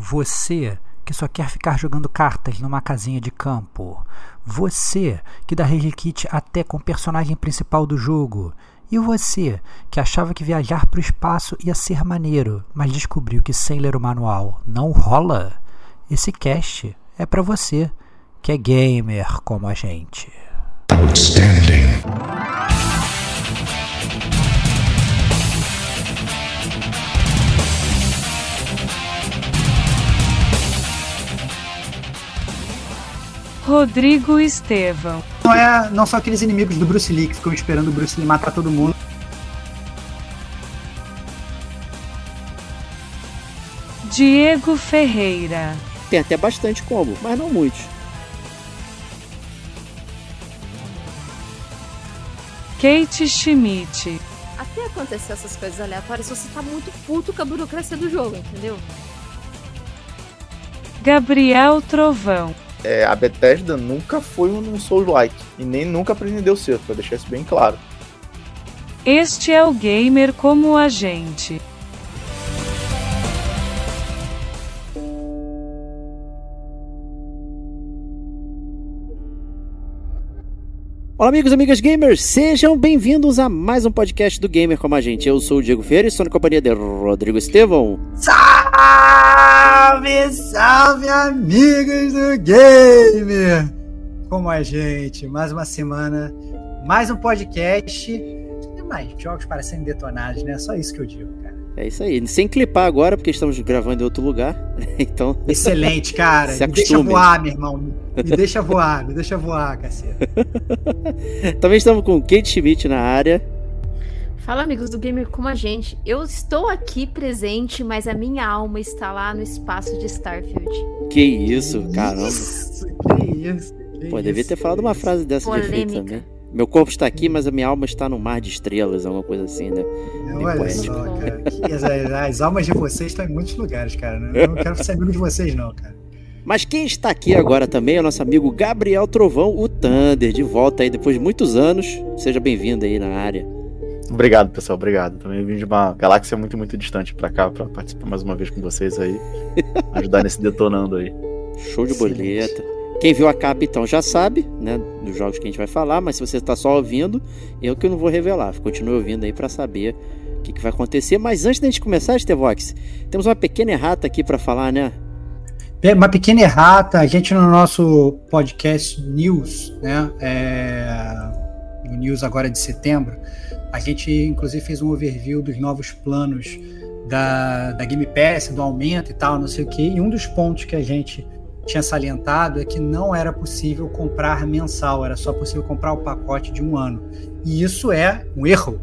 Você que só quer ficar jogando cartas numa casinha de campo. Você que dá rage kit até com o personagem principal do jogo. E você que achava que viajar para o espaço ia ser maneiro, mas descobriu que sem ler o manual não rola? Esse cast é para você que é gamer como a gente. Outstanding. Rodrigo Estevão. Não, é, não são aqueles inimigos do Bruce Lee que ficam esperando o Bruce Lee matar todo mundo. Diego Ferreira. Tem até bastante combo, mas não muitos. Kate Schmidt. Até acontecer essas coisas aleatórias, você tá muito puto com a burocracia do jogo, entendeu? Gabriel Trovão é, a Bethesda nunca foi um Souls-like e nem nunca pretendeu ser, pra deixar isso bem claro. Este é o gamer como a gente. Olá, amigos e amigas gamers, sejam bem-vindos a mais um podcast do Gamer como a gente. Eu sou o Diego Ferreira e estou na companhia de Rodrigo Estevão. Salve, salve, amigos do Gamer como a gente. Mais uma semana, mais um podcast e mais jogos para serem detonados, né? Só isso que eu digo, cara. É isso aí. Sem clipar agora, porque estamos gravando em outro lugar. Então. Excelente, cara. Me deixa voar, meu irmão. Me deixa voar, me deixa voar, cacete. Também estamos com Kate Schmidt na área. Fala, amigos do Gamer como a gente. Eu estou aqui presente, mas a minha alma está lá no espaço de Starfield. Que isso, caramba. Isso, que isso. Que Pô, devia ter falado uma frase dessa Polêmica. de efeito também. Meu corpo está aqui, mas a minha alma está no mar de estrelas, alguma coisa assim, né? Olha só, cara. As, as, almas de vocês estão em muitos lugares, cara. Eu não quero ser amigo de vocês, não, cara. Mas quem está aqui agora também é o nosso amigo Gabriel Trovão, o Thunder, de volta aí depois de muitos anos. Seja bem-vindo aí na área. Obrigado, pessoal, obrigado. Também vim de uma galáxia muito, muito distante para cá para participar mais uma vez com vocês aí. ajudar nesse detonando aí. Show de boleta. Quem viu a capa então já sabe, né, dos jogos que a gente vai falar, mas se você está só ouvindo, eu que não vou revelar. Continue ouvindo aí para saber o que, que, vai acontecer. Mas antes da gente começar, Stevox, temos uma pequena errata aqui para falar, né? É, uma pequena errata, a gente no nosso podcast News, né, é, no News agora de setembro, a gente inclusive fez um overview dos novos planos da, da Game Pass, do aumento e tal, não sei o que, e um dos pontos que a gente tinha salientado é que não era possível comprar mensal, era só possível comprar o pacote de um ano. E isso é um erro.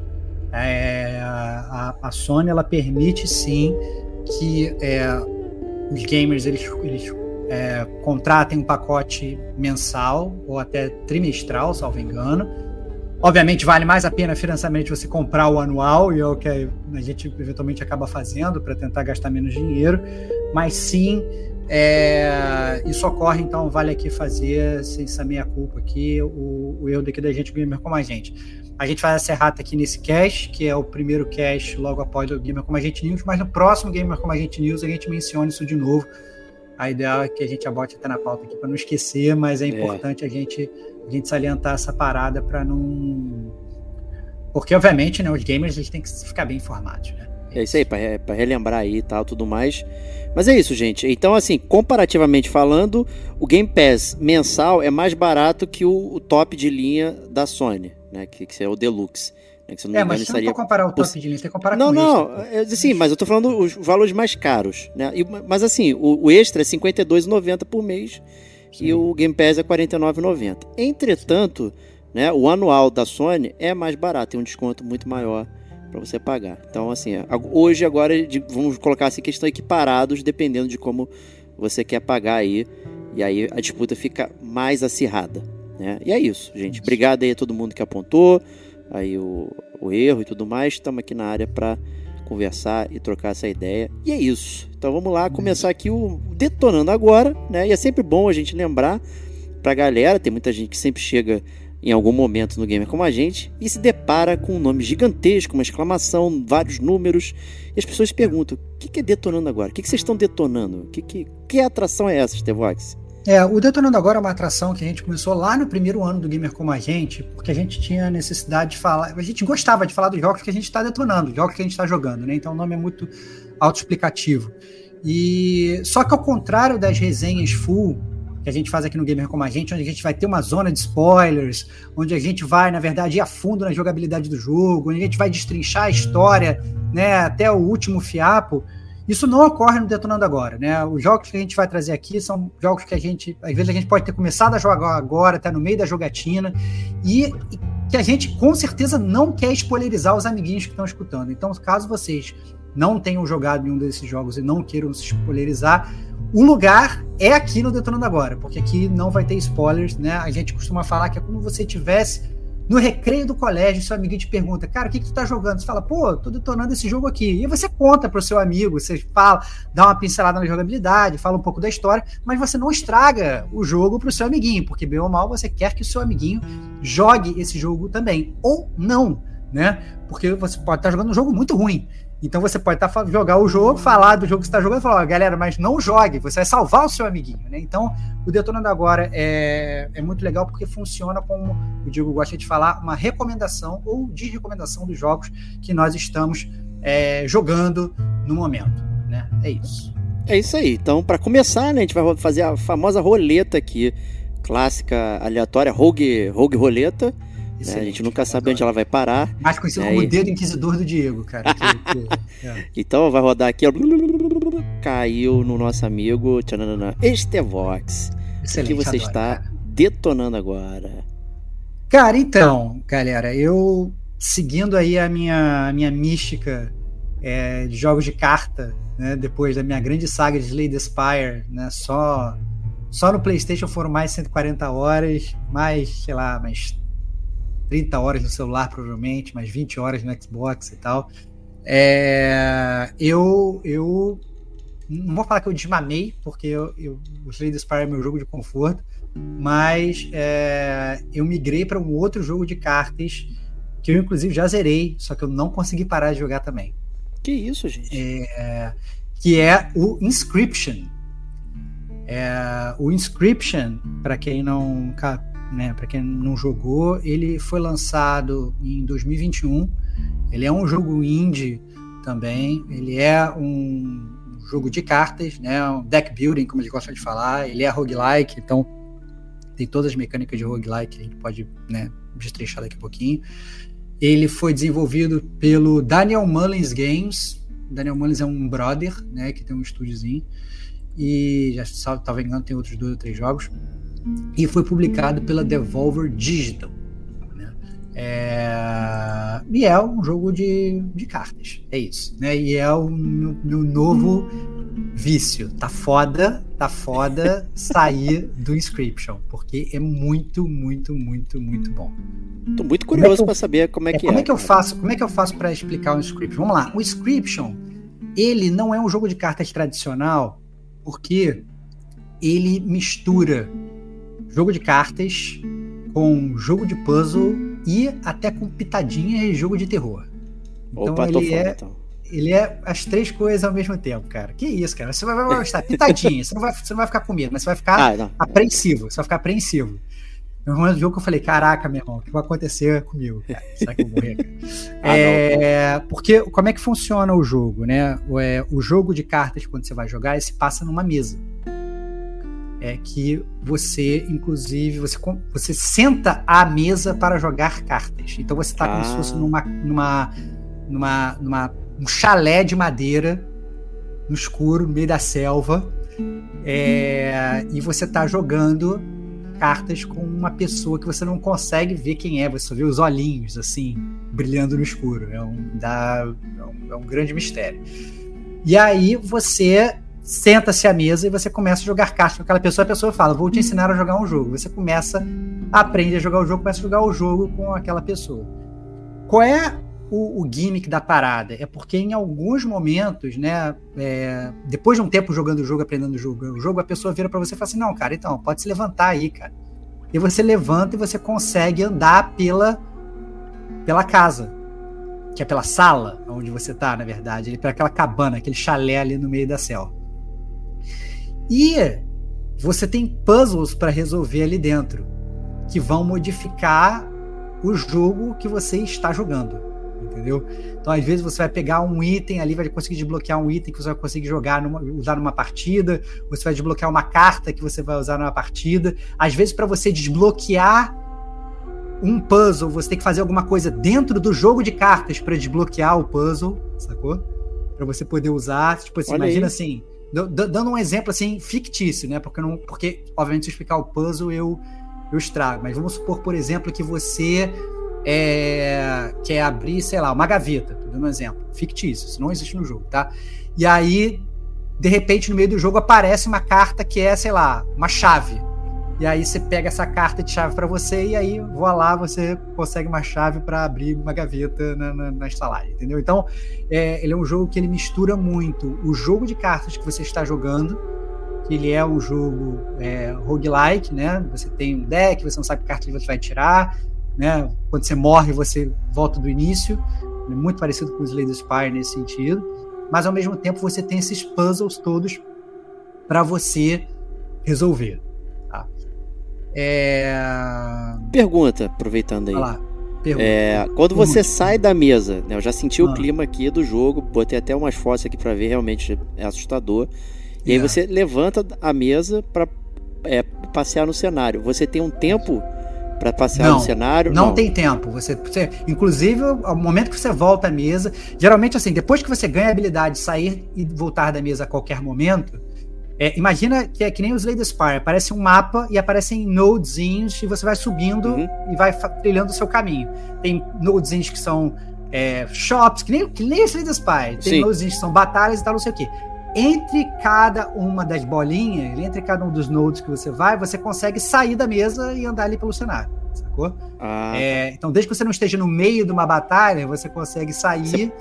É, a, a, Sony ela permite sim que é, os gamers eles, eles é, contratem um pacote mensal ou até trimestral, salvo engano. Obviamente vale mais a pena financeiramente você comprar o anual, e é o que a gente eventualmente acaba fazendo para tentar gastar menos dinheiro, mas sim é, isso ocorre, então vale aqui fazer essa meia-culpa aqui, o, o erro daqui da gente gamer como a gente. A gente faz essa errata aqui nesse cast, que é o primeiro cast logo após o Gamer como a gente News, mas no próximo Gamer como a gente News a gente menciona isso de novo. A ideia é que a gente abote até na pauta aqui para não esquecer, mas é, é. importante é. a gente a gente salientar essa parada para não porque obviamente, né, os gamers eles têm que ficar bem informados, né? É isso aí, para relembrar aí e tal, tudo mais. Mas é isso, gente. Então, assim, comparativamente falando, o Game Pass mensal é mais barato que o, o top de linha da Sony, né? Que, que é o Deluxe. Né? Que, é, mas você não pode comparar o top de linha, você comparar não, com não, o extra. É, sim, mas eu tô falando os valores mais caros, né? E, mas assim, o, o extra é R$ 52,90 por mês sim. e o Game Pass é R$ 49,90. Entretanto, né, o anual da Sony é mais barato, tem um desconto muito maior para você pagar. Então, assim, hoje agora vamos colocar assim que estão equiparados dependendo de como você quer pagar aí. E aí a disputa fica mais acirrada. Né? E é isso, gente. Obrigado aí a todo mundo que apontou aí o, o erro e tudo mais. Estamos aqui na área para conversar e trocar essa ideia. E é isso. Então vamos lá começar aqui o detonando agora, né? E é sempre bom a gente lembrar pra galera, tem muita gente que sempre chega em algum momento no Gamer Como a Gente e se depara com um nome gigantesco, uma exclamação, vários números, e as pessoas perguntam: o que, que é detonando agora? O que, que vocês estão detonando? Que, que, que atração é essa, Stevox? É, o Detonando Agora é uma atração que a gente começou lá no primeiro ano do Gamer Como a Gente, porque a gente tinha necessidade de falar, a gente gostava de falar dos jogos que a gente está detonando, jogos que a gente está jogando, né? Então o nome é muito autoexplicativo. E só que ao contrário das resenhas full que a gente faz aqui no Gamer Como a Gente, onde a gente vai ter uma zona de spoilers, onde a gente vai, na verdade, ir a fundo na jogabilidade do jogo, onde a gente vai destrinchar a história, né, até o último fiapo, isso não ocorre no Detonando Agora, né? Os jogos que a gente vai trazer aqui são jogos que a gente, às vezes a gente pode ter começado a jogar agora, até no meio da jogatina, e, que a gente com certeza não quer spoilerizar os amiguinhos que estão escutando. Então, caso vocês não tenham jogado nenhum desses jogos e não queiram se spoilerizar, o lugar é aqui no Detonando Agora, porque aqui não vai ter spoilers, né? A gente costuma falar que é como se tivesse no recreio do colégio, seu amiguinho te pergunta, cara, o que, que tu tá jogando? Você fala, pô, tô detonando esse jogo aqui. E você conta pro seu amigo, você fala, dá uma pincelada na jogabilidade, fala um pouco da história, mas você não estraga o jogo pro seu amiguinho, porque bem ou mal você quer que o seu amiguinho jogue esse jogo também. Ou não, né? Porque você pode estar tá jogando um jogo muito ruim. Então você pode tá, jogar o jogo, falar do jogo que está jogando falar, galera, mas não jogue, você vai salvar o seu amiguinho, né? Então, o Detonando Agora é, é muito legal porque funciona como o Diego gosta de falar, uma recomendação ou de recomendação dos jogos que nós estamos é, jogando no momento, né? É isso. É isso aí. Então, para começar, né, a gente vai fazer a famosa roleta aqui, clássica, aleatória, Rogue, Rogue Roleta. Né? A gente nunca sabe onde ela vai parar. Mais conhecido é, como o dedo inquisidor do Diego, cara. Que, que, é. Então vai rodar aqui, ó. Caiu no nosso amigo tchananana, Estevox. Excelente, o que você adoro, está cara. detonando agora? Cara, então, galera, eu seguindo aí a minha, a minha mística é, de jogos de carta, né, depois da minha grande saga de Slay the Spire, né, só, só no PlayStation foram mais 140 horas, mais, sei lá, mais 30 horas no celular, provavelmente, mais 20 horas no Xbox e tal. É, eu, eu não vou falar que eu desmamei, porque eu, eu, o Slay Spire é meu jogo de conforto, mas é, eu migrei para um outro jogo de cartas que eu, inclusive, já zerei, só que eu não consegui parar de jogar também. Que isso, gente? É, que é o Inscription. É, o Inscription, para quem não né, para quem não jogou, ele foi lançado em 2021. Ele é um jogo indie também. Ele é um jogo de cartas, né, um deck building, como eles gostam de falar. Ele é roguelike, então tem todas as mecânicas de roguelike que a gente pode né, destrechar daqui a pouquinho. Ele foi desenvolvido pelo Daniel Mullins Games. Daniel Mullins é um brother, né, que tem um estúdiozinho. E já estava engano, tem outros dois ou três jogos e foi publicado pela Devolver Digital. Né? É... E é um jogo de, de cartas, é isso. Né? E é o meu, meu novo vício. Tá foda, tá foda sair do Inscription, porque é muito, muito, muito, muito bom. Tô muito curioso é para saber como é, é que é. Como é que eu faço? Como é que eu faço para explicar o Inscription? Vamos lá. O Inscription, ele não é um jogo de cartas tradicional, porque ele mistura jogo de cartas, com jogo de puzzle e até com pitadinha e jogo de terror. Então Opa, ele é então. ele é as três coisas ao mesmo tempo, cara. Que isso, cara? Você vai, vai gostar pitadinha, você não vai você não vai ficar com medo, mas você vai ficar ah, apreensivo, você vai ficar apreensivo. No momento do jogo que eu falei, caraca, meu irmão, o que vai acontecer comigo? Cara? Será que eu vou morrer? ah, é, não, porque como é que funciona o jogo, né? O, é, o jogo de cartas, quando você vai jogar, ele se passa numa mesa é que você, inclusive, você, você senta à mesa para jogar cartas. Então você está ah. como se fosse ah. numa, numa, numa, numa, um chalé de madeira no escuro, no meio da selva, é, e você está jogando cartas com uma pessoa que você não consegue ver quem é, você só vê os olhinhos assim brilhando no escuro. É um, dá, é um, é um grande mistério. E aí você senta-se à mesa e você começa a jogar cartas com aquela pessoa. A pessoa fala: Vou te ensinar a jogar um jogo. Você começa, aprende a jogar o jogo, começa a jogar o jogo com aquela pessoa. Qual é o, o gimmick da parada? É porque em alguns momentos, né, é, depois de um tempo jogando o jogo, aprendendo o jogo, o jogo, a pessoa vira para você e fala assim: Não, cara, então, pode se levantar aí, cara. e você levanta e você consegue andar pela, pela casa, que é pela sala onde você tá, na verdade, ali, pela aquela cabana, aquele chalé ali no meio da selva. E você tem puzzles para resolver ali dentro, que vão modificar o jogo que você está jogando. Entendeu? Então, às vezes, você vai pegar um item ali, vai conseguir desbloquear um item que você vai conseguir jogar numa, usar numa partida, você vai desbloquear uma carta que você vai usar numa partida. Às vezes, para você desbloquear um puzzle, você tem que fazer alguma coisa dentro do jogo de cartas para desbloquear o puzzle, sacou? Para você poder usar. Tipo assim, imagina aí. assim, dando um exemplo assim fictício, né? Porque não, porque obviamente se eu explicar o puzzle eu eu estrago. Mas vamos supor, por exemplo, que você é, quer abrir, sei lá, uma gaveta. Tô dando um exemplo fictício, isso não existe no jogo, tá? E aí, de repente, no meio do jogo aparece uma carta que é, sei lá, uma chave. E aí você pega essa carta de chave para você e aí, voa lá, você consegue uma chave para abrir uma gaveta na, na, na estalagem, entendeu? Então, é, ele é um jogo que ele mistura muito o jogo de cartas que você está jogando, que ele é um jogo é, roguelike, né? Você tem um deck, você não sabe que carta você vai tirar, né? Quando você morre, você volta do início. É muito parecido com o Slay Spire nesse sentido. Mas, ao mesmo tempo, você tem esses puzzles todos para você resolver. É... Pergunta, aproveitando aí. Lá. Pergunta. É, quando você Pergunte. sai da mesa, né, eu já senti o Ah. clima aqui do jogo, botei até umas fotos aqui pra ver, realmente é assustador. E aí É. você levanta a mesa pra é, passear no cenário. Você tem um tempo pra passear Não, no cenário? Não, tem tempo. Você, você- inclusive, ao momento que você volta à mesa, geralmente assim, depois que você ganha a habilidade de sair e voltar da mesa a qualquer momento, é, imagina que é que nem os Lady Spire, aparece um mapa e aparecem nodezinhos e você vai subindo Uhum. e vai trilhando o seu caminho. Tem nodezinhos que são é, shops, que nem, que nem os Lady Spire. Tem Sim. nodezinhos que são batalhas e tal, não sei o quê. Entre cada uma das bolinhas, entre cada um dos nodes que você vai, você consegue sair da mesa e andar ali pelo cenário, sacou? Ah, É, então, desde que você não esteja no meio de uma batalha, você consegue sair,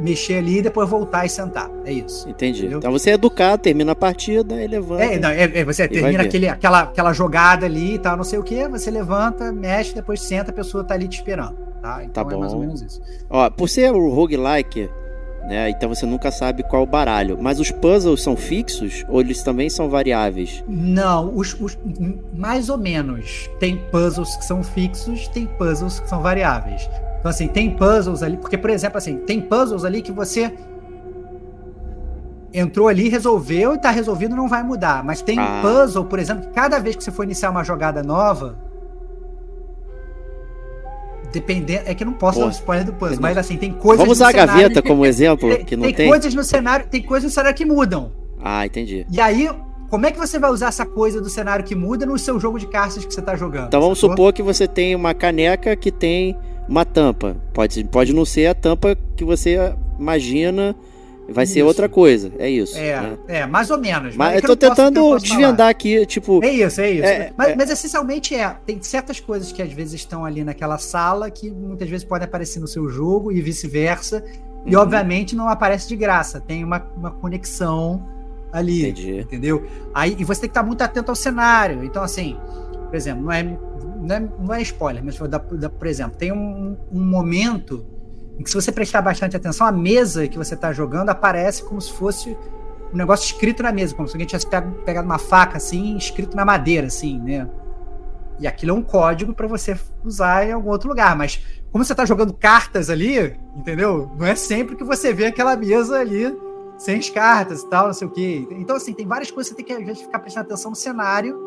mexer ali e depois voltar e sentar. É isso. entendi. entendeu? Então você é educado, termina a partida e levanta. É, não, é- é, você termina aquele, aquela, aquela jogada ali e tal, não sei o que, você levanta, mexe, depois senta, a pessoa tá ali te esperando. Tá, então Tá é mais ou bom. menos isso. Ó, por ser o roguelike, né, então você nunca sabe qual o baralho. Mas os puzzles são fixos ou eles também são variáveis? Não, os, os- mais ou menos. Tem puzzles que são fixos, tem puzzles que são variáveis. Então, assim, tem puzzles ali, porque, por exemplo, assim, tem puzzles ali que você entrou ali, resolveu e tá resolvido, não vai mudar. Mas tem Ah. puzzle, por exemplo, que cada vez que você for iniciar uma jogada nova. Dependendo. É que eu não posso Pô, dar um spoiler do puzzle, não. mas assim, tem coisas. Vamos usar a cenário gaveta como exemplo, tem, que não tem tem? coisas no cenário, tem coisas no cenário que mudam. Ah, entendi. E aí, como é que você vai usar essa coisa do cenário que muda no seu jogo de cartas que você tá jogando? Então vamos sacou? supor que você tem uma caneca que tem uma tampa. Pode, pode não ser a tampa que você imagina, vai ser Isso. outra coisa. É isso. É, né? é, mais ou menos. Mas é eu tô eu tentando posso falar. desvendar aqui, tipo. É isso, é isso. É, mas, é. mas essencialmente é. Tem certas coisas que às vezes estão ali naquela sala que muitas vezes podem aparecer no seu jogo e vice-versa. E Uhum. obviamente não aparece de graça. Tem uma, uma conexão ali. Entendi. Entendeu? Aí, e você tem que estar muito atento ao cenário. Então, assim, por exemplo, não é, não é, não é spoiler, mas vou dar, dar- por exemplo, tem um, um momento em que, se você prestar bastante atenção, a mesa que você está jogando aparece como se fosse um negócio escrito na mesa, como se alguém tivesse pegado uma faca assim, escrito na madeira, assim, né? E aquilo é um código para você usar em algum outro lugar, mas como você está jogando cartas ali, entendeu? Não é sempre que você vê aquela mesa ali sem as cartas e tal, não sei o quê. Então, assim, tem várias coisas que você tem que, às vezes, ficar prestando atenção no cenário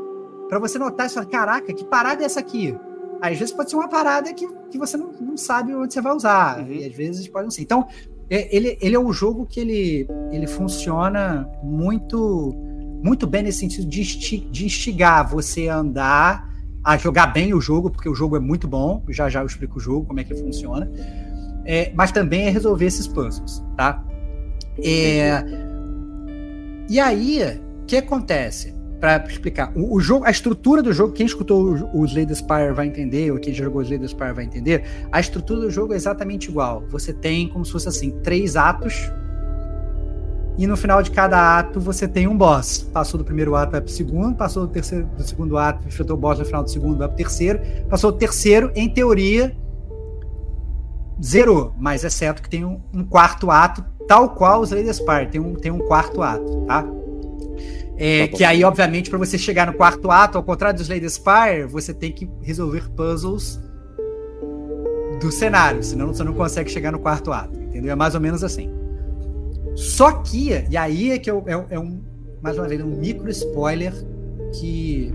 para você notar e falar, caraca, que parada é essa aqui? Às vezes pode ser uma parada que, que você não, não sabe onde você vai usar. Uhum. E às vezes pode não ser. Então, é- ele, ele é um jogo que ele, ele funciona muito muito bem nesse sentido de, insti- de instigar você a andar, a jogar bem o jogo, porque o jogo é muito bom. Já já eu explico o jogo, como é que funciona. É, mas também é resolver esses puzzles, tá? É, e aí, o que acontece? Para explicar, o, o jogo, a estrutura do jogo, quem escutou o- os Lady Spire vai entender, ou quem jogou os Lady Spire vai entender, a estrutura do jogo é exatamente igual. Você tem como se fosse assim, três atos, e no final de cada ato você tem um boss. Passou do primeiro ato, vai pro segundo, passou do terceiro do segundo ato, enfrentou o boss no final do segundo, vai pro terceiro, passou do terceiro, em teoria, zerou, mas é certo que tem um, um quarto ato, tal qual os Lady Spire, tem um, tem um quarto ato, tá? É, Tá que aí, obviamente, para você chegar no quarto ato, ao contrário dos Lady Spire, você tem que resolver puzzles do cenário, senão você não consegue chegar no quarto ato, entendeu? É mais ou menos assim. Só que, e aí é que eu, é, é um, mais uma vez, um micro spoiler que.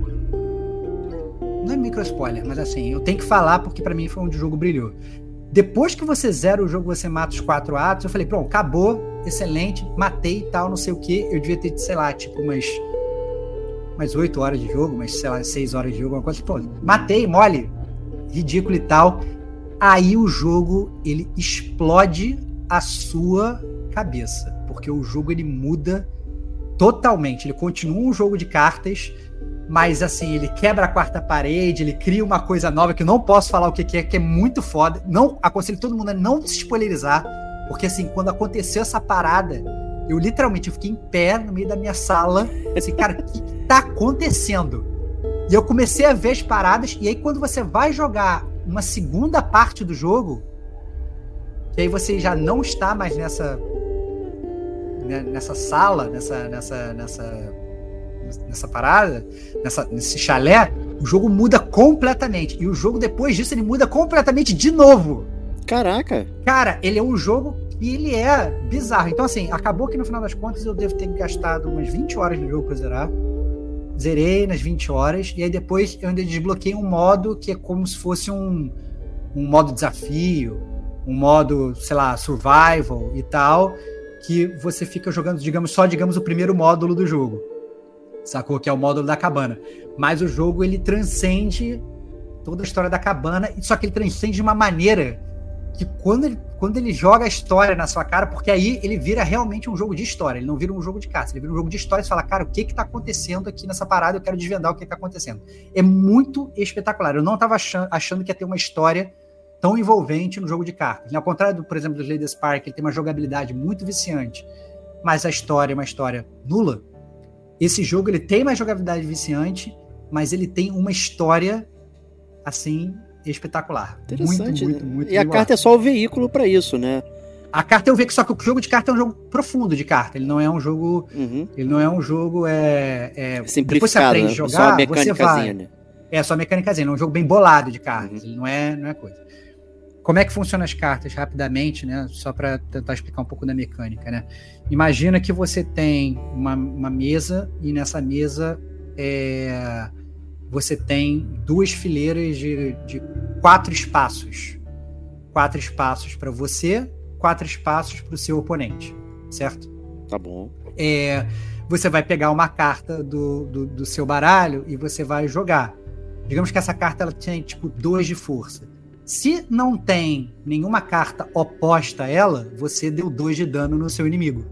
Não é micro spoiler, mas assim, eu tenho que falar porque pra mim foi onde o jogo brilhou. Depois que você zera o jogo, você mata os quatro atos, eu falei, pronto, acabou, excelente, matei e tal, não sei o que. Eu devia ter, sei lá, tipo, umas. umas oito horas de jogo, umas, sei lá, seis horas de jogo, uma coisa. Pô, matei, mole, ridículo e tal. Aí o jogo, ele explode a sua cabeça. Porque o jogo, ele muda totalmente. Ele continua um jogo de cartas, mas assim, ele quebra a quarta parede, ele cria uma coisa nova que eu não posso falar o que é, que é muito foda. Não aconselho todo mundo a não se spoilerizar, porque assim, quando aconteceu essa parada, eu literalmente fiquei em pé no meio da minha sala, assim, cara, o que, tá acontecendo? E eu comecei a ver as paradas, e aí quando você vai jogar uma segunda parte do jogo, que aí você já não está mais nessa né, nessa sala, nessa nessa nessa nessa parada, nessa, nesse chalé, o jogo muda completamente. E o jogo depois disso ele muda completamente de novo. Caraca. Cara, ele é um jogo que ele é bizarro. Então, assim, acabou que no final das contas eu devo ter gastado umas 20 horas no jogo pra zerar. Zerei nas 20 horas. E aí depois eu ainda desbloqueei um modo que é como se fosse um, um modo desafio, um modo, sei lá, survival e tal. Que você fica jogando, digamos, só, digamos, o primeiro módulo do jogo. Sacou? Que é o módulo da cabana. Mas o jogo ele transcende toda a história da cabana, só que ele transcende de uma maneira que quando ele, quando ele joga a história na sua cara, porque aí ele vira realmente um jogo de história, ele não vira um jogo de caça, ele vira um jogo de história e fala, cara, o que que tá acontecendo aqui nessa parada? Eu quero desvendar o que que tá acontecendo. É muito espetacular. Eu não tava achando, achando que ia ter uma história tão envolvente no jogo de cartas. Ao contrário, do, por exemplo, do Lady Spark, ele tem uma jogabilidade muito viciante, mas a história é uma história nula. Esse jogo ele tem uma jogabilidade viciante, mas ele tem uma história assim espetacular. Interessante. Muito, muito, né? muito e a carta é só o veículo pra isso, né? A carta eu vi que só que o jogo de carta é um jogo profundo de carta. Ele não é um jogo. Uhum. Ele não é um jogo. É, é, depois você Simplificado, aprende a né? jogar, só você vai. né? É só mecânicazinha, é um jogo bem bolado de cartas. Uhum. Ele não é, não é coisa. Como é que funcionam as cartas rapidamente, né? Só para tentar explicar um pouco da mecânica, né? Imagina que você tem uma, uma mesa e nessa mesa é, você tem duas fileiras de, de quatro espaços. Quatro espaços para você, quatro espaços para o seu oponente, certo? Tá bom. é, você vai pegar uma carta do, do, do seu baralho e você vai jogar. Digamos que essa carta ela tem tipo dois de força. Se não tem nenhuma carta oposta a ela, você deu dois de dano no seu inimigo.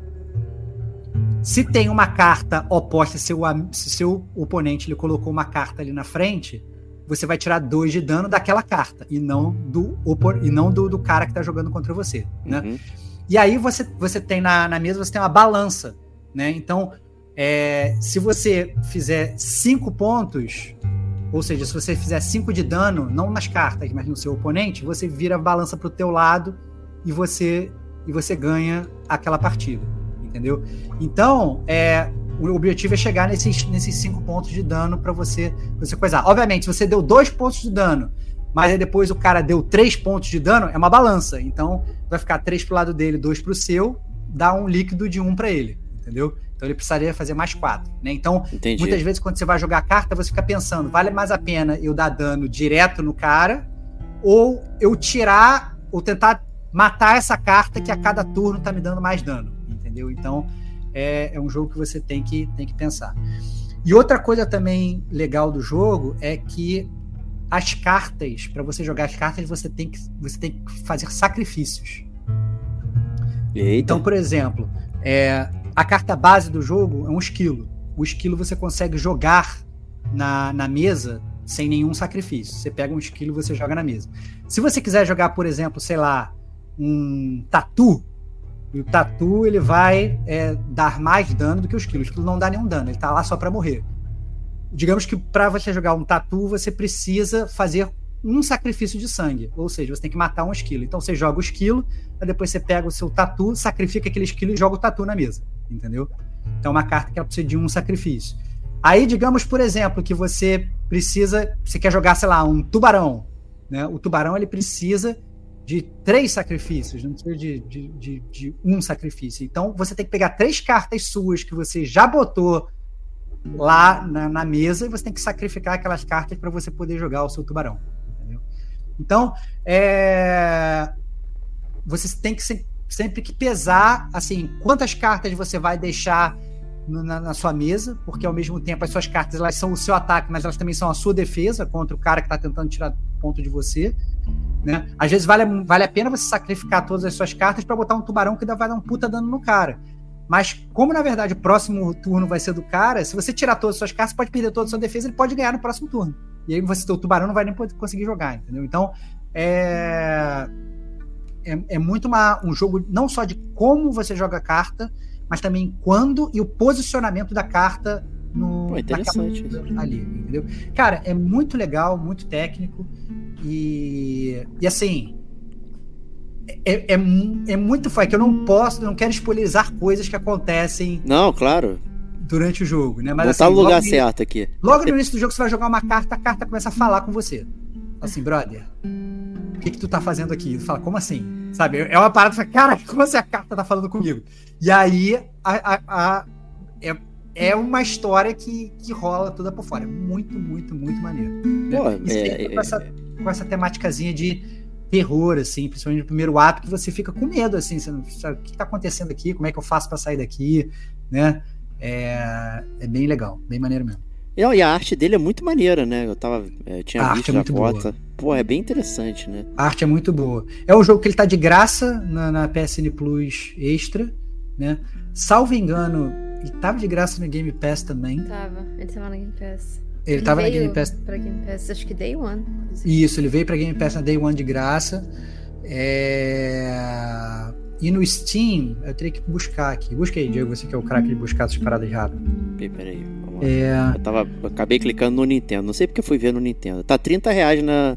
Se tem uma carta oposta, seu, am- se seu oponente ele colocou uma carta ali na frente, você vai tirar dois de dano daquela carta e não do, opor- e não do, do cara que está jogando contra você. Né? Uhum. E aí você, você tem na, na mesa, você tem uma balança, né? Então, é, se você fizer cinco pontos, ou seja, se você fizer cinco de dano, não nas cartas, mas no seu oponente, você vira a balança pro teu lado e você e você ganha aquela partida, entendeu? Então, é, o objetivo é chegar nesses, nesses cinco pontos de dano para você, pra você coisar. Obviamente, se você deu dois pontos de dano, mas aí depois o cara deu três pontos de dano, é uma balança. Então, vai ficar três pro lado dele, dois pro seu, dá um líquido de um para ele, entendeu? Então ele precisaria fazer mais quatro, né? Então, Entendi. muitas vezes quando você vai jogar a carta, você fica pensando, vale mais a pena eu dar dano direto no cara ou eu tirar ou tentar matar essa carta que a cada turno tá me dando mais dano, entendeu? Então, é, é um jogo que você tem que, tem que pensar. E outra coisa também legal do jogo é que as cartas, para você jogar as cartas, você tem que, você tem que fazer sacrifícios. Eita. Então, por exemplo, é, a carta base do jogo é um esquilo. O esquilo você consegue jogar na, na mesa sem nenhum sacrifício. Você pega um esquilo e você joga na mesa. Se você quiser jogar, por exemplo, sei lá, um tatu, E o tatu ele vai é, dar mais dano do que o esquilo. O esquilo não dá nenhum dano, ele tá lá só para morrer. Digamos que para você jogar um tatu, você precisa fazer um sacrifício de sangue. Ou seja, você tem que matar um esquilo. Então você joga o esquilo, aí depois você pega o seu tatu, sacrifica aquele esquilo e joga o tatu na mesa. Entendeu? Então é uma carta que ela precisa de um sacrifício. Aí, digamos, por exemplo, que você precisa. Você quer jogar, sei lá, um tubarão. Né? O tubarão ele precisa de três sacrifícios, não precisa de, de, de, de, um sacrifício. Então você tem que pegar três cartas suas que você já botou lá na, na mesa e você tem que sacrificar aquelas cartas para você poder jogar o seu tubarão. Entendeu? Então, é, você tem que sempre que pesar assim quantas cartas você vai deixar na, na, sua mesa, porque ao mesmo tempo as suas cartas elas são o seu ataque, mas elas também são a sua defesa contra o cara que está tentando tirar ponto de você. Né? Às vezes vale, vale a pena você sacrificar todas as suas cartas para botar um tubarão que vai dar um puta dano no cara. Mas, como na verdade o próximo turno vai ser do cara, se você tirar todas as suas cartas, pode perder toda a sua defesa, ele pode ganhar no próximo turno. E aí você, o tubarão não vai nem conseguir jogar, entendeu? Então, é. É, é muito uma, um jogo não só de como você joga a carta, mas também quando e o posicionamento da carta no Pô, interessante ali, entendeu? Cara, é muito legal, muito técnico e, e assim é, é, é muito foi que eu não posso, não quero spoilerizar coisas que acontecem. Não, claro. Durante o jogo, né? Mas Botar assim, no lugar certo aqui. Logo no início do jogo você vai jogar uma carta, a carta começa a falar com você. Assim, brother, o que que tu tá fazendo aqui? Tu fala, como assim? Sabe? É uma parada, fala, cara, como assim a carta tá falando comigo? E aí a, a, a é, é uma história que, que rola toda por fora. É muito, muito, muito maneiro. Né? Pô, é, com, essa, com essa temáticazinha de terror, assim, principalmente no primeiro ato, que você fica com medo, assim, você não sabe o que está acontecendo aqui, como é que eu faço para sair daqui, né? É, é bem legal, bem maneiro mesmo. E a arte dele é muito maneira, né? Eu tava. Eu é, tinha a visto arte é muito. Boa. Pô, é bem interessante, né? A arte é muito boa. É um jogo que ele tá de graça na, na PSN Plus Extra, né? Salvo engano, ele tava de graça no Game Pass também. Tava, ele tava na Game Pass. Ele, ele tava na Game Pass. Pra Game Pass, acho que Day One. Isso, ele veio pra Game Pass na Day One de graça. É... E no Steam, eu teria que buscar aqui. Busca aí, Diego, você que é o craque de buscar essas paradas rápido. Peraí, vamos é... Eu, tava, eu acabei clicando no Nintendo. Não sei porque eu fui ver no Nintendo. Tá 30 reais na.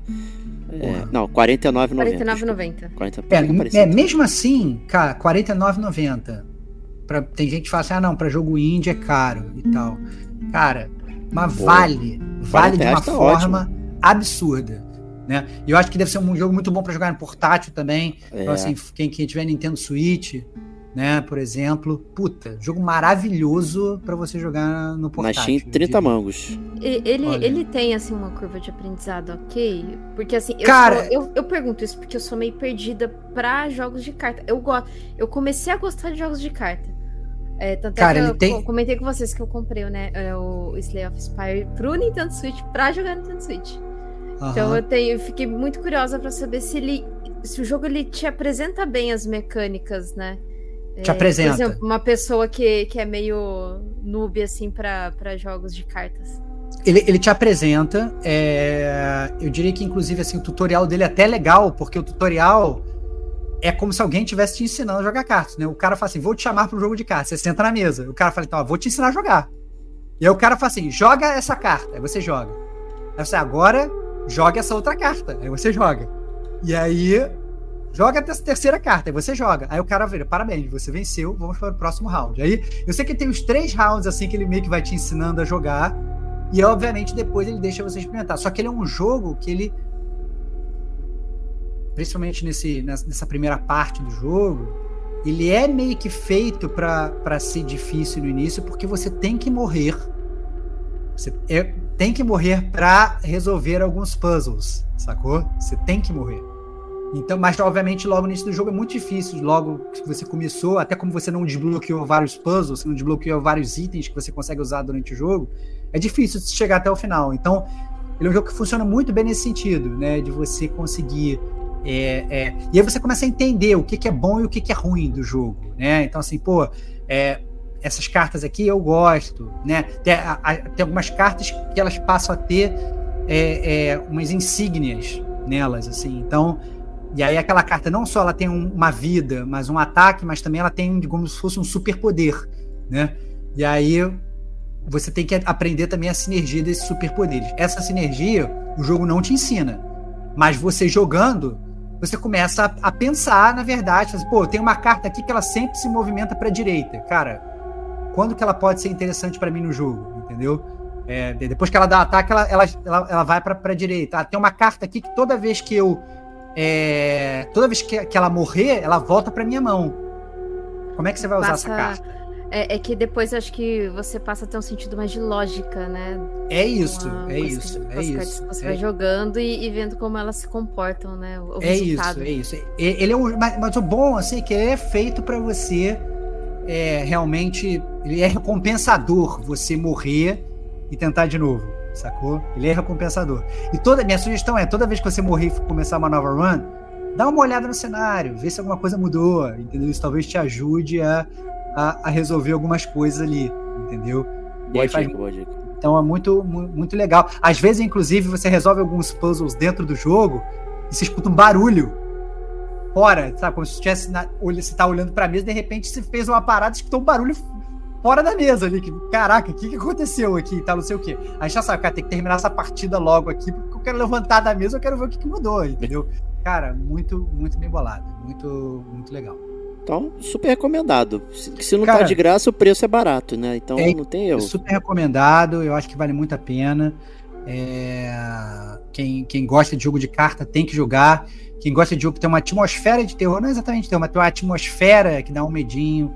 É, não, R$49,90. R$49,90. É, é, mesmo assim, cara, R$49,90. Pra, tem gente que fala assim, ah não, pra jogo indie é caro e tal. Cara, mas Pô, vale. Vale de uma tá forma ótimo. absurda. Né? E eu acho que deve ser um jogo muito bom para jogar no portátil também. É. Então, assim, quem, quem tiver Nintendo Switch, né, por exemplo. Puta, jogo maravilhoso para você jogar no portátil. Mas tinha 30 mangos. Ele, ele tem, assim, uma curva de aprendizado ok? Porque, assim, eu, Cara, sou, eu, eu, pergunto isso porque eu sou meio perdida para jogos de carta. Eu, gosto, eu comecei a gostar de jogos de carta. É, tanto Cara, é que eu tem... comentei com vocês que eu comprei né, é, o Slay of Spire pro Nintendo Switch pra jogar no Nintendo Switch. Uhum. Então eu, tenho, eu fiquei muito curiosa para saber se ele. Se o jogo ele te apresenta bem as mecânicas, né? Te é, apresenta. Por exemplo, uma pessoa que, que é meio noob, assim, para jogos de cartas. Ele, ele te apresenta. É... Eu diria que, inclusive, assim, o tutorial dele é até legal, porque o tutorial é como se alguém estivesse te ensinando a jogar cartas, né? O cara fala assim, vou te chamar para um jogo de cartas. Você senta na mesa. O cara fala, então, ó, vou te ensinar a jogar. E aí o cara fala assim, joga essa carta. Aí você joga. Aí você, agora, joga essa outra carta. Aí você joga. E aí, joga essa terceira carta. Aí você joga. Aí o cara vira, parabéns, você venceu, vamos para o próximo round. Aí, eu sei que tem os três rounds, assim, que ele meio que vai te ensinando a jogar. E, obviamente, depois ele deixa você experimentar. Só que ele é um jogo que ele principalmente nesse, nessa primeira parte do jogo, ele é meio que feito para ser difícil no início, porque você tem que morrer. Você é, tem que morrer para resolver alguns puzzles, sacou? Você tem que morrer. Então, mas obviamente logo no início do jogo é muito difícil, logo que você começou, até como você não desbloqueou vários puzzles, você não desbloqueou vários itens que você consegue usar durante o jogo, é difícil chegar até o final. Então, ele é um jogo que funciona muito bem nesse sentido, né, de você conseguir é, é, e aí você começa a entender o que, que é bom e o que, que é ruim do jogo, né? Então, assim, pô, é, essas cartas aqui eu gosto, né? Tem, a, a, tem, algumas cartas que elas passam a ter é, é, umas insígnias nelas, assim. Então, E aí aquela carta não só ela tem um, uma vida, mas um ataque, mas também ela tem como se fosse um superpoder, né? E aí você tem que aprender também a sinergia desses superpoderes. Essa sinergia o jogo não te ensina, mas você jogando você começa a, a pensar, na verdade, assim, pô, tem uma carta aqui que ela sempre se movimenta para a direita, cara. Quando que ela pode ser interessante para mim no jogo, entendeu? É, depois que ela dá ataque, ela, ela, ela, ela vai para a direita. Ah, tem uma carta aqui que toda vez que eu é, toda vez que, que, ela morrer, ela volta para minha mão. Como é que você vai usar Passa... essa carta? É, é, que depois acho que você passa a ter um sentido mais de lógica, né? É isso, uma, é isso, é isso. Você é. vai jogando e, e, vendo como elas se comportam, né? O é resultado. isso, é isso. Ele é um, mas, mas o bom, assim, é que ele é feito para você é, realmente. Ele é recompensador você morrer e tentar de novo, sacou? Ele é recompensador. E toda minha sugestão é: toda vez que você morrer e começar uma nova run, dá uma olhada no cenário, vê se alguma coisa mudou, entendeu? Isso talvez te ajude a a, a resolver algumas coisas ali, entendeu? Boa dica, boa dica. Então é muito, muito legal. Às vezes, inclusive, você resolve alguns puzzles dentro do jogo e você escuta um barulho fora, sabe? Como se você está olhando para a mesa e de repente você fez uma parada e escutou um barulho fora da mesa ali. Que, caraca, o que, que aconteceu aqui? Tá, não sei o quê. Aí já sabe, cara, tem que terminar essa partida logo aqui, porque eu quero levantar da mesa, eu quero ver o que, que mudou, entendeu? Cara, muito, muito bem bolado. Muito, muito legal. Então, super recomendado. Se, se não tá Cara, tá de graça, o preço é barato, né? Então é, não tem erro. Super recomendado, eu acho que vale muito a pena. É... Quem, quem gosta de jogo de carta tem que jogar. Quem gosta de jogo que tem uma atmosfera de terror, não é exatamente terror, mas tem uma atmosfera que dá um medinho,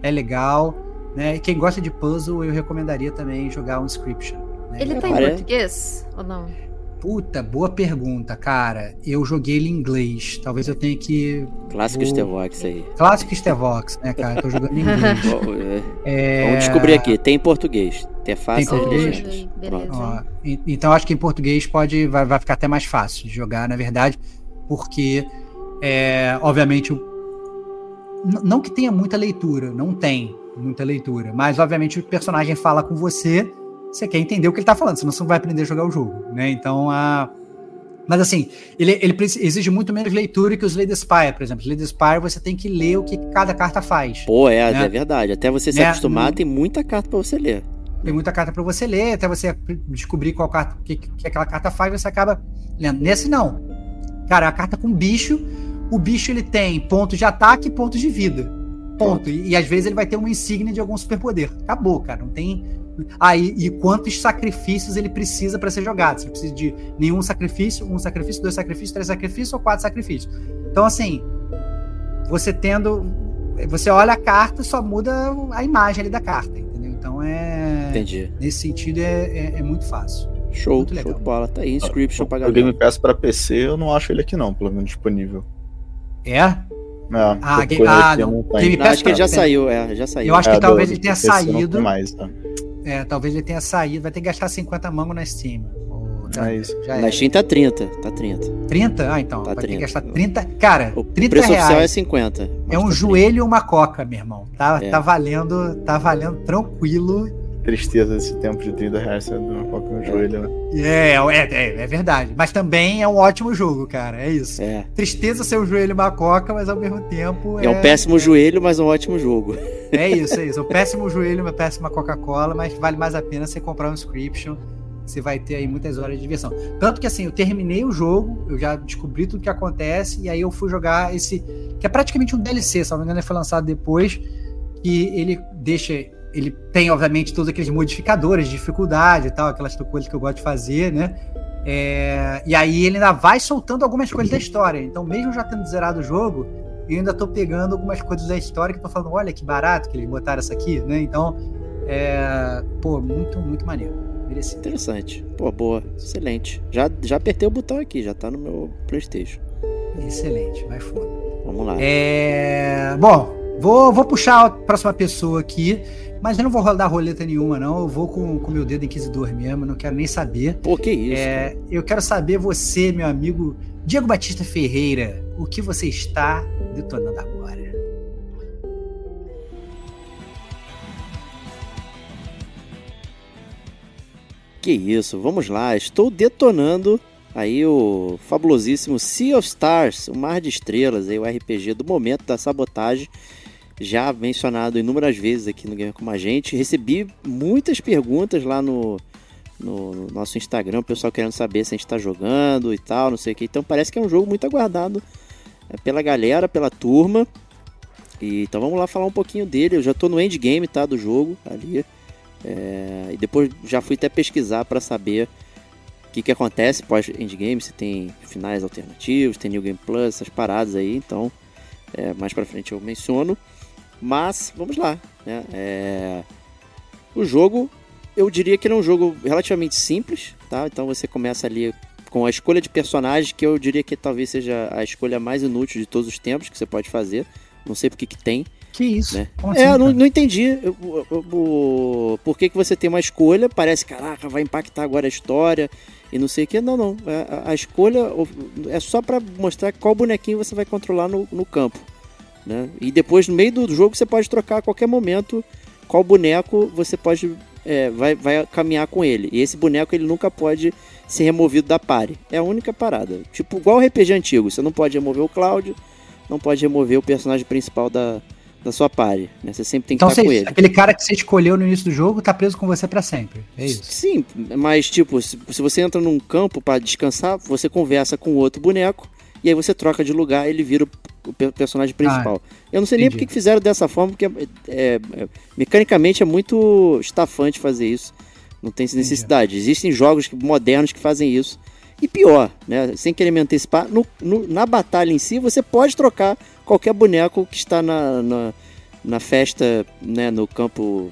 é legal. Né? E quem gosta de puzzle, eu recomendaria também jogar um Inscription. Né? Ele tá em português ou não? Puta, boa pergunta, cara. Eu joguei ele em inglês. Talvez eu tenha que. Clássico vou... Stevox aí. Clássico Stevox, né, cara? Eu tô jogando em inglês. é... Vamos descobrir aqui. Tem em português. Tem fácil tem português? Ó, então acho que em português pode vai, vai ficar até mais fácil de jogar, na verdade, porque é, obviamente não que tenha muita leitura, não tem muita leitura, mas obviamente o personagem fala com você você quer entender o que ele está falando, senão você não vai aprender a jogar o jogo, né? Então, a... Mas assim, ele, ele exige muito menos leitura que os Lady Spire, por exemplo. Lady Spire você tem que ler o que cada carta faz. Pô, é, né? é verdade. Até você se né? acostumar, tem muita carta para você ler. Tem muita carta para você ler, até você descobrir qual carta, que, que aquela carta faz, você acaba lendo. Nesse não. Cara, a carta com bicho, o bicho ele tem pontos de ataque e pontos de vida. Ponto. E, e, às vezes ele vai ter uma insígnia de algum superpoder. Acabou, cara. Não tem ah, e, e quantos sacrifícios ele precisa para ser jogado. Você precisa de nenhum sacrifício, um sacrifício, dois sacrifícios, três sacrifícios ou quatro sacrifícios. Então, assim, você tendo. Você olha a carta, só muda a imagem ali da carta, entendeu? Então é. Entendi. Nesse sentido é, é, é muito fácil. Show, muito show de bola. Tá aí, inscription ah, pra galera. O Game Pass pra PC eu não acho ele aqui não, pelo menos disponível. É? É, ah, game, ah não. não Game Pass acho que já saiu, é, já saiu. Eu acho é, que talvez ele tenha saído. Mais, tá? É, talvez ele tenha saído, vai ter que gastar 50 mangos na Steam. é isso. Já na é. Steam tá 30, tá 30. 30? Ah, então. Tá vai 30. ter que gastar 30. Cara, o 30 preço reais. oficial é 50. É um tá joelho e uma coca, meu irmão. Tá, é. tá valendo, tá valendo tranquilo tristeza esse tempo de 30 reais sendo uma coca no joelho, né? É, é, é, é, verdade. Mas também é um ótimo jogo, cara. É isso. É. Tristeza ser um joelho uma coca, mas ao mesmo tempo. É, é um péssimo é... joelho, mas um ótimo jogo. É isso, é isso. Um péssimo joelho, uma péssima Coca-Cola, mas vale mais a pena você comprar um inscription. Você vai ter aí muitas horas de diversão. Tanto que assim, eu terminei o jogo, eu já descobri tudo que acontece, e aí eu fui jogar esse. Que é praticamente um DLC, se não me engano, ele foi lançado depois. E ele deixa ele tem, obviamente, todos aqueles modificadores de dificuldade e tal, aquelas coisas que eu gosto de fazer, né? É, e aí ele ainda vai soltando algumas coisas da história. Então, mesmo já tendo zerado o jogo, eu ainda tô pegando algumas coisas da história que tô falando, olha que barato que eles botaram essa aqui, né? Então, é, pô, muito, muito maneiro. Merecido. Interessante. Pô, boa. Excelente. Já, já apertei o botão aqui, já tá no meu Playstation. Excelente, vai fundo. Vamos lá. É... Bom, vou, vou puxar a próxima pessoa aqui. Mas eu não vou rodar roleta nenhuma, não. Eu vou com o meu dedo inquisidor mesmo, não quero nem saber. Pô, que isso? É, eu quero saber você, meu amigo Diego Batista Ferreira, o que você está detonando agora? Que isso, vamos lá. Estou detonando Aí o fabulosíssimo Sea of Stars, o Mar de Estrelas, aí o RPG do momento da sabotagem, já mencionado inúmeras vezes aqui no Gamer Como a Gente. Recebi muitas perguntas lá no, no, no, nosso Instagram, o pessoal querendo saber se a gente está jogando e tal, não sei o que. Então parece que é um jogo muito aguardado é, pela galera, pela turma. E, então vamos lá falar um pouquinho dele. Eu já estou no endgame tá, do jogo ali. É, e depois já fui até pesquisar para saber o que, que acontece pós-endgame, se tem finais alternativos, tem New Game Plus, essas paradas aí. Então, é, mais para frente eu menciono. Mas, vamos lá. Né? É... O jogo, eu diria que ele é um jogo relativamente simples. Tá? Então você começa ali com a escolha de personagem, que eu diria que talvez seja a escolha mais inútil de todos os tempos que você pode fazer. Não sei porque que tem. Que isso? Né? Assim, é, não, não, entendi. Eu, eu, eu, por que, que você tem uma escolha? Parece, caraca, vai impactar agora a história e não sei o que. Não, não. A, é, a escolha é só para mostrar qual bonequinho você vai controlar no, no campo. Né? E depois, no meio do jogo, você pode trocar a qualquer momento qual boneco você pode é, vai, vai caminhar com ele. E esse boneco ele nunca pode ser removido da pare. É a única parada. Tipo, igual o RPG antigo. Você não pode remover o Cláudio, não pode remover o personagem principal da, da sua pare. Né? Você sempre tem que então, estar com ele. Aquele cara que você escolheu no início do jogo tá preso com você para sempre. É isso. Sim, mas tipo, se, se você entra num campo para descansar, você conversa com outro boneco e aí você troca de lugar, ele vira o personagem principal. Ah, eu não sei entendi. nem por que fizeram dessa forma, porque é, é, é, mecanicamente é muito estafante fazer isso. Não tem necessidade. Entendi. Existem jogos modernos que fazem isso. E pior, né? Sem querer me antecipar, no, no, na batalha em si você pode trocar qualquer boneco que está na, na, na festa, né, no campo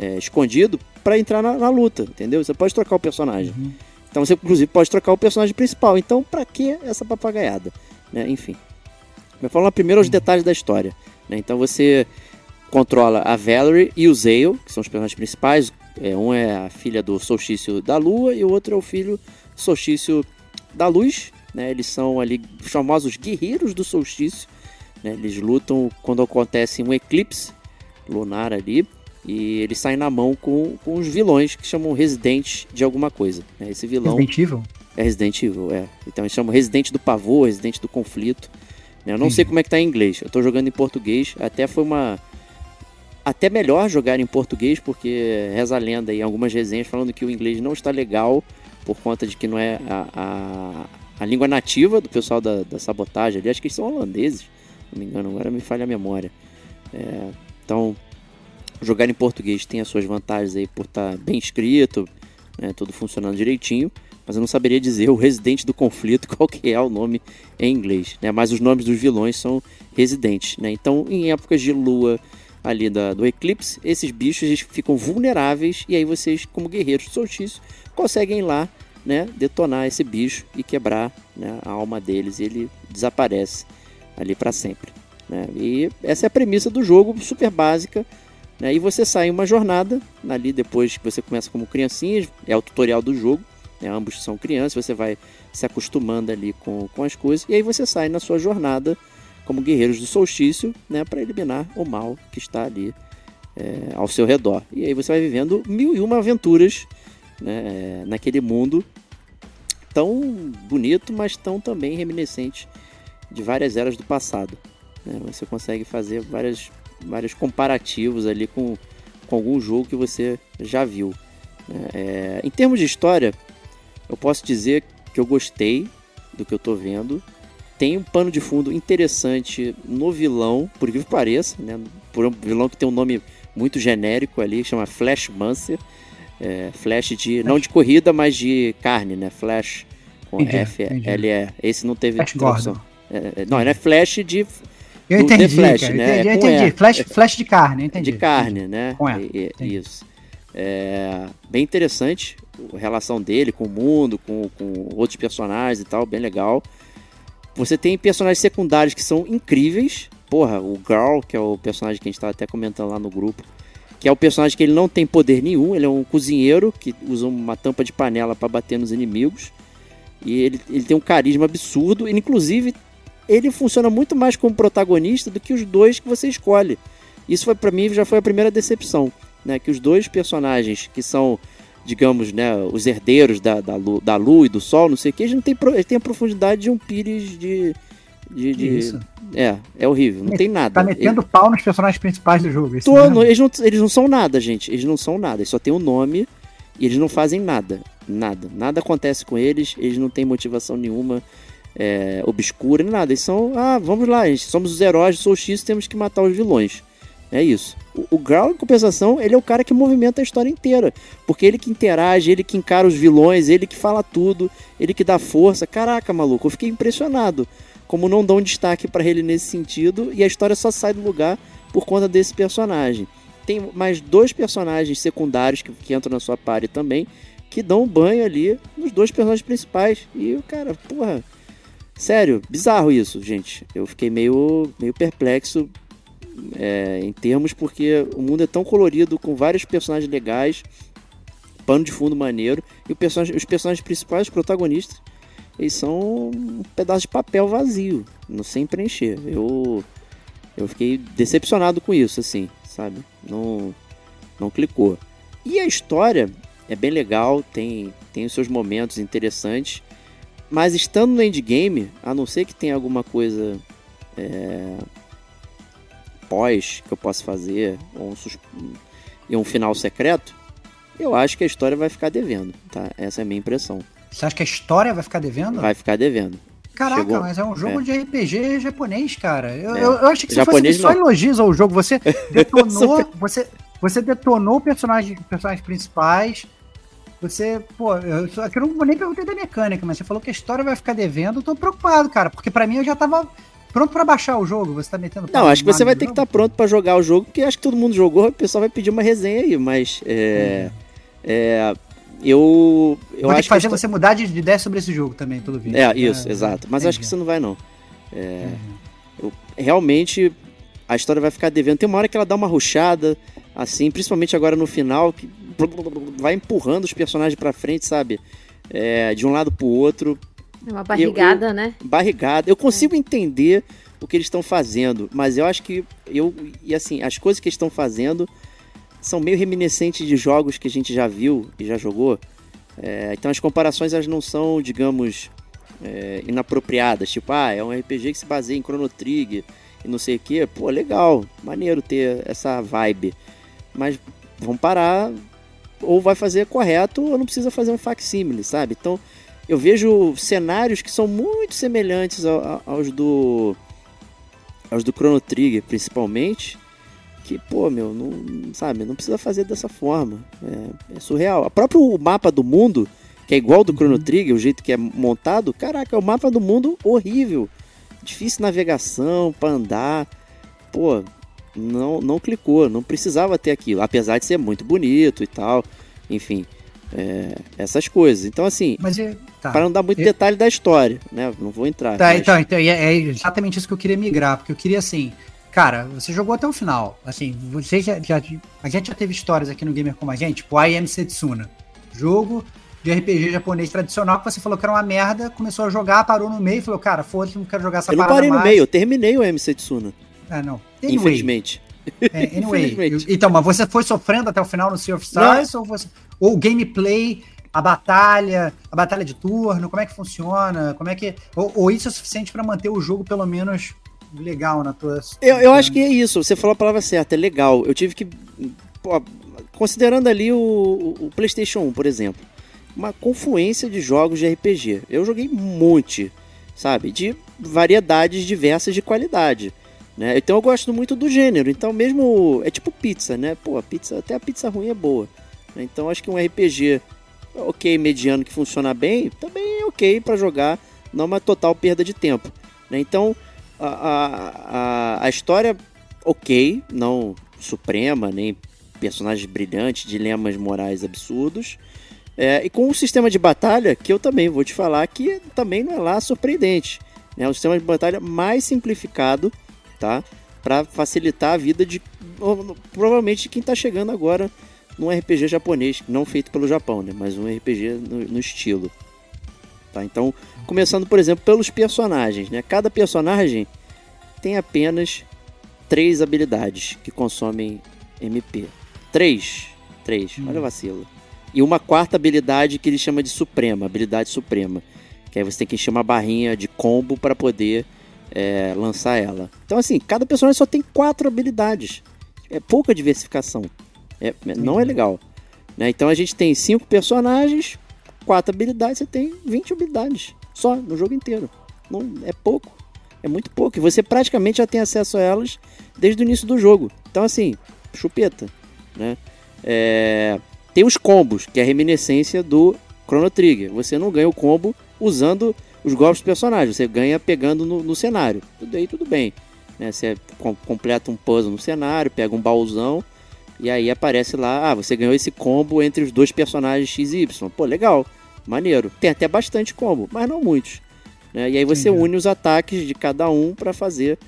é, escondido, para entrar na, na, luta, entendeu? Você pode trocar o personagem. Uhum. Então você, inclusive, pode trocar o personagem principal. Então, para que essa papagaiada? Né? Enfim. Mas falando primeiro os detalhes da história. Né? Então você controla a Valerie e o Zale, que são os personagens principais. É, um é a filha do solstício da lua e o outro é o filho do solstício da luz. Né? Eles são ali os famosos guerreiros do solstício. Né? Eles lutam quando acontece um eclipse lunar ali. E eles saem na mão com, com os vilões que chamam Residente de alguma coisa. Né? Esse vilão. Resident Evil? É Resident Evil, é. Então eles chamam Residente do Pavor, Residente do Conflito. Né? Eu não Sim. sei como é que tá em inglês. Eu tô jogando em português. Até foi uma. Até melhor jogar em português, porque reza a lenda em algumas resenhas falando que o inglês não está legal por conta de que não é a, a, a língua nativa do pessoal da, da sabotagem ali. Acho que eles são holandeses, se não me engano, agora me falha a memória. É, então, jogar em português tem as suas vantagens aí por estar tá bem escrito, né, tudo funcionando direitinho, mas eu não saberia dizer o residente do conflito qual que é o nome em inglês, né? Mas os nomes dos vilões são residentes, né? Então, em épocas de lua ali da, do eclipse, esses bichos eles ficam vulneráveis e aí vocês, como guerreiros do conseguem ir lá, né, detonar esse bicho e quebrar né, a alma deles e ele desaparece ali para sempre. Né? E essa é a premissa do jogo, super básica, né? E você sai em uma jornada, ali depois que você começa como criancinha, é o tutorial do jogo, né? ambos são crianças, você vai se acostumando ali com, com as coisas, e aí você sai na sua jornada como guerreiros do solstício, né? para eliminar o mal que está ali é, ao seu redor. E aí você vai vivendo mil e uma aventuras né? naquele mundo tão bonito, mas tão também reminiscente de várias eras do passado. Né? Você consegue fazer várias vários comparativos ali com, com algum jogo que você já viu. Né? É, em termos de história, eu posso dizer que eu gostei do que eu estou vendo. Tem um pano de fundo interessante no vilão, por que pareça, né? por um vilão que tem um nome muito genérico ali, chama Flash Mancer. É, flash de. não de corrida, mas de carne, né? Flash com entendi, F L E. Esse não teve tradução. É, não, ele é Flash de eu entendi, Flash, cara, né? Entendi, é entendi. Flash, flash de carne, entendi. De carne, né? Com e, isso. É, bem interessante a relação dele com o mundo, com, com outros personagens e tal, bem legal. Você tem personagens secundários que são incríveis. Porra, o Girl, que é o personagem que a gente estava até comentando lá no grupo, que é o personagem que ele não tem poder nenhum, ele é um cozinheiro que usa uma tampa de panela para bater nos inimigos. E ele, ele tem um carisma absurdo, ele inclusive ele funciona muito mais como protagonista do que os dois que você escolhe. Isso foi para mim já foi a primeira decepção, né? Que os dois personagens que são digamos, né, os herdeiros da, da, lua, da lua e do sol, não sei o que, eles não têm, eles têm a profundidade de um pires de. de, de... Isso. É, é horrível, não tem nada. Tá metendo ele... pau nos personagens principais do jogo. Tô, não, eles, não, eles não são nada, gente. Eles não são nada. Eles só tem um nome e eles não fazem nada. Nada. Nada acontece com eles, eles não têm motivação nenhuma é, obscura, nem nada. Eles são, ah, vamos lá, gente, somos os heróis do X temos que matar os vilões. É isso. O, o Growl, em compensação, ele é o cara que movimenta a história inteira. Porque ele que interage, ele que encara os vilões, ele que fala tudo, ele que dá força. Caraca, maluco, eu fiquei impressionado. Como não dão destaque para ele nesse sentido, e a história só sai do lugar por conta desse personagem. Tem mais dois personagens secundários que, que entram na sua party também, que dão um banho ali nos dois personagens principais. E o cara, porra. Sério, bizarro isso, gente. Eu fiquei meio, meio perplexo é, em termos, porque o mundo é tão colorido, com vários personagens legais, pano de fundo maneiro, e personagem, os personagens principais, os protagonistas, eles são um pedaço de papel vazio, não sem preencher. Eu, eu fiquei decepcionado com isso, assim, sabe? Não, não clicou. E a história é bem legal, tem, tem os seus momentos interessantes, mas estando no endgame, a não ser que tenha alguma coisa é, pós que eu possa fazer, ou um, e um final secreto, eu acho que a história vai ficar devendo, tá? Essa é a minha impressão. Você acha que a história vai ficar devendo? Vai ficar devendo. Caraca, Chegou. mas é um jogo é. de RPG japonês, cara. Eu, é. eu, eu achei que você fosse só elogios ao jogo. Você detonou, você, você detonou o personagem, personagens principais. Você, pô, eu, aqui eu não nem perguntei da mecânica, mas você falou que a história vai ficar devendo. Eu tô preocupado, cara, porque para mim eu já tava pronto para baixar o jogo? Você tá metendo Não, acho que você vai ter que estar tá pronto para jogar o jogo, porque acho que todo mundo jogou, o pessoal vai pedir uma resenha aí, mas é, é eu eu Vou acho que fazer que você mudar de ideia sobre esse jogo também, todo vídeo. É, isso, é, exato. Mas acho que isso não vai não. É, uhum. eu, realmente a história vai ficar devendo. Tem uma hora que ela dá uma ruchada, assim, principalmente agora no final, que vai empurrando os personagens para frente, sabe? É, de um lado pro outro. É uma barrigada, eu, eu, né? Barrigada. Eu consigo é. entender o que eles estão fazendo, mas eu acho que eu e assim, as coisas que eles estão fazendo são meio reminiscentes de jogos que a gente já viu e já jogou. É, então as comparações elas não são, digamos, é, inapropriadas. Tipo, ah, é um RPG que se baseia em Chrono Trigger e não sei o que. Pô, legal, maneiro ter essa vibe. Mas vamos parar, ou vai fazer correto, ou não precisa fazer um facsimile, sabe? Então eu vejo cenários que são muito semelhantes aos do aos do Chrono Trigger, principalmente, que, pô, meu, não, sabe, não precisa fazer dessa forma. É, é surreal. O próprio mapa do mundo, que é igual do Chrono uhum. Trigger, o jeito que é montado, caraca, é o mapa do mundo horrível. Difícil navegação, para andar. Pô, não, não clicou, não precisava ter aquilo, apesar de ser muito bonito e tal. Enfim, é, essas coisas. Então, assim, mas, é, tá. para não dar muito detalhe da história, né? Não vou entrar. Tá, mas... então, então é, é, exatamente isso que eu queria migrar, porque eu queria, assim, cara, você jogou até o final. Assim, você já, já, a gente já teve histórias aqui no Gamer como a gente, tipo I Am Setsuna. Jogo de RPG japonês tradicional que você falou que era uma merda, começou a jogar, parou no meio e falou, cara, foda-se, não quero jogar essa parada Eu não parei mais. no meio, eu terminei o MC Tsuna. Ah, não. Anyway. Infelizmente. É, anyway, então, mas você foi sofrendo até o final no Sea of Stars ou, você, ou o gameplay, a batalha, a batalha de turno, como é que funciona? Como é que ou, ou isso é suficiente para manter o jogo pelo menos legal na tua Eu, eu acho que é isso, você falou a palavra certa, é legal. Eu tive que pô, considerando ali o, o, PlayStation 1, por exemplo, uma confluência de jogos de RPG. Eu joguei um monte, sabe, de variedades diversas de qualidade. Né? Então eu gosto muito do gênero. Então mesmo é tipo pizza, né? Pô, a pizza até a pizza ruim é boa. Né? Então acho que um RPG ok mediano que funciona bem também é ok para jogar, não é uma total perda de tempo. Né? Então a, a, a história ok, não suprema nem personagens brilhantes, dilemas morais absurdos. É, e com um sistema de batalha que eu também vou te falar que também não é lá surpreendente. É um sistema de batalha mais simplificado tá? Para facilitar a vida de provavelmente quem está chegando agora num RPG japonês, não feito pelo Japão, né? Mas um RPG no, no estilo. Tá? Então, começando, por exemplo, pelos personagens, né? Cada personagem tem apenas três habilidades que consomem MP. Três. Três. Hum. Olha o vacilo. e uma quarta habilidade que ele chama de Suprema, habilidade Suprema. Que aí você tem que encher uma barrinha de combo para poder é, lançar ela. Então, assim, cada personagem só tem quatro habilidades. É pouca diversificação. É, não é legal. Né? Então a gente tem cinco personagens, quatro habilidades, você tem 20 habilidades. Só no jogo inteiro. Não, é pouco. É muito pouco. E você praticamente já tem acesso a elas desde o início do jogo. Então, assim, chupeta. Né? É... Tem os combos, que é a reminiscência do Chrono Trigger. Você não ganha o combo usando os golpes do personagem, você ganha pegando no, no cenário. Tudo aí, tudo bem. Né? Você completa um puzzle no cenário, pega um baúzão e aí aparece lá, ah, você ganhou esse combo entre os dois personagens X e Y. Pô, legal, maneiro. Tem até bastante combo, mas não muitos. Né? E aí você Entendi. une os ataques de cada um para fazer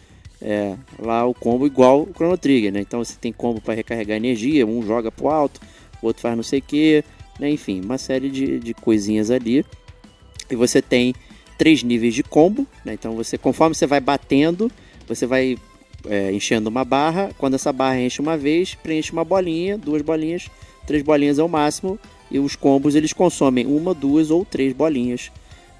é, lá o combo igual o Chrono Trigger, né? Então você tem combo para recarregar energia, um joga pro alto, o outro faz não sei o que, né? Enfim, uma série de, de coisinhas ali. E você tem três níveis de combo, né? Então você, conforme você vai batendo, você vai é, enchendo uma barra. Quando essa barra enche uma vez, preenche uma bolinha, duas bolinhas, três bolinhas é o máximo. E os combos eles consomem uma, duas ou três bolinhas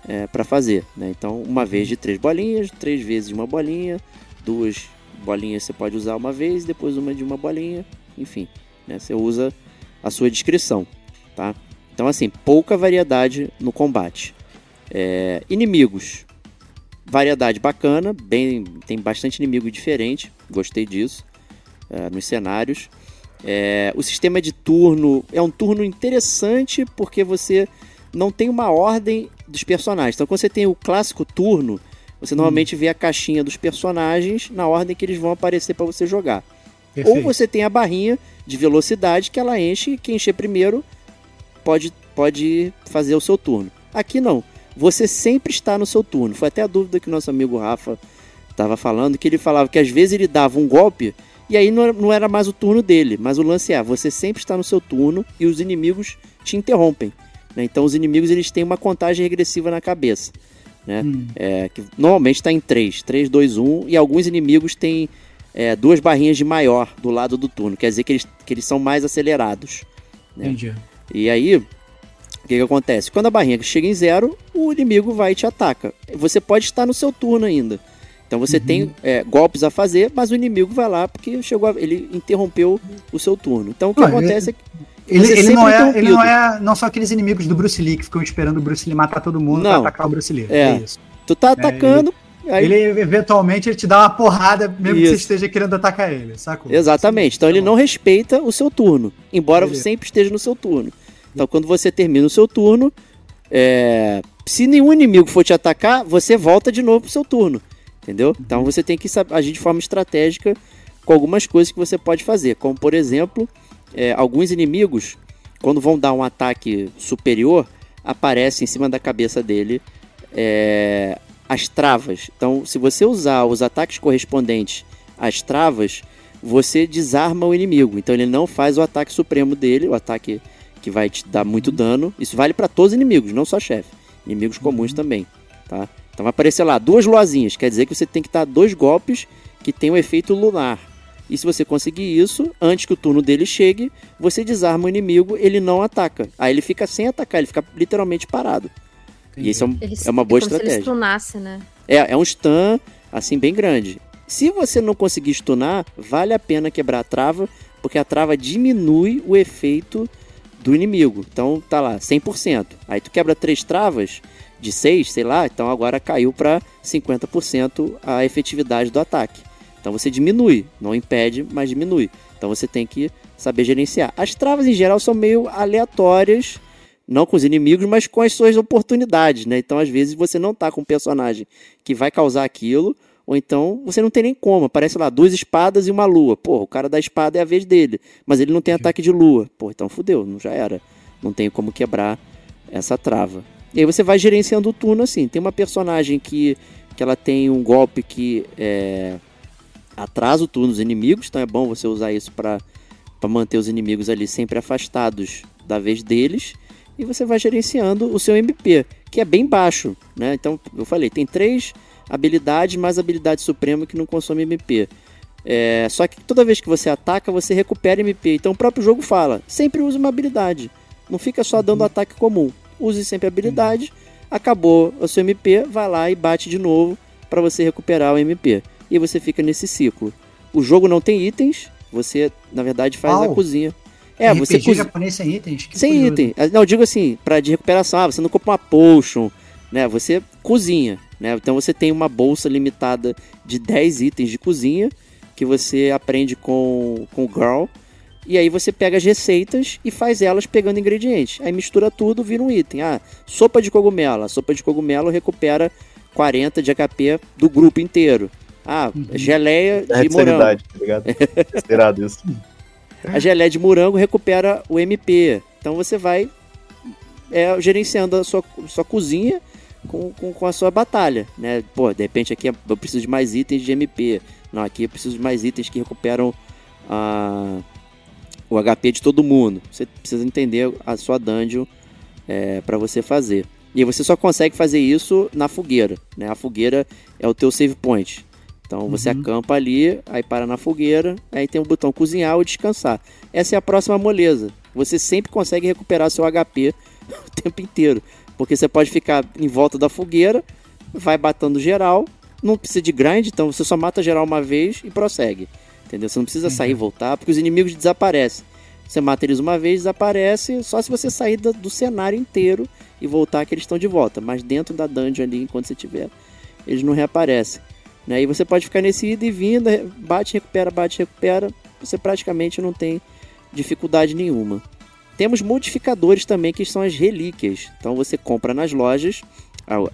é, para fazer. Né? Então, uma vez de três bolinhas, três vezes uma bolinha, duas bolinhas você pode usar uma vez, depois uma de uma bolinha, enfim, né? você usa a sua descrição, tá? Então, assim, pouca variedade no combate. É, inimigos, variedade bacana, bem, tem bastante inimigo diferente, gostei disso é, nos cenários. É, o sistema de turno é um turno interessante porque você não tem uma ordem dos personagens. Então, quando você tem o clássico turno, você normalmente hum. vê a caixinha dos personagens na ordem que eles vão aparecer para você jogar. Perfeito. Ou você tem a barrinha de velocidade que ela enche e quem encher primeiro pode, pode fazer o seu turno. Aqui não. Você sempre está no seu turno. Foi até a dúvida que o nosso amigo Rafa estava falando, que ele falava que às vezes ele dava um golpe e aí não era mais o turno dele, mas o lance é, você sempre está no seu turno e os inimigos te interrompem. Né? Então os inimigos eles têm uma contagem regressiva na cabeça. Né? Hum. É, que normalmente está em 3, 3, 2, 1, e alguns inimigos têm é, duas barrinhas de maior do lado do turno, quer dizer que eles, que eles são mais acelerados. Né? Entendi. E aí, o que, que acontece? Quando a barrinha chega em zero, o inimigo vai e te ataca. Você pode estar no seu turno ainda. Então você uhum. tem é, golpes a fazer, mas o inimigo vai lá porque chegou a, ele interrompeu o seu turno. Então o que acontece é que ele, ele não é, ele não é não são aqueles inimigos do Bruce Lee que ficam esperando o Bruce Lee matar todo mundo não. pra atacar o Bruce Lee. É, é isso. Tu tá atacando. É, ele, aí... ele, eventualmente ele te dá uma porrada, mesmo isso. que você esteja querendo atacar ele, sacou? Exatamente. Então ele não respeita o seu turno, embora você sempre esteja no seu turno. Então quando você termina o seu turno, é... se nenhum inimigo for te atacar, você volta de novo pro seu turno. Entendeu? Então você tem que agir de forma estratégica com algumas coisas que você pode fazer, como por exemplo é, alguns inimigos, quando vão dar um ataque superior, aparece em cima da cabeça dele é, as travas. Então, se você usar os ataques correspondentes às travas, você desarma o inimigo. Então, ele não faz o ataque supremo dele, o ataque que vai te dar muito dano. Isso vale para todos os inimigos, não só chefe. Inimigos comuns uhum. também, tá? Então vai aparecer lá duas luazinhas, quer dizer que você tem que dar dois golpes que tem o um efeito lunar. E se você conseguir isso, antes que o turno dele chegue, você desarma o inimigo, ele não ataca. Aí ele fica sem atacar, ele fica literalmente parado. Entendi. E isso é, um, é uma boa estratégia. Se ele stunasse, né? É, é um stun, assim, bem grande. Se você não conseguir stunar, vale a pena quebrar a trava, porque a trava diminui o efeito do inimigo. Então tá lá, 100%. Aí tu quebra três travas de 6, sei lá, então agora caiu para 50% a efetividade do ataque. Então você diminui, não impede, mas diminui. Então você tem que saber gerenciar. As travas em geral são meio aleatórias, não com os inimigos, mas com as suas oportunidades, né? Então às vezes você não tá com um personagem que vai causar aquilo, ou então você não tem nem como. Aparece lá duas espadas e uma lua. Pô, o cara da espada é a vez dele, mas ele não tem ataque de lua. Pô, então fudeu, não já era. Não tem como quebrar essa trava. E aí você vai gerenciando o turno assim. Tem uma personagem que, que ela tem um golpe que é, atrasa o turno dos inimigos, então é bom você usar isso para manter os inimigos ali sempre afastados da vez deles. E você vai gerenciando o seu MP, que é bem baixo, né? Então, eu falei, tem três habilidades mais habilidade suprema que não consome MP. É, só que toda vez que você ataca, você recupera MP. Então o próprio jogo fala, sempre use uma habilidade. Não fica só dando uhum. ataque comum. Use sempre habilidade. Acabou o seu MP, vai lá e bate de novo para você recuperar o MP. E você fica nesse ciclo. O jogo não tem itens, você na verdade faz a cozinha. É, RPG você cozinha... japonês sem itens? Que sem curioso. item. Não, eu digo assim, para de recuperação, ah, você não compra uma potion, né? Você cozinha, né? Então você tem uma bolsa limitada de 10 itens de cozinha que você aprende com, com o Girl. E aí você pega as receitas e faz elas pegando ingredientes. Aí mistura tudo, vira um item. Ah, sopa de cogumelo. A sopa de cogumelo recupera 40 de HP do grupo inteiro. Ah, uhum. geleia é de morango. Tá ligado? Esperado isso. A geleia de morango recupera o MP. Então você vai é, gerenciando a sua, sua cozinha com, com, com, a sua batalha, né? Pô, de repente aqui eu preciso de mais itens de MP. Não, aqui eu preciso de mais itens que recuperam a, o HP de todo mundo. Você precisa entender a sua dungeon é, para você fazer. E você só consegue fazer isso na fogueira, né? A fogueira é o teu save point. Então você uhum. acampa ali, aí para na fogueira, aí tem o botão cozinhar ou descansar. Essa é a próxima moleza. Você sempre consegue recuperar seu HP o tempo inteiro. Porque você pode ficar em volta da fogueira, vai batendo geral, não precisa de grind, então você só mata geral uma vez e prossegue. Entendeu? Você não precisa sair e voltar, porque os inimigos desaparecem. Você mata eles uma vez, desaparece, só se você sair do, do cenário inteiro e voltar que eles estão de volta. Mas dentro da dungeon ali, enquanto você tiver, eles não reaparecem. Né? E você pode ficar nesse ida e vinda, bate, recupera, bate, recupera. Você praticamente não tem dificuldade nenhuma. Temos modificadores também que são as relíquias. Então você compra nas lojas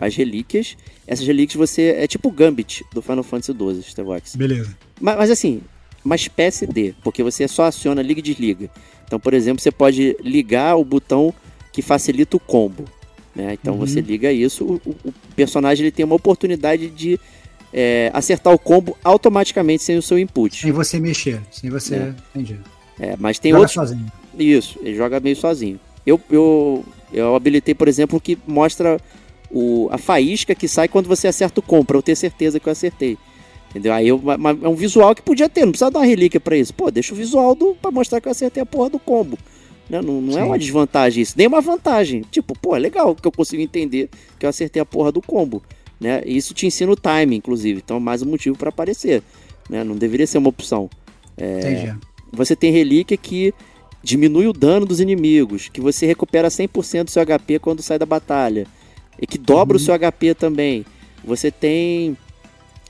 as relíquias. Essas relíquias você. É tipo o Gambit do Final Fantasy XII, Starbox. Beleza. Mas, mas, assim, uma espécie de, porque você só aciona liga e desliga. Então, por exemplo, você pode ligar o botão que facilita o combo. Né? Então uhum. você liga isso, o, o, personagem ele tem uma oportunidade de é, acertar o combo automaticamente sem o seu input. Sem você mexer, sem você. É. Entendi. É, mas tem joga outros. sozinho. Isso, ele joga meio sozinho. Eu, eu, eu habilitei, por exemplo, que mostra o, a faísca que sai quando você acerta o combo, pra eu ter certeza que eu acertei. Entendeu? Aí eu, é um visual que podia ter, não precisa dar uma relíquia pra isso. Pô, deixa o visual do, pra mostrar que eu acertei a porra do combo. Né? Não, não é uma desvantagem isso, nem uma vantagem. Tipo, pô, é legal que eu consigo entender que eu acertei a porra do combo. Né? Isso te ensina o time, inclusive. Então, mais um motivo para aparecer. Né? Não deveria ser uma opção. É, você tem relíquia que diminui o dano dos inimigos, que você recupera 100% do seu HP quando sai da batalha, e que dobra uhum. o seu HP também. Você tem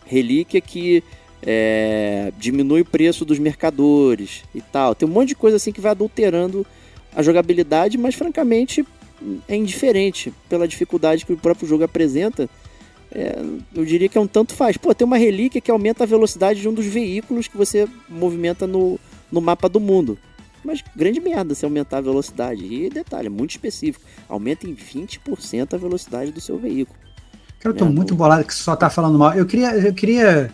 relíquia que é, diminui o preço dos mercadores e tal. Tem um monte de coisa assim que vai adulterando a jogabilidade, mas francamente é indiferente pela dificuldade que o próprio jogo apresenta. É, eu diria que é um tanto faz. Pô, tem uma relíquia que aumenta a velocidade de um dos veículos que você movimenta no, no mapa do mundo. Mas grande merda se aumentar a velocidade. E detalhe, é muito específico. Aumenta em 20% a velocidade do seu veículo. Eu tô é, muito bolado que você só tá falando mal. Eu queria, eu queria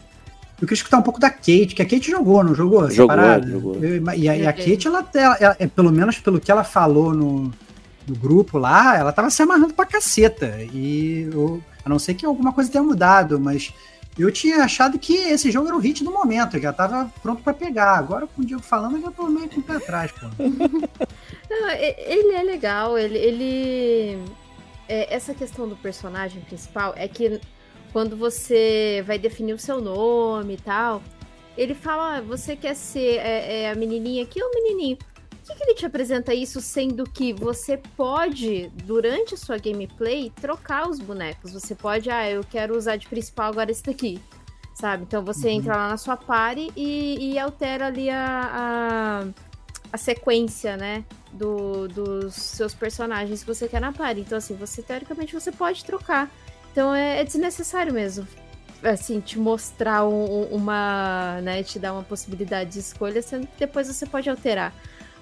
eu queria escutar um pouco da Kate, que a Kate jogou, não jogou? Jogou, jogou. Eu, e, a, e, a, Kate, ela, ela, ela, é, pelo menos pelo que ela falou no, no grupo lá, ela tava se amarrando pra caceta. E eu, a não ser que alguma coisa tenha mudado, mas eu tinha achado que esse jogo era o hit do momento, já tava pronto para pegar. Agora, com o Diego falando, eu já tô meio com o pé atrás, pô. não, ele é legal, ele. ele... É, essa questão do personagem principal é que quando você vai definir o seu nome e tal, ele fala: ah, você quer ser é, é a menininha aqui ou o menininho? Por que, que ele te apresenta isso sendo que você pode, durante a sua gameplay, trocar os bonecos? Você pode, ah, eu quero usar de principal agora esse daqui. Sabe? Então você uhum. entra lá na sua party e, e altera ali a, a, a sequência, né? Do, dos seus personagens que você quer na party. Então, assim, você teoricamente você pode trocar. Então é, é desnecessário mesmo. Assim, te mostrar um, uma. né, te dar uma possibilidade de escolha, sendo que depois você pode alterar.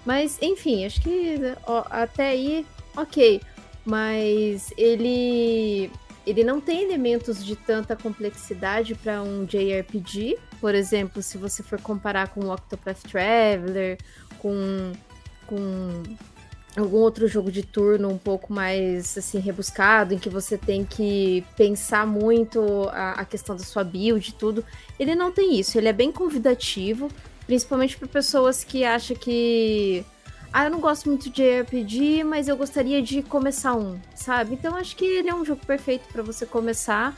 Mas, enfim, acho que ó, até aí, ok. Mas ele. Ele não tem elementos de tanta complexidade para um JRPG. Por exemplo, se você for comparar com o Octopath Traveler, com, com algum outro jogo de turno um pouco mais assim rebuscado, em que você tem que pensar muito a, a questão da sua build e tudo. Ele não tem isso, ele é bem convidativo, principalmente para pessoas que acham que ah, eu não gosto muito de RPG, mas eu gostaria de começar um, sabe? Então acho que ele é um jogo perfeito para você começar.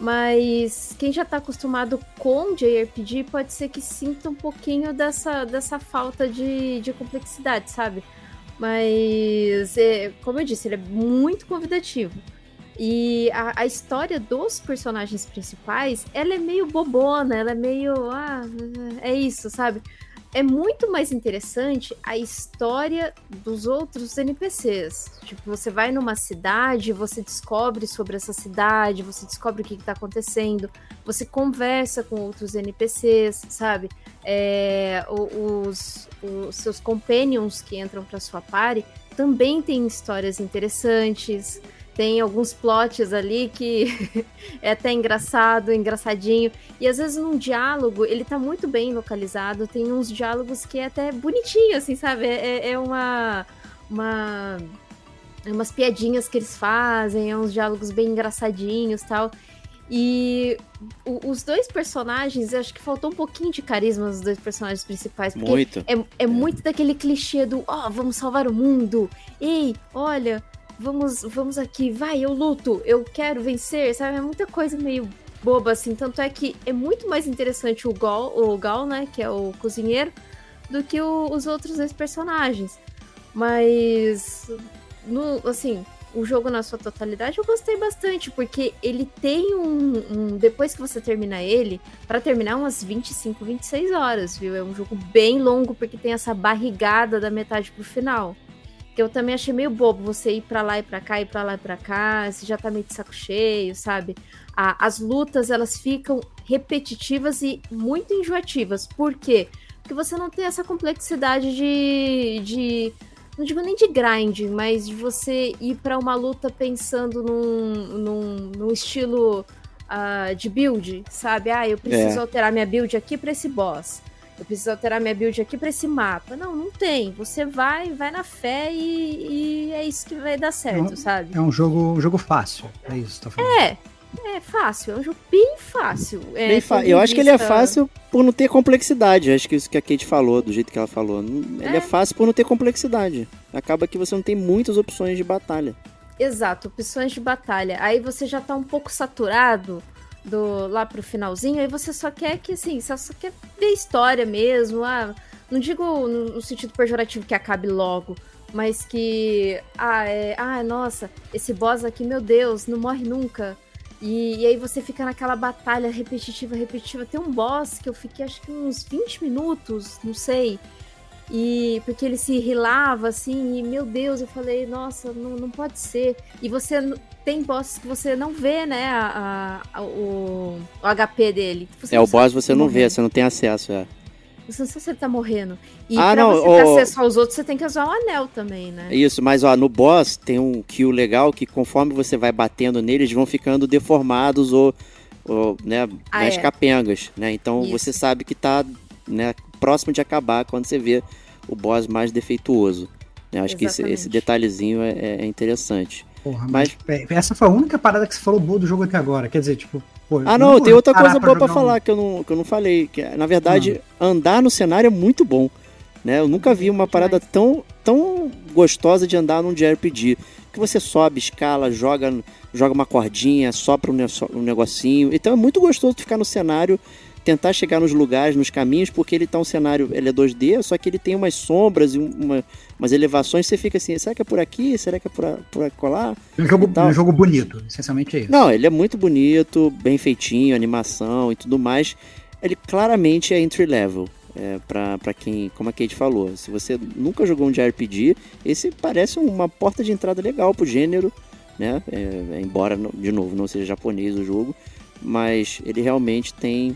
Mas quem já tá acostumado com JRPG pode ser que sinta um pouquinho dessa, dessa falta de, de complexidade, sabe? Mas, é, como eu disse, ele é muito convidativo. E a, a, história dos personagens principais, ela é meio bobona, ela é meio. Ah, é isso, sabe? é muito mais interessante a história dos outros NPCs. Tipo, você vai numa cidade, você descobre sobre essa cidade, você descobre o que está acontecendo, você conversa com outros NPCs, sabe? É, os, os seus companions que entram para sua party também têm histórias interessantes tem alguns plots ali que é até engraçado, engraçadinho. E às vezes num diálogo, ele tá muito bem localizado, tem uns diálogos que é até bonitinho, assim, sabe? É, é uma. uma é umas piadinhas que eles fazem, é uns diálogos bem engraçadinhos tal. E o, os dois personagens, eu acho que faltou um pouquinho de carisma nos dois personagens principais. Porque muito. É, é, é muito daquele clichê do, ó, oh, vamos salvar o mundo. Ei, olha, vamos, vamos aqui, vai, eu luto, eu quero vencer, sabe? É muita coisa meio boba, assim. Tanto é que é muito mais interessante o Gal, o Gal né, que é o cozinheiro, do que o, os outros dois personagens. Mas, no, assim, o jogo na sua totalidade eu gostei bastante, porque ele tem um. um depois que você termina ele, para terminar umas 25, 26 horas, viu? É um jogo bem longo, porque tem essa barrigada da metade pro final eu também achei meio bobo você ir para lá e para cá, ir para lá e para cá, você já tá meio de saco cheio, sabe? A, as lutas, elas ficam repetitivas e muito enjoativas. Por quê? Porque você não tem essa complexidade de, de não digo nem de grind, mas de você ir para uma luta pensando num, num, num estilo uh, de build, sabe? Ah, eu preciso é. alterar minha build aqui para esse boss eu preciso alterar minha build aqui para esse mapa. Não, não tem. Você vai, vai na fé e, e é isso que vai dar certo, é um, sabe? É um jogo, um jogo fácil. É isso, tá falando. É. É fácil, é um jogo bem fácil. É, bem Eu acho que ele é fácil por não ter complexidade. Eu acho que isso que a Kate falou, do jeito que ela falou. Ele é. é fácil por não ter complexidade. Acaba que você não tem muitas opções de batalha. Exato, opções de batalha. Aí você já tá um pouco saturado do lá pro finalzinho, aí você só quer que, assim, você só quer ver história mesmo, ah, não digo no, sentido pejorativo que acabe logo, mas que, ah, é, ah, nossa, esse boss aqui, meu Deus, não morre nunca. E, e, aí você fica naquela batalha repetitiva, repetitiva. Tem um boss que eu fiquei acho que uns 20 minutos, não sei. E porque ele se rilava assim, e meu Deus, eu falei, nossa, não, não pode ser. E você tem bosses que você não vê, né, a, a, o, o, HP dele. Você é, o boss você não vê, você não tem acesso, é. Você não sabe se ele tá morrendo. E ah, pra não, você ter acesso aos outros, você tem que usar o um anel também, né? Isso, mas ó, no boss tem um kill legal que conforme você vai batendo neles, vão ficando deformados ou, ou né, ah, nas é. capengas, né? Então Isso. você sabe que tá né, próximo de acabar quando você vê o boss mais defeituoso. Eu acho Exatamente. que esse, esse detalhezinho é, é interessante. Porra, mas, mas, é, essa foi a única parada que você falou boa do jogo até agora. Quer dizer, tipo. Pô, ah, não, tem outra coisa boa pra falar que eu não, que eu não falei. Que, na verdade, ah. andar no cenário é muito bom. Né? Eu nunca vi uma parada tão, tão gostosa de andar num JRPG. Que você sobe, escala, joga, joga uma cordinha, sopra um, um negocinho. Então é muito gostoso ficar no cenário tentar chegar nos lugares, nos caminhos, porque ele tá um cenário, ele é 2D, só que ele tem umas sombras e uma, umas elevações, você fica assim, será que é por aqui? Será que é por, por colar? É um jogo, um jogo bonito, essencialmente é isso. Não, ele é muito bonito, bem feitinho, animação e tudo mais. Ele claramente é entry level. É, para quem, como a Kate falou, se você nunca jogou um JRPG, esse parece uma porta de entrada legal pro gênero, né? É, embora, de novo, não seja japonês o jogo, mas ele realmente tem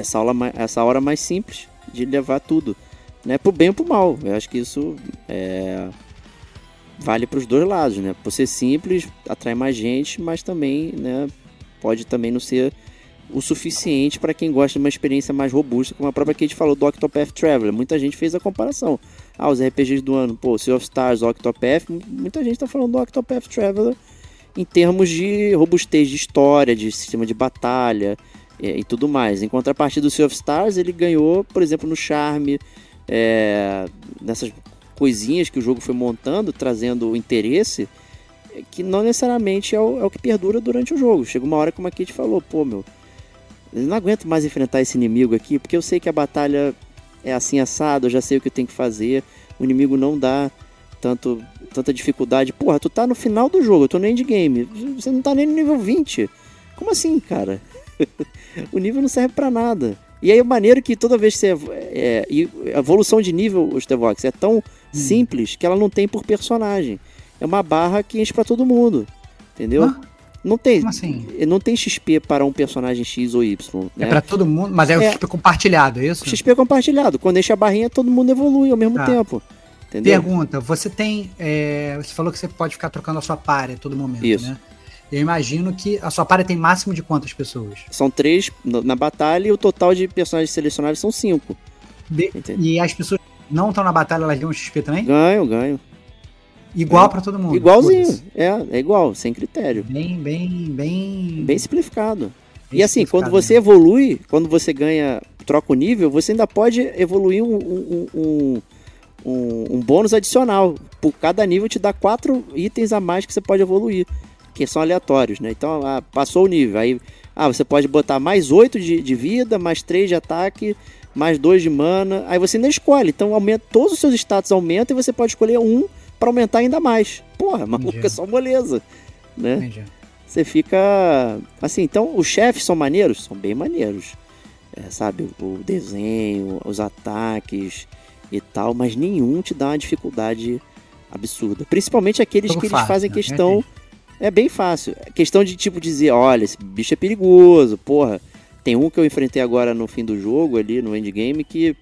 essa, aula, essa hora mais simples de levar tudo, né? Pro bem ou pro mal. Eu acho que isso é, vale para os dois lados, né? Por ser simples, atrai mais gente, mas também, né? Pode também não ser o suficiente para quem gosta de uma experiência mais robusta, como a própria Kate falou do Octopath Traveler. Muita gente fez a comparação. Ah, os RPGs do ano, pô, Sea of Stars, Octopath, muita gente está falando do Octopath Traveler em termos de robustez de história, de sistema de batalha, e, tudo mais. Em contrapartida do Sea of Stars, ele ganhou, por exemplo, no charme, é, nessas coisinhas que o jogo foi montando, trazendo interesse, que não necessariamente é o, é o que perdura durante o jogo. Chega uma hora, como a Kate falou, pô, meu, eu não aguento mais enfrentar esse inimigo aqui, porque eu sei que a batalha é assim assado, eu já sei o que eu tenho que fazer, o inimigo não dá tanto, tanta dificuldade. Porra, tu tá no final do jogo, eu tô no endgame, você não tá nem no nível 20. Como assim, cara? o nível não serve para nada. E aí é maneiro que toda vez que você. É, a evolução de nível, o Stevox, é tão hum. simples que ela não tem por personagem. É uma barra que enche pra todo mundo. Entendeu? Ah, não tem. Assim? Não tem XP para um personagem X ou Y. É né? É pra todo mundo, mas é, o XP compartilhado, é isso? XP compartilhado. Quando enche a barrinha, todo mundo evolui ao mesmo tá. tempo. Entendeu? Pergunta: você tem. É, você falou que você pode ficar trocando a sua par a todo momento, isso. né? Eu imagino que a sua party tem máximo de quantas pessoas? São três na batalha e o total de personagens selecionáveis são cinco. De... E as pessoas não estão na batalha, elas ganham XP também? Ganham, ganham. Igual é. para todo mundo. Igualzinho. É, é igual, sem critério. Em bem, bem. Bem simplificado. Bem e assim, quando você mesmo. evolui, quando você ganha, troca o nível, você ainda pode evoluir um, um, um, um, um bônus adicional. Por cada nível te dá quatro itens a mais que você pode evoluir que são aleatórios, né? Então, ah, passou o nível, aí ah, você pode botar mais 8 de, de vida, mais 3 de ataque, mais 2 de mana, aí você ainda escolhe, então aumenta, todos os seus status aumentam e você pode escolher um para aumentar ainda mais. Porra, maluco, é só moleza, né? Entendi. Você fica assim, então os chefes são maneiros? São bem maneiros. É, sabe, o desenho, os ataques e tal, mas nenhum te dá uma dificuldade absurda. Principalmente aqueles que eles fazem né? É bem fácil. É questão de tipo dizer, olha, esse bicho é perigoso, porra. Tem um que eu enfrentei agora no fim do jogo, ali no endgame, que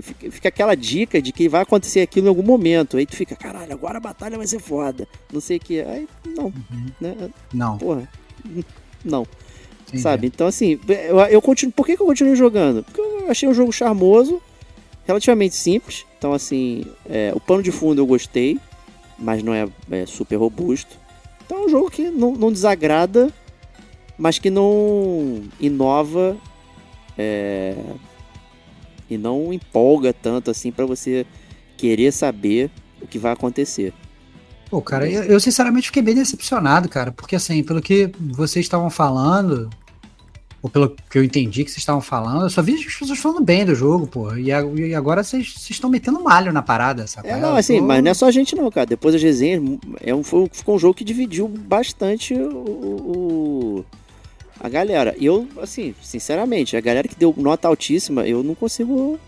fica, fica, aquela dica de que vai acontecer aquilo em algum momento. Aí tu fica, caralho, agora a batalha vai ser foda. Não sei o que. Aí, não. Uhum. Né? Não. Porra. Não. Sim, Sabe? É. Então, assim, eu, eu continuo. Por que, que eu continuo jogando? Porque eu achei um jogo charmoso, relativamente simples. Então, assim, é, o pano de fundo eu gostei, mas não é, é super robusto. Então é um jogo que não, não desagrada, mas que não inova é, e não empolga tanto assim para você querer saber o que vai acontecer. Pô, cara, eu, eu, sinceramente fiquei bem decepcionado, cara, porque assim, pelo que vocês estavam falando, ou pelo que eu entendi que vocês estavam falando, eu só vi as pessoas falando bem do jogo, pô. E, e agora vocês estão metendo malho na parada, sabe? É, não, assim, tô... mas não é só a gente não, cara. Depois das resenhas, é um, foi, ficou um jogo que dividiu bastante o, o, a galera. E eu, assim, sinceramente, a galera que deu nota altíssima, eu não consigo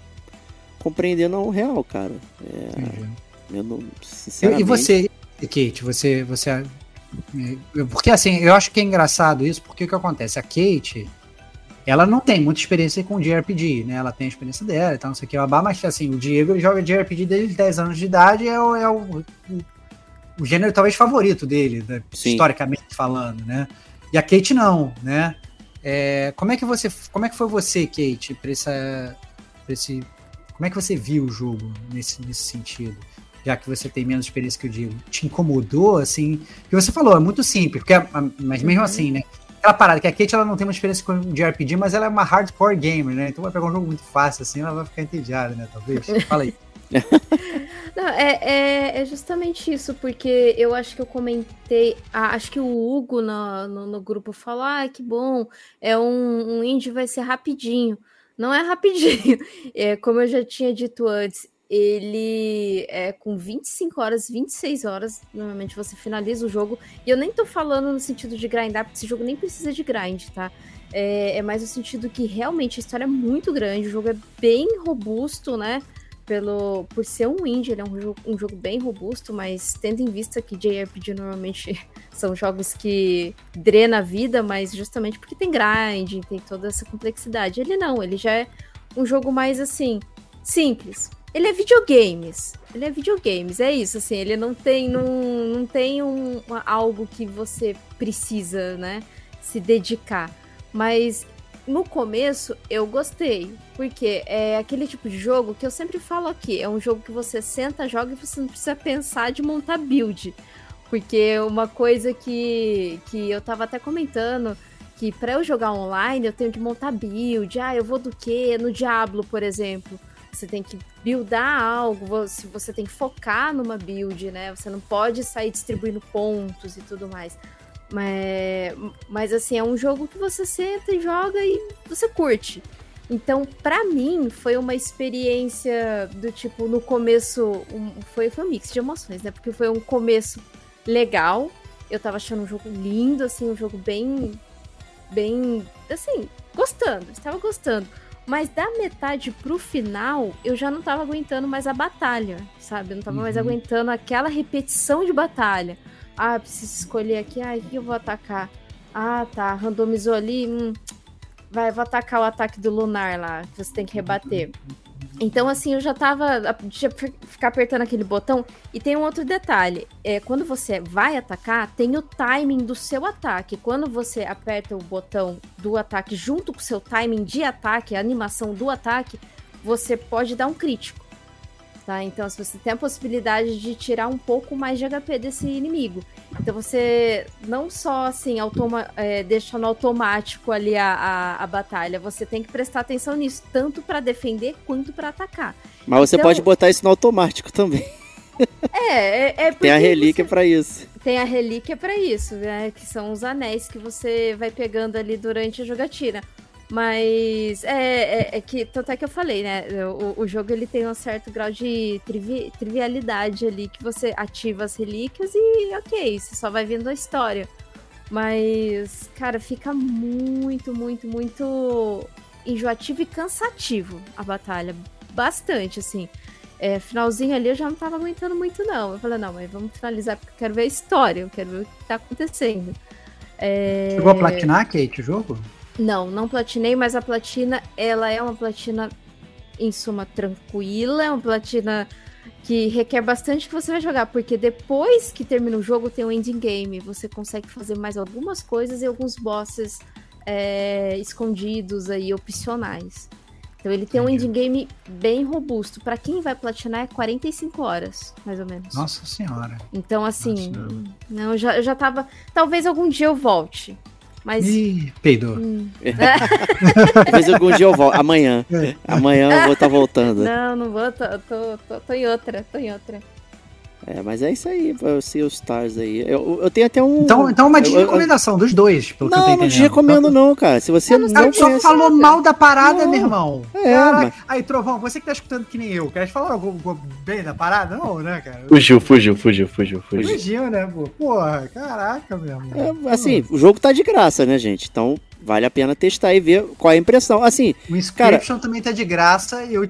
compreender não real, cara. É, eu não, sinceramente... E você, Kate, você, você é, porque assim, eu acho que é engraçado isso, porque o que acontece? A Kate, ela não tem muita experiência com JRPG, né? Ela tem a experiência dela e tal, não sei o que, mas assim, o Diego joga JRPG desde 10 anos de idade é o, é o, o, o gênero talvez favorito dele, né? historicamente falando, né? E a Kate não, né? É, como é que você, como é que foi você, Kate, para essa, pra esse, como é que você viu o jogo nesse, nesse sentido? Já que você tem menos experiência que o Diego, te incomodou, assim? Que você falou, é muito simples, porque, é, mas mesmo uhum. assim, né? Aquela parada que a Kate ela não tem uma experiência com de RPG, mas ela é uma hardcore gamer, né? Então vai pegar um jogo muito fácil assim, ela vai ficar entediada, né? Talvez. Fala aí. não, é, é, é, justamente isso, porque eu acho que eu comentei, acho que o Hugo no, no, no grupo falou: ah, que bom, é um, um indie vai ser rapidinho. Não é rapidinho, é, como eu já tinha dito antes, ele é com 25 horas, 26 horas, normalmente você finaliza o jogo. E eu nem tô falando no sentido de grindar, porque esse jogo nem precisa de grind, tá? É, é mais no sentido que realmente a história é muito grande, o jogo é bem robusto, né? Pelo, por ser um indie, ele é um jogo, um jogo bem robusto, mas tendo em vista que JRPG normalmente são jogos que drena a vida, mas justamente porque tem grind, tem toda essa complexidade. Ele não, ele já é um jogo mais assim, simples, ele é videogames. Ele é videogames, é isso, assim, ele não tem, não, não tem um, algo que você precisa, né, se dedicar. Mas no começo eu gostei, porque é aquele tipo de jogo que eu sempre falo aqui, é um jogo que você senta, joga e você não precisa pensar de montar build. Porque uma coisa que, que eu tava até comentando, que para eu jogar online eu tenho que montar build, ah, eu vou do que? No Diablo, por exemplo você tem que buildar algo, você, você tem que focar numa build, né? Você não pode sair distribuindo pontos e tudo mais. Mas, mas assim, é um jogo que você senta e joga e você curte. Então, para mim, foi uma experiência do tipo, no começo, um, foi, foi um mix de emoções, né? Porque foi um começo legal. Eu tava achando um jogo lindo, assim, um jogo bem. Bem. Assim, gostando, estava gostando. Mas da metade pro final, eu já não tava aguentando mais a batalha, sabe? Eu não tava uhum. mais aguentando aquela repetição de batalha. Ah, preciso escolher aqui, ah, o que eu vou atacar? Ah, tá, randomizou ali, hum, vai, vou atacar o ataque do lunar lá, que você tem que rebater. Então, assim, eu já tava. Deixa eu ficar apertando aquele botão. E tem um outro detalhe: é, quando você vai atacar, tem o timing do seu ataque. Quando você aperta o botão do ataque junto com o seu timing de ataque, a animação do ataque, você pode dar um crítico. Tá? Então, se você tem a possibilidade de tirar um pouco mais de HP desse inimigo. Então, você não só assim automa é, deixa no automático ali a, a, a, batalha, você tem que prestar atenção nisso, tanto para defender quanto para atacar. Mas você então, pode botar isso no automático também. É, é, é Tem a relíquia para isso. Tem a relíquia para isso, né? Que são os anéis que você vai pegando ali durante a jogatina. Mas é, é, é, que, tanto é que eu falei, né? O, o jogo ele tem um certo grau de trivi, trivialidade ali, que você ativa as relíquias e ok, você só vai vendo a história. Mas, cara, fica muito, muito, muito enjoativo e cansativo a batalha. Bastante, assim. É, finalzinho ali eu já não tava aguentando muito, não. Eu falei, não, mas vamos finalizar porque eu quero ver a história, eu quero ver o que tá acontecendo. É... Chegou a platinar, Kate, o jogo? Não, não platinei, mas a platina, ela é uma platina, em suma, tranquila, é uma platina que requer bastante que você vai jogar, porque depois que termina o jogo tem o um ending game, você consegue fazer mais algumas coisas e alguns bosses é, escondidos aí, opcionais. Então ele tem um ending game bem robusto. Para quem vai platinar é 45 horas, mais ou menos. Nossa senhora. Então assim, Nossa, não, eu já, eu já tava, talvez algum dia eu volte. Mas. Ih, peidou. Hum. Talvez algum dia eu volto. Amanhã. É. Amanhã eu vou estar tá voltando. Não, não vou. Tô, tô, tô, tô em outra. Tô em outra. É, mas é isso aí, o Sea Stars aí. Eu, eu tenho até um. Então, então uma recomendação dos dois, pelo não, que eu tô entendendo. Não, não recomendo, não, cara. Se você não, não só falou mal da parada, não. meu irmão. É, mas... Aí, Trovão, você que tá escutando que nem eu, quer falar algo bem da parada? Não, né, cara? Fugiu, fugiu, fugiu, fugiu, fugiu. Fugiu, né, pô? Porra, caraca, meu irmão. É, assim, o jogo tá de graça, né, gente? Então, vale a pena testar e ver qual é a impressão. Assim, o Inscription cara, também tá de graça e eu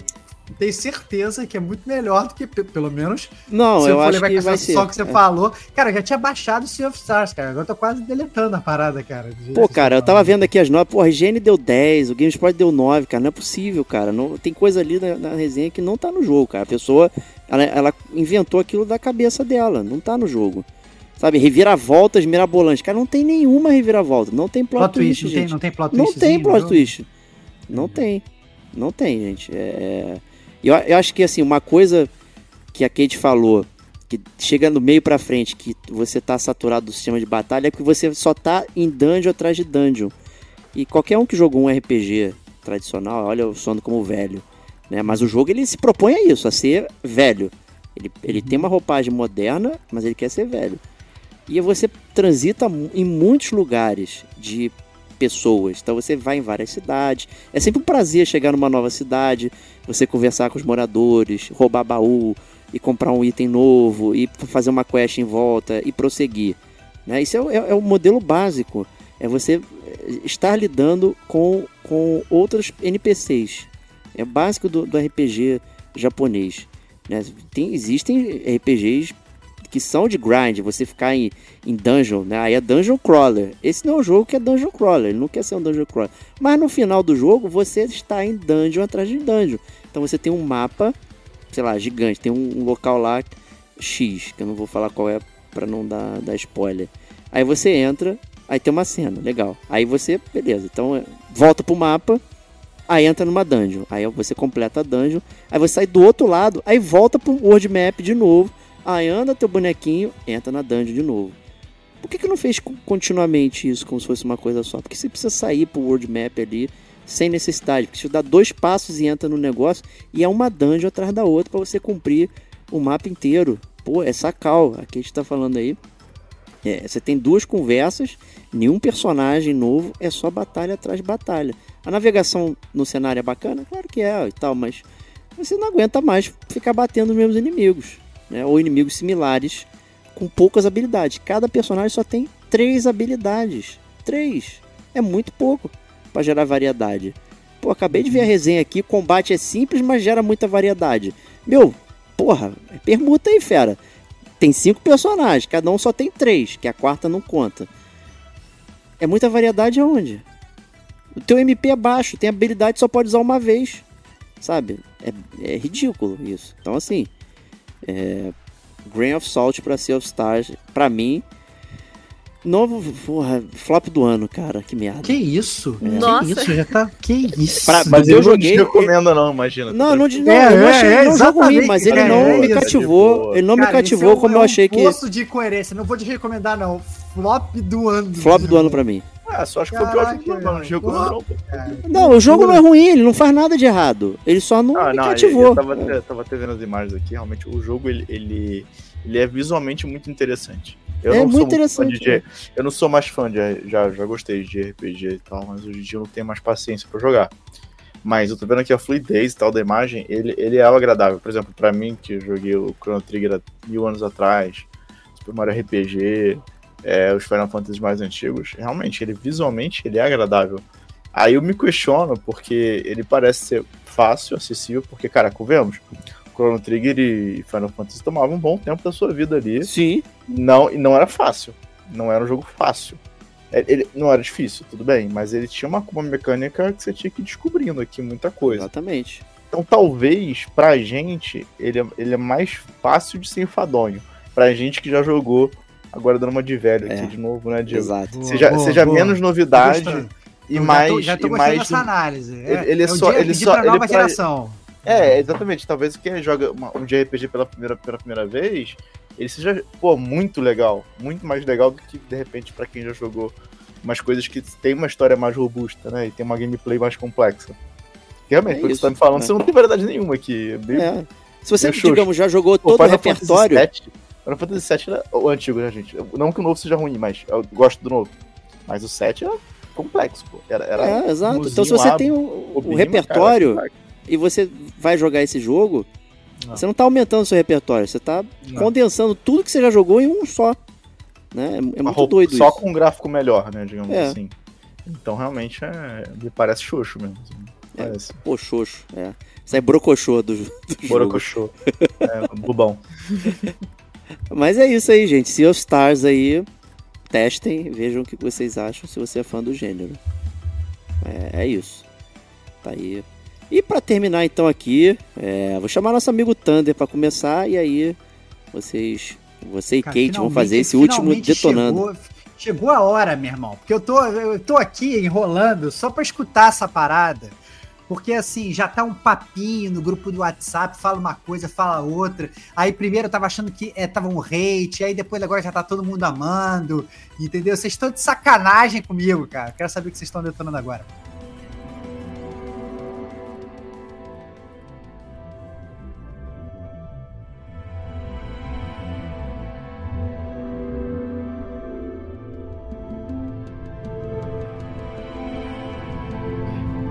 tenho certeza que é muito melhor do que, pelo menos. Não, eu, eu acho que vai ser. Só que você é. falou. Cara, eu já tinha baixado o Sea of Stars, cara. Agora eu tô quase deletando a parada, cara. Pô, cara, eu tava vendo aqui as notas. Pô, a IGN deu 10, o GameSpot deu 9, cara. Não é possível, cara. Não, tem coisa ali na, na resenha que não tá no jogo, cara. A pessoa, ela, ela inventou aquilo da cabeça dela. Não tá no jogo. Sabe, reviravoltas mirabolantes. Cara, não tem nenhuma reviravolta. Não tem plot, plot twist, twist, gente. Não tem, não tem plot twist. Não tem plot twist. Não tem. Não tem, gente. É... Eu, eu acho que assim, uma coisa que a Kate falou, que chega no meio pra frente, que você tá saturado do sistema de batalha, é que você só tá em dungeon atrás de dungeon. E qualquer um que jogou um RPG tradicional, olha o sono como velho. Né? Mas o jogo ele se propõe a isso, a ser velho. Ele, ele tem uma roupagem moderna, mas ele quer ser velho. E você transita em muitos lugares de pessoas. Então você vai em várias cidades. É sempre um prazer chegar numa nova cidade, você conversar com os moradores, roubar baú e comprar um item novo e fazer uma quest em volta e prosseguir. Né? Isso é, é, é o modelo básico. É você eh, estar lidando com, com outros NPCs. É básico do, do RPG japonês. Né? Tem, existem RPGs que são de grind, você ficar em, em dungeon, né? Aí é dungeon crawler. Esse não é um jogo que é dungeon crawler, ele não quer ser um dungeon crawler. Mas no final do jogo, você está em dungeon atrás de dungeon. Então você tem um mapa, sei lá, gigante, tem um, um local lá X, que eu não vou falar qual é para não dar, dar spoiler. Aí você entra, aí tem uma cena, legal. Aí você, beleza, então é, volta pro mapa, aí entra numa dungeon. Aí você completa a dungeon, aí você sai do outro lado, aí volta pro world map de novo. Aí anda teu bonequinho, entra na dungeon de novo. Por que, que não fez continuamente isso como se fosse uma coisa só? Porque você precisa sair pro world map ali, sem necessidade. Porque você dá dois passos e entra no negócio e é uma dungeon atrás da outra para você cumprir o mapa inteiro. Pô, é sacal. Aqui a gente tá falando aí. É, você tem duas conversas, nenhum personagem novo, é só batalha atrás de batalha. A navegação no cenário é bacana? Claro que é e tal, mas você não aguenta mais ficar batendo nos mesmos inimigos, né? Ou inimigos similares com poucas habilidades. Cada personagem só tem três habilidades. Três. É muito pouco para gerar variedade. Pô, acabei de ver a resenha aqui, combate é simples, mas gera muita variedade. Meu, porra, permuta aí, fera. Tem cinco personagens, cada um só tem três, que a quarta não conta. É muita variedade aonde? O teu MP é baixo, tem habilidade só pode usar uma vez. Sabe? É, é ridículo isso. Então, assim, é, Grain of Salt pra Sea of Stars, pra mim, Novo, porra, flop do ano, cara. Que merda. Que isso? É. Nossa. Que isso? Já tá. Que isso? Pra, mas eu, eu joguei. Não recomendo, não, imagina. Não, não, não, é, eu não achei é, é, um jogo ruim, mas ele não é, me cativou. Ele não cara, me cativou como eu achei que. Poço de coerência. Não vou te recomar, não. Flop do ano. Flop do ano pra mim. Ah, só acho que Caraca, foi o pior jogo do ano. Não, não, o jogo não é ruim, ele não faz nada de errado. Ele só não, ah, me cativou. Eu, tava, eu tava até vendo as imagens aqui, realmente o jogo ele, ele, ele é visualmente muito interessante. Eu é muito interessante. De, né? eu não sou mais fã de. Já, já gostei de RPG e tal, mas hoje em dia eu não tenho mais paciência para jogar. Mas eu tô vendo aqui a fluidez e tal da imagem, ele, ele é agradável. Por exemplo, para mim, que eu joguei o Chrono Trigger há mil anos atrás, Super Mario RPG, é, os Final Fantasy mais antigos, realmente, ele visualmente ele é agradável. Aí eu me questiono, porque ele parece ser fácil, acessível, porque, cara, convenhamos, Chrono Trigger e Final Fantasy tomavam um bom tempo da sua vida ali. Sim. Não, e não era fácil. Não era um jogo fácil. É, ele não era difícil, tudo bem, mas ele tinha uma, uma mecânica que você tinha que ir descobrindo aqui muita coisa. Exatamente. Então talvez pra gente ele é, ele é mais fácil de ser enfadonho. Pra gente que já jogou, agora dando uma de velho é. aqui de novo, né, Diego? Exato. Seja, boa, seja boa. menos novidade e mais. Já tô, já tô e mais dessa análise. É, ele, ele é, é só. Ele só pra nova ele geração. É, exatamente. Talvez quem joga uma, um JRPG pela primeira, pela primeira vez, ele seja, pô, muito legal. Muito mais legal do que, de repente, para quem já jogou umas coisas que tem uma história mais robusta, né? E tem uma gameplay mais complexa. Realmente, é pelo que você tá me falando, né? você não tem verdade nenhuma aqui. É bem, é. Se você, digamos, já jogou pô, todo o repertório. Final Fantasy VII era o antigo, né, gente? Não que o novo seja ruim, mas eu gosto do novo. Mas o 7 era complexo, pô. Era, era é, exato. Então se você tem o, o repertório, cara, e você vai jogar esse jogo, não. você não está aumentando o seu repertório, você está condensando tudo que você já jogou em um só. Né? É, é muito roupa, doido Só isso. com um gráfico melhor, né, digamos é. assim. Então realmente é, me parece xoxo mesmo. É, parece. pô, xoxo, é. Isso é brocochô do, do Brocochô. é, bubão. Mas é isso aí, gente. Sea of Stars aí, testem, vejam o que vocês acham se você é fã do gênero. É, é isso. Tá aí e para terminar então aqui, é, vou chamar nosso amigo Thunder para começar e aí vocês, você e Cara, Kate vão fazer esse último detonando. Chegou, chegou, a hora, meu irmão, porque eu tô, eu tô aqui enrolando só para escutar essa parada. Porque assim, já tá um papinho no grupo do WhatsApp, fala uma coisa, fala outra. Aí primeiro eu tava achando que é, tava um hate, aí depois agora já tá todo mundo amando, entendeu? Vocês estão de sacanagem comigo, cara. Quero saber o que vocês estão detonando agora.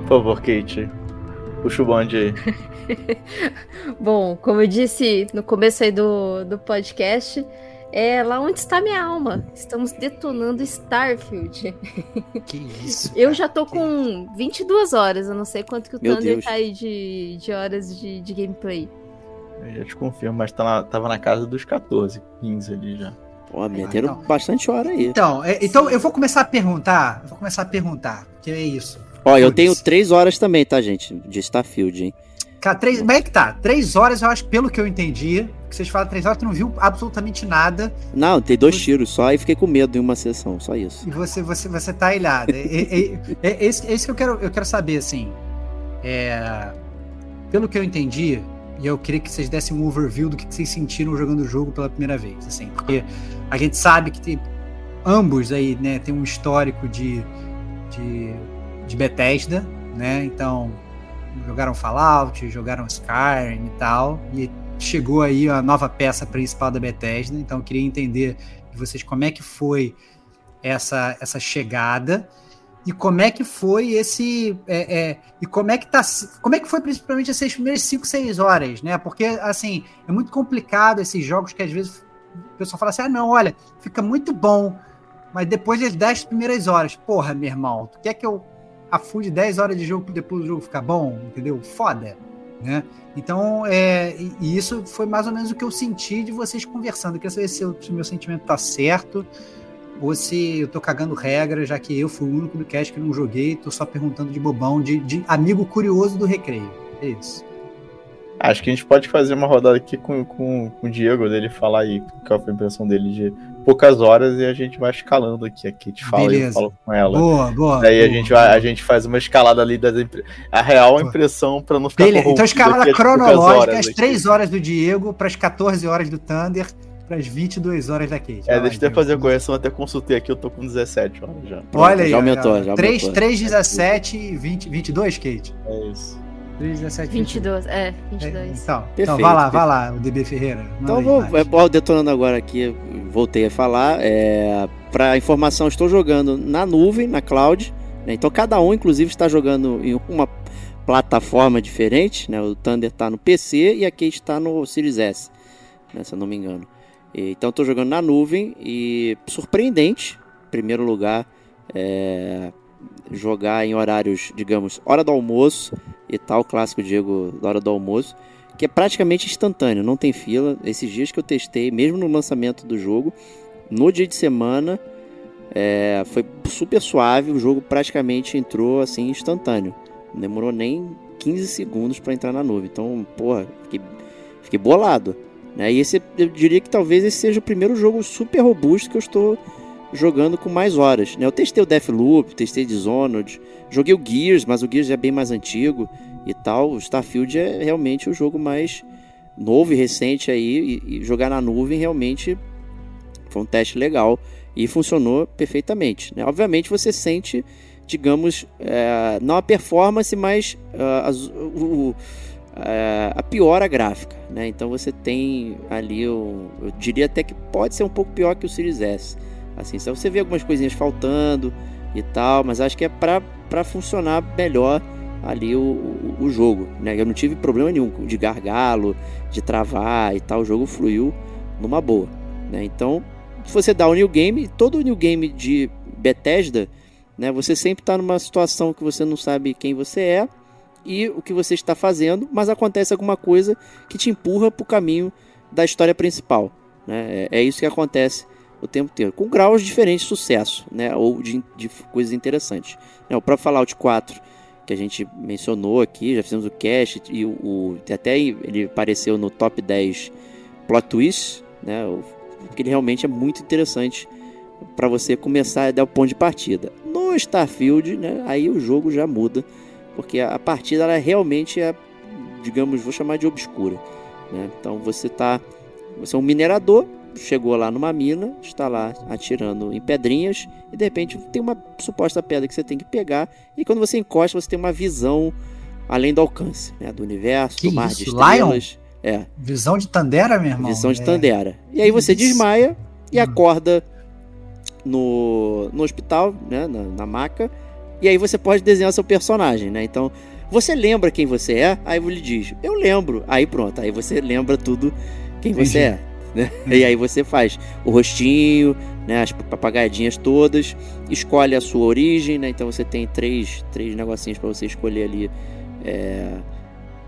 Favor, Kate. Puxa o bonde aí. Bom, como eu disse no começo aí do, do podcast, é lá onde está minha alma. Estamos detonando Starfield. Que isso? eu já tô com 22 horas, eu não sei quanto que o Meu Thunder Deus. tá aí de, de horas de, de gameplay. Eu já te confirmo, mas tá na, tava na casa dos 14, 15 ali já. Pô, meteram ah, então. bastante hora aí. Então, é, então eu vou começar a perguntar. Vou começar a perguntar, que é isso. Ó, eu tenho três horas também, tá, gente? De Starfield, hein? Cara, três, como é que tá? Três horas, eu acho, pelo que eu entendi, que vocês falam três horas, tu não viu absolutamente nada. Não, tem dois tiros só e fiquei com medo em uma sessão, só isso. E você, você, você tá ilhado. é, é, é, é, esse, é esse que eu quero, eu quero saber, assim. É, pelo que eu entendi, e eu queria que vocês dessem um overview do que vocês sentiram jogando o jogo pela primeira vez, assim, porque a gente sabe que tem, ambos aí, né, tem um histórico de, de de Bethesda, né? Então, jogaram Fallout, jogaram Skyrim e tal, e chegou aí a nova peça principal da Bethesda, então eu queria entender de vocês como é que foi essa, essa chegada e como é que foi esse é, é, e como é que tá como é que foi principalmente essas primeiras 5, 6 horas, né? Porque assim, é muito complicado esses jogos que às vezes o pessoal fala assim: "Ah, não, olha, fica muito bom, mas depois das 10 primeiras horas, porra, meu irmão, tu quer que eu afunde 10 horas de jogo depois do jogo ficar bom, entendeu? Foda, né? Então, é, e, isso foi mais ou menos o que eu senti de vocês conversando. Eu queria saber se o, se o meu sentimento tá certo ou se eu tô cagando regra, já que eu fui o único do cast que não joguei, tô só perguntando de bobão, de, de amigo curioso do recreio. É isso. Acho que a gente pode fazer uma rodada aqui com, com, com o Diego, dele falar aí qual foi a impressão dele de poucas horas e a gente vai escalando aqui. A Kate fala Beleza. e eu falo com ela. Boa, boa. Daí boa, a, gente vai, a gente faz uma escalada ali das a real impressão para não ficar Beleza. Então escalada cronológica, as 3 horas do Diego para as 14 horas do Thunder para as 22 horas da Kate. É, deixa eu fazer a correção, até consultei aqui, eu tô com 17 horas já. Olha aí. Já aumentou, já 3, 3, 17 e 20, 22, Kate? É isso. 3, 17, 22, é, 22. É, então, perfeito, então vai lá, perfeito. vai lá, o DB Ferreira. Então vou, é, bom, detonando agora aqui, voltei a falar, é, para informação, estou jogando na nuvem, na cloud, né, então cada um, inclusive, está jogando em uma plataforma diferente, né, o Thunder está no PC e a Kate está no Series S, né, se eu não me engano. Então estou jogando na nuvem e surpreendente, em primeiro lugar, é, jogar em horários, digamos, hora do almoço e tal, clássico Diego da hora do almoço, que é praticamente instantâneo, não tem fila. Esses dias que eu testei, mesmo no lançamento do jogo, no dia de semana, é, foi super suave, o jogo praticamente entrou assim instantâneo. Não demorou nem 15 segundos para entrar na nuvem. Então, porra, fiquei, fiquei bolado. Né? E esse, eu diria que talvez esse seja o primeiro jogo super robusto que eu estou jogando com mais horas. Né? Eu testei o Deathloop, testei Dishonored, joguei o Gears, mas o Gears é bem mais antigo e tal. O Starfield é realmente o jogo mais novo e recente aí. E, e jogar na nuvem realmente foi um teste legal e funcionou perfeitamente. Né? Obviamente você sente, digamos, é, não a performance, mas as, o, é, a piora gráfica, né? Então você tem ali, o, eu diria até que pode ser um pouco pior que o Series S. Assim, então você vê algumas coisinhas faltando e tal, mas acho que é para funcionar melhor ali o, o, o, jogo, né? Eu não tive problema nenhum de gargalo, de travar e tal, o jogo fluiu numa boa, né? Então, se você dá o new game, todo new game de Bethesda, né? Você sempre está numa situação que você não sabe quem você é e o que você está fazendo, mas acontece alguma coisa que te empurra para o caminho da história principal. Né? É, é isso que acontece o tempo inteiro, com graus diferentes de sucesso, né? ou de, de coisas interessantes. Né? O próprio Fallout 4, que a gente mencionou aqui, já fizemos o cast, e o, o até ele apareceu no top 10 plot twists, né? porque ele realmente é muito interessante para você começar a dar o ponto de partida. No Starfield, né? aí o jogo já muda porque a partida ela realmente é, digamos, vou chamar de obscura. Né? Então você tá, você é um minerador, chegou lá numa mina, está lá atirando em pedrinhas e de repente tem uma suposta pedra que você tem que pegar e quando você encosta você tem uma visão além do alcance, né? do universo, que do mar isso? de estrelas. Lion? É. Visão de Tandera, meu irmão. Visão de é. Tandera. E aí você desmaia e hum. acorda no, no hospital, né, na, na maca, e aí você pode desenhar seu personagem, né? Então, você lembra quem você é? Aí ele diz, eu lembro. Aí pronto, aí você lembra tudo quem Entendi. você é. Né? E aí você faz o rostinho, né, as papagadinhas todas, escolhe a sua origem, né? Então você tem três, três negocinhos para você escolher ali é,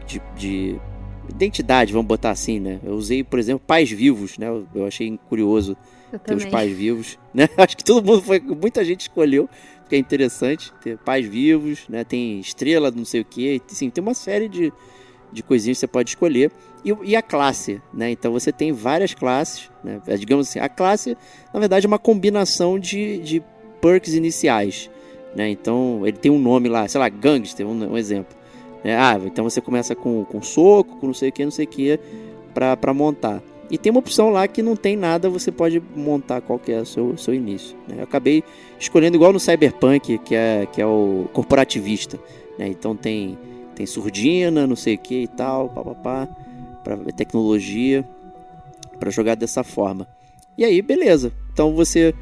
de, de, identidade, vamos botar assim, né? Eu usei, por exemplo, pais vivos, né? Eu achei curioso eu ter também. os pais vivos, né? Acho que todo mundo foi, muita gente escolheu que é interessante, ter pais vivos, né? Tem estrela, não sei o que, assim, tem uma série de, de coisinhas que você pode escolher. E, e, a classe, né? Então você tem várias classes, né? É, digamos assim, a classe, na verdade, é uma combinação de, de perks iniciais, né? Então ele tem um nome lá, sei lá, gangster, um, um exemplo. Né? Ah, então você começa com, com soco, com não sei o que, não sei o que, para montar. E tem uma opção lá que não tem nada, você pode montar qual que é o seu, seu início. Né? Eu acabei escolhendo igual no Cyberpunk, que é, que é o corporativista. Né? Então tem, tem surdina, não sei o que e tal, papapá, para tecnologia, para jogar dessa forma. E aí, beleza. Então você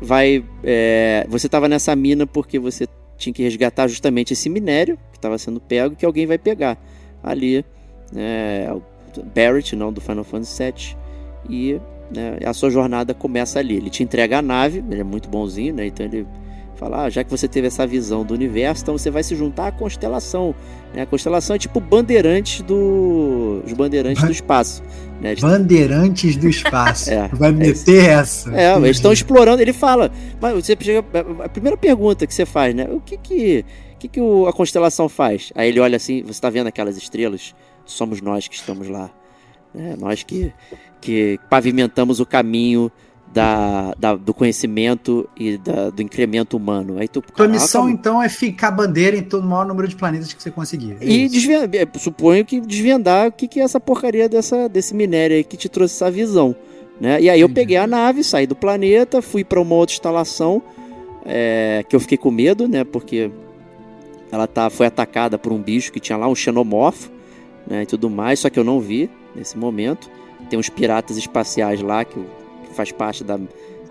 vai. É, você estava nessa mina porque você tinha que resgatar justamente esse minério que estava sendo pego que alguém vai pegar ali. É, Barrett, não, do Final Fantasy VII. E né, a sua jornada começa ali. Ele te entrega a nave, ele é muito bonzinho, né? Então ele fala, ah, já que você teve essa visão do universo, então você vai se juntar à constelação. Né? A constelação é tipo bandeirantes do. Os bandeirantes do espaço. Né? Bandeirantes do espaço. é, vai meter é essa. É, eles estão explorando. Ele fala, mas você chega, a primeira pergunta que você faz, né? O que que, o que, que a constelação faz? Aí ele olha assim, você está vendo aquelas estrelas? Somos nós que estamos lá. É, nós que, que pavimentamos o caminho da, da, do conhecimento e da, do incremento humano. Aí tu, Tua missão, então, é ficar bandeira em todo o maior número de planetas que você conseguir. É e desvendar, suponho que desvendar o que, que é essa porcaria dessa, desse minério aí que te trouxe essa visão. Né? E aí eu peguei a nave, saí do planeta, fui para uma outra instalação é, que eu fiquei com medo, né? Porque ela tá, foi atacada por um bicho que tinha lá, um xenomorfo, né? E tudo mais, só que eu não vi nesse momento. Tem uns piratas espaciais lá que faz parte da,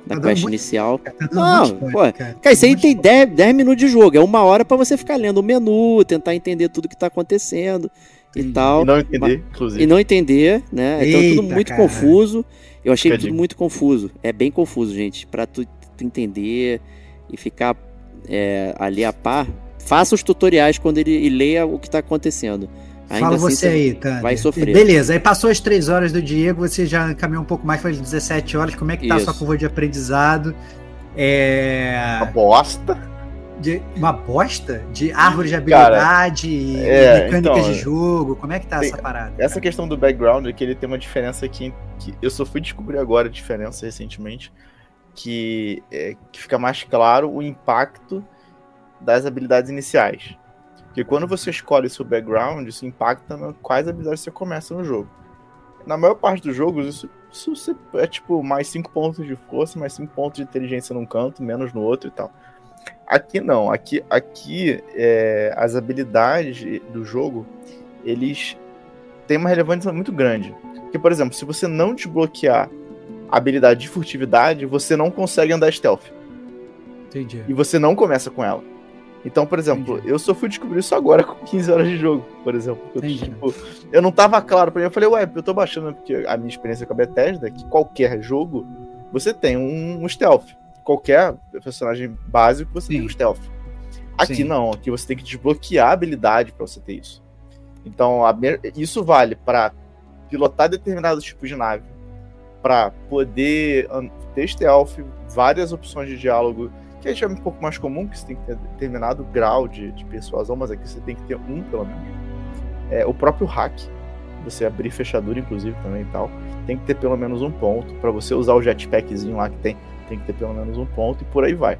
da tá quest inicial. Tá não, pô, cara. cara, isso aí tem 10, 10 minutos de jogo. É uma hora para você ficar lendo o menu, tentar entender tudo que tá acontecendo e tal. E não entender, inclusive. E não entender, né? Eita, então tudo muito cara. confuso. Eu achei Fica tudo muito confuso. É bem confuso, gente. Pra tu, tu entender e ficar é, ali a par, faça os tutoriais quando ele e leia o que tá acontecendo. Ainda Fala assim, você aí, Tânia. Vai sofrer. Beleza, aí passou as três horas do Diego, você já caminhou um pouco mais, foi 17 horas. Como é que tá Isso. a sua curva de aprendizado? É... Uma bosta. De, uma bosta? De árvore de habilidade, Cara, é, mecânicas então, de jogo, como é que tá tem, essa parada? Essa questão do background é que ele tem uma diferença aqui, que eu só fui descobrir agora a diferença recentemente, que, é, que fica mais claro o impacto das habilidades iniciais. Porque quando você escolhe seu background, isso impacta na quais habilidades você começa no jogo. Na maior parte dos jogos, isso, isso é tipo mais 5 pontos de força, mais 5 pontos de inteligência num canto, menos no outro e tal. Aqui não, aqui, aqui é, as habilidades do jogo, eles têm uma relevância muito grande. Porque, por exemplo, se você não desbloquear a habilidade de furtividade, você não consegue andar stealth. Entendi. E você não começa com ela. Então, por exemplo, Entendi. eu só fui descobrir isso agora com 15 horas de jogo, por exemplo. Eu, tipo, eu não tava claro pra mim. Eu falei, ué, eu tô baixando, porque a minha experiência com a Bethesda é que qualquer jogo você tem um, um stealth. Qualquer personagem básico você Sim. tem um stealth. Aqui Sim. não, aqui você tem que desbloquear a habilidade para você ter isso. Então, a, isso vale para pilotar determinados tipos de nave, para poder ter stealth, várias opções de diálogo que já é um pouco mais comum, que você tem que ter determinado grau de, de persuasão, mas aqui você tem que ter um, pelo menos. É, o próprio hack, você abrir fechadura, inclusive, também e tal, tem que ter pelo menos um ponto. para você usar o jetpackzinho lá que tem, tem que ter pelo menos um ponto e por aí vai.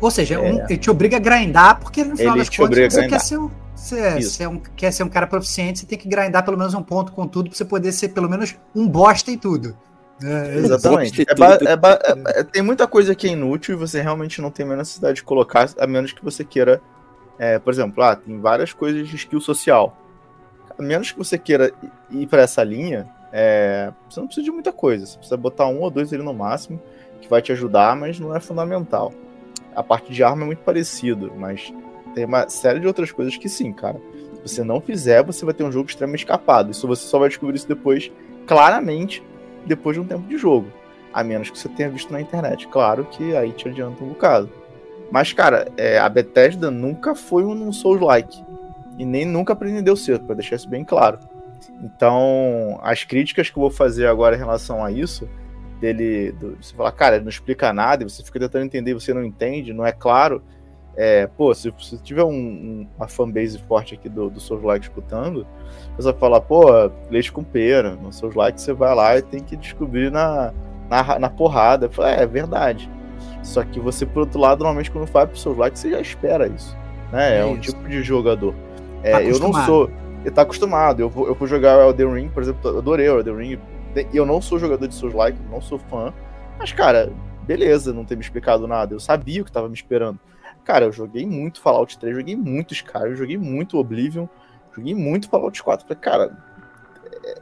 Ou seja, é... um, ele te obriga a grindar, porque no final ele das contas você quer ser, um, você, você é um, quer ser um cara proficiente, você tem que grindar pelo menos um ponto com tudo pra você poder ser pelo menos um bosta em tudo. É, exatamente. É é, é, é, tem muita coisa que é inútil e você realmente não tem a necessidade de colocar, a menos que você queira. por exemplo, ah, tem várias coisas de skill social. A menos que você queira ir para essa linha, você não precisa de muita coisa. Você precisa botar um ou dois ali no máximo, que vai te ajudar, mas não é fundamental. A parte de arma é muito parecido, mas tem uma série de outras coisas que sim, cara. Se você não fizer, você vai ter um jogo extremamente escapado. Isso você só vai descobrir isso depois, claramente, depois de um tempo de jogo. A menos que você tenha visto na internet. Claro que aí te adianta um bocado. Mas, cara, é, a Bethesda nunca foi um Souls-like. E nem nunca pretendeu ser, para deixar isso bem claro. Então, as críticas que eu vou fazer agora em relação a isso, dele, do, você falar, cara, ele não explica nada, e você fica tentando entender, você não entende, não é claro. É, pô, se, se tiver um, um, uma fanbase forte aqui do, do Souls Like escutando, você vai falar, pô, leite com pera, no Souls Like você vai lá e tem que descobrir na, na, na porrada. Falo, é, é verdade. Só que você, por outro lado, normalmente quando vai pro Souls Like, você já espera isso. Né? É, é um isso. tipo de jogador. É, tá eu não sou. Ele tá acostumado. Eu vou, eu vou jogar o Elden Ring, por exemplo, eu adorei o Elden Ring. Eu não sou jogador de Souls Like, não sou fã. Mas, cara, beleza não ter me explicado nada. Eu sabia o que tava me esperando. Cara, eu joguei muito Fallout 3, joguei muito Skyrim, joguei muito Oblivion, joguei muito Fallout 4. Falei, cara,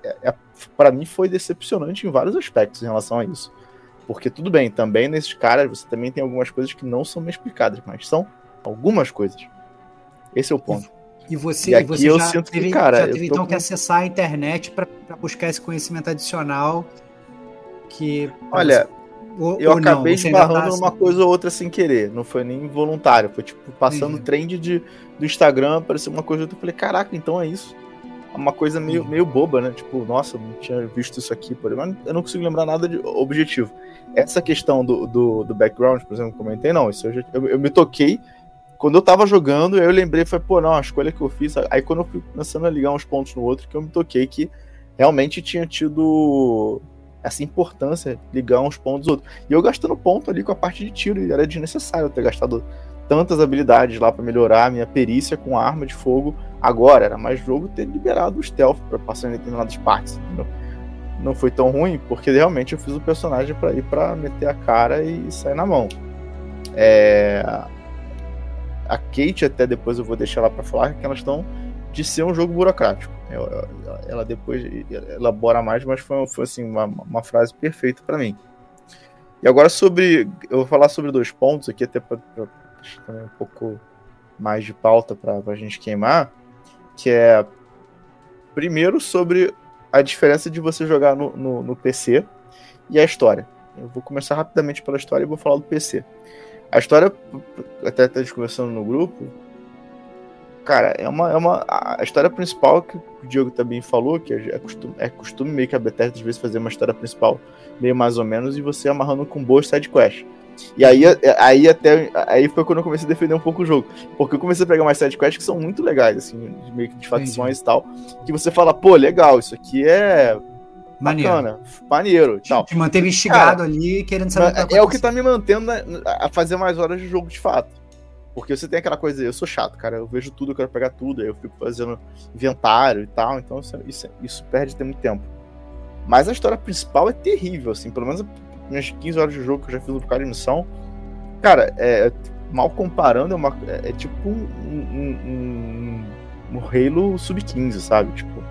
é, é, para mim foi decepcionante em vários aspectos em relação a isso. Porque tudo bem, também nesses caras você também tem algumas coisas que não são bem explicadas, mas são algumas coisas. Esse é o ponto. E você, e você eu já sinto teve, que, cara, já teve então com... que acessar a internet para buscar esse conhecimento adicional que. Olha, ou, eu ou acabei não, esbarrando tá numa assim. coisa ou outra sem querer. Não foi nem voluntário. Foi tipo passando uhum. trend de, do Instagram, apareceu uma coisa ou outra. Eu falei, caraca, então é isso. É uma coisa meio, uhum. meio boba, né? Tipo, nossa, não tinha visto isso aqui, por exemplo. Eu não consigo lembrar nada de objetivo. Essa questão do, do, do background, por exemplo, comentei, não. Isso eu, já, eu, eu me toquei quando eu tava jogando, eu lembrei, foi, pô, não, a escolha que eu fiz. Aí quando eu fui começando a ligar uns pontos no outro, que eu me toquei que realmente tinha tido essa importância ligar uns pontos outros. E eu gastando ponto ali com a parte de tiro, e era desnecessário ter gastado tantas habilidades lá para melhorar a minha perícia com arma de fogo agora. Era mais jogo ter liberado o stealth para passar em determinadas partes. Entendeu? Não foi tão ruim, porque realmente eu fiz o personagem para ir para meter a cara e sair na mão. É... A Kate, até depois eu vou deixar ela para falar, que elas estão de ser um jogo burocrático. Ela depois elabora mais, mas foi, foi assim, uma, uma frase perfeita para mim. E agora sobre. Eu vou falar sobre dois pontos aqui, até para um pouco mais de pauta para a gente queimar. Que é. Primeiro, sobre a diferença de você jogar no, no, no PC e a história. Eu vou começar rapidamente pela história e vou falar do PC. A história, até a gente conversando no grupo, cara, é uma, é uma. A história principal que o Diogo também falou, que é costume, é costume meio que a Bethesda às vezes fazer uma história principal meio mais ou menos, e você amarrando com boas sidequests. E aí, aí até. Aí foi quando eu comecei a defender um pouco o jogo. Porque eu comecei a pegar mais sidequests que são muito legais, assim, meio que de facções e tal. Que você fala, pô, legal, isso aqui é. Maneiro. Bacana, maneiro tal. Te manteve instigado Cara, ali, querendo saber o que É o que tá me mantendo a fazer mais horas de jogo de fato. Porque você tem aquela coisa, eu sou chato, cara, eu vejo tudo, eu quero pegar tudo, aí eu fico fazendo inventário e tal, então isso, isso, isso perde muito tempo. Mas a história principal é terrível, assim, pelo menos minhas 15 horas de jogo que eu já fiz no bocado de missão. Cara, é, mal comparando, é, uma, é, é tipo um, um, um, um Halo sub-15, sabe? Tipo,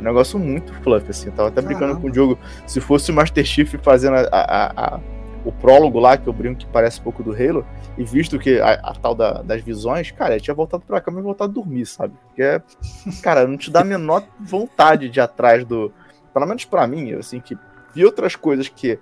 um negócio muito fluff, assim. Eu tava até brincando Caramba. com o jogo. Se fosse o Master Chief fazendo a, a, a o prólogo lá, que eu brinco que parece um pouco do Halo, e visto que a, a tal da, das visões, cara, eu tinha voltado pra cama e voltado a dormir, sabe? Porque, é, cara, não te dá a menor vontade de ir atrás do. Pelo menos para mim, assim, que vi outras coisas que,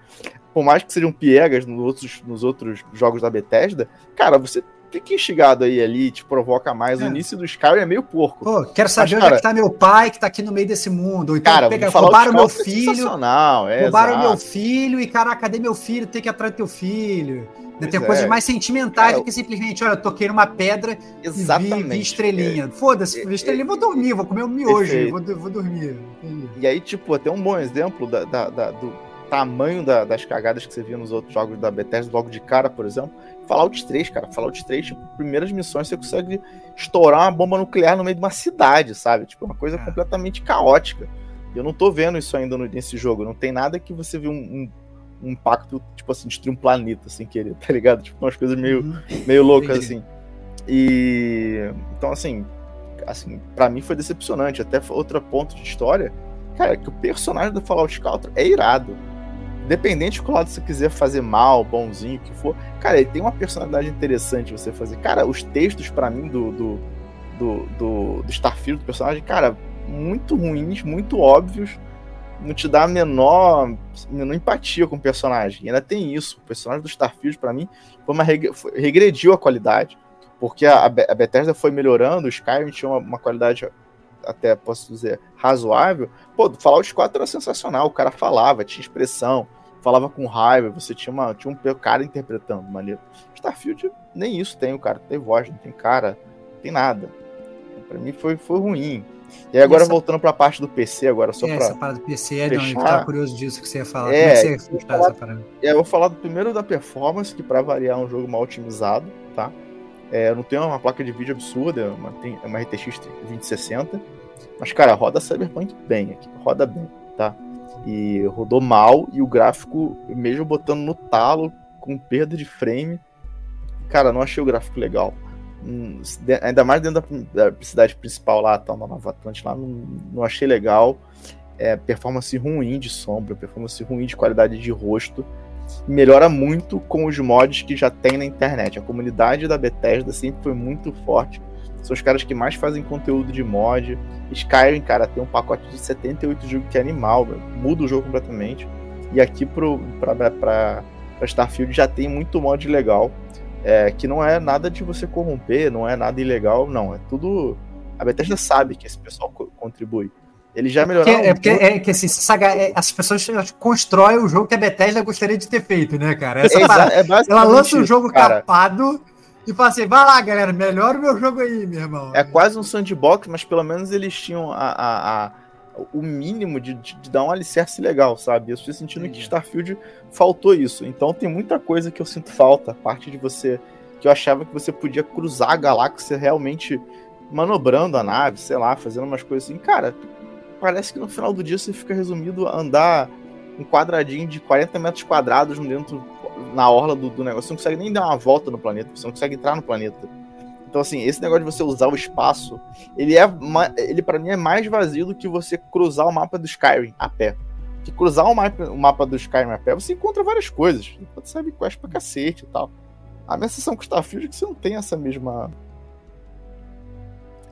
por mais que sejam piegas nos outros, nos outros jogos da Bethesda, cara, você fica instigado aí ali, te provoca mais. É. O início do Skyrim é meio porco. Pô, quero saber Mas, onde cara, é que tá meu pai que tá aqui no meio desse mundo. Ou então cara, pega, roubaram meu filho. É, roubaram exato. meu filho e, caraca, cadê meu filho? Tem que ir atrás do teu filho. Pois Tem é. coisas mais sentimentais cara, do que simplesmente, olha, eu toquei numa pedra exatamente. e vi, vi estrelinha. É, Foda-se, vi estrelinha, vou dormir, vou comer um miojo, vou, vou dormir. E aí, tipo, até um bom exemplo da, da, da do tamanho da, das cagadas que você via nos outros jogos da Bethesda logo de cara, por exemplo, Fallout 3, cara. Fallout 3, tipo, primeiras missões você consegue estourar uma bomba nuclear no meio de uma cidade, sabe? Tipo, uma coisa é. completamente caótica. Eu não tô vendo isso ainda nesse jogo. Não tem nada que você vê um, um, um impacto, tipo assim, destruir um planeta sem querer, tá ligado? Tipo, umas coisas meio, uhum. meio loucas, assim. E. Então, assim, assim, para mim foi decepcionante. Até outro ponto de história, cara, é que o personagem do Fallout 4 é irado Independente do lado você quiser fazer mal, bonzinho, que for, cara, ele tem uma personalidade interessante você fazer. Cara, os textos para mim do, do, do, do, do Starfield, do personagem, cara, muito ruins, muito óbvios, não te dá a menor, menor empatia com o personagem. E ainda tem isso. O personagem do Starfield, para mim, foi uma foi, regrediu a qualidade. Porque a, a Bethesda foi melhorando, o Skyrim tinha uma, uma qualidade até posso dizer razoável. Pô, Fallout 4 era sensacional, o cara falava, tinha expressão, falava com raiva, você tinha, uma, tinha um cara interpretando maneiro. Starfield, nem isso tem, o cara tem voz, não tem cara, não tem nada. Para mim foi, foi ruim. E agora essa... voltando para a parte do PC agora só é, para essa parada do PC, é, fechar... não, eu tava curioso disso que você ia falar. É, Como é que você ia fechar essa parada? É, eu vou falar do primeiro da performance, que para variar é um jogo mal otimizado, tá? É, não tem uma placa de vídeo absurda, é uma, tem, é uma RTX 2060, mas cara, roda Cyberpunk bem aqui, roda bem, tá? E rodou mal e o gráfico, mesmo botando no talo, com perda de frame, cara, não achei o gráfico legal. Hum, ainda mais dentro da, da cidade principal lá, tal, na Nova Atlântica, lá, não, não achei legal. É, performance ruim de sombra, performance ruim de qualidade de rosto. Melhora muito com os mods que já tem na internet. A comunidade da Bethesda sempre foi muito forte. São os caras que mais fazem conteúdo de mod. Skyrim, cara, tem um pacote de 78 jogos que é animal, muda o jogo completamente. E aqui pro, pra, pra, pra Starfield já tem muito mod legal. É, que não é nada de você corromper, não é nada ilegal, não. É tudo. A Bethesda sabe que esse pessoal co contribui. Ele já melhorou. É porque, é, porque é que assim, saga, é, as pessoas constroem o jogo que a Bethesda gostaria de ter feito, né, cara? Essa é, parada, é ela lança um jogo cara. capado e fala assim: vai lá, galera, melhora o meu jogo aí, meu irmão. É quase um sandbox, mas pelo menos eles tinham a, a, a o mínimo de, de, de, dar um alicerce legal, sabe? Eu estou sentindo Sim. que Starfield faltou isso. Então tem muita coisa que eu sinto falta. Parte de você. que eu achava que você podia cruzar a galáxia realmente manobrando a nave, sei lá, fazendo umas coisas assim. Cara, parece que no final do dia você fica resumido a andar um quadradinho de 40 metros quadrados dentro na orla do, do negócio. Você não consegue nem dar uma volta no planeta, você não consegue entrar no planeta. Então, assim, esse negócio de você usar o espaço, ele é ele para mim é mais vazio do que você cruzar o mapa do Skyrim a pé. Que cruzar o mapa, o mapa do Skyrim a pé, você encontra várias coisas. Você sabe quest pra cacete e tal. A minha sensação com Starfield é que você não tem essa mesma.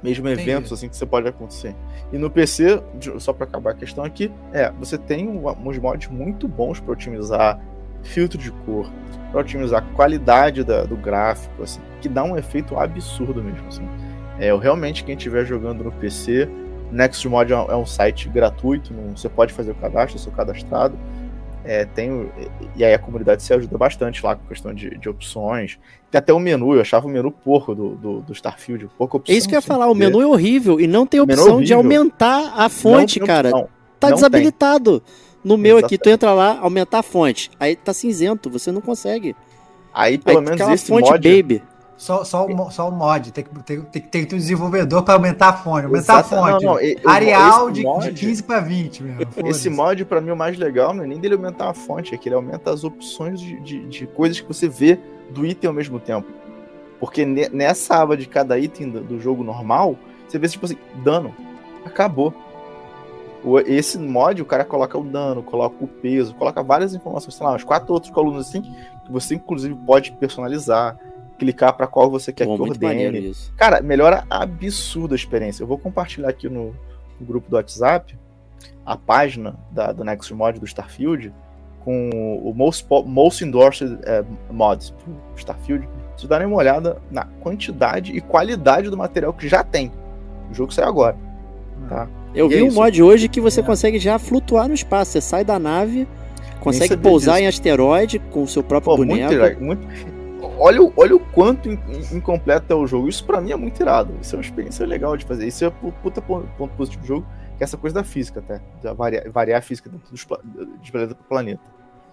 Mesmo Entendi. eventos assim que você pode acontecer. E no PC, só para acabar a questão aqui, é, você tem uns mods muito bons para otimizar filtro de cor, para otimizar a qualidade da, do gráfico, assim, que dá um efeito absurdo mesmo. Assim. É, eu realmente, quem estiver jogando no PC, NextMod é, é um site gratuito, não, você pode fazer o cadastro, eu sou cadastrado. É, tem, e aí a comunidade se ajuda bastante lá com questão de, de opções. Tem até o menu, eu achava o menu porco do, do, do Starfield, pouca opção. É isso que eu ia falar, o menu é horrível e não tem opção de aumentar a fonte, cara. Opção. Tá não desabilitado. Tem. No meu Exatamente. aqui, tu entra lá, aumentar a fonte. Aí tá cinzento, você não consegue. Aí pelo Aí, menos esse fonte mod... baby. Só, só, o, só o mod, tem que, tem, tem, tem que ter um desenvolvedor para aumentar a fonte. Aumentar Exato. a fonte. Não, não, Areal de, mod, de 15 para 20. Mesmo, esse mod, para mim, o mais legal não é nem dele aumentar a fonte, é que ele aumenta as opções de, de, de coisas que você vê do item ao mesmo tempo. Porque nessa aba de cada item do, do jogo normal, você vê tipo assim, dano. Acabou. Esse mod, o cara coloca o dano, coloca o peso, coloca várias informações, sei lá, uns quatro outros colunas assim, que você inclusive pode personalizar, clicar para qual você quer Bom, que ordene. Cara, melhora absurda a experiência. Eu vou compartilhar aqui no, no grupo do WhatsApp a página da, do Next Mod do Starfield com o Most, most Endorsed é, Mods pro Starfield. Vocês darem uma olhada na quantidade e qualidade do material que já tem. O jogo saiu agora. Tá? Eu e vi é um mod hoje que você é. consegue já flutuar no espaço. Você sai da nave, consegue pousar disso. em asteroide com o seu próprio Pô, boneco. Muito, muito... Olha, olha o quanto incompleto é o jogo. Isso para mim é muito irado. Isso é uma experiência legal de fazer. Isso é o puta ponto positivo do jogo, que é essa coisa da física até. variar, variar a física dentro dos, de planeta para planeta.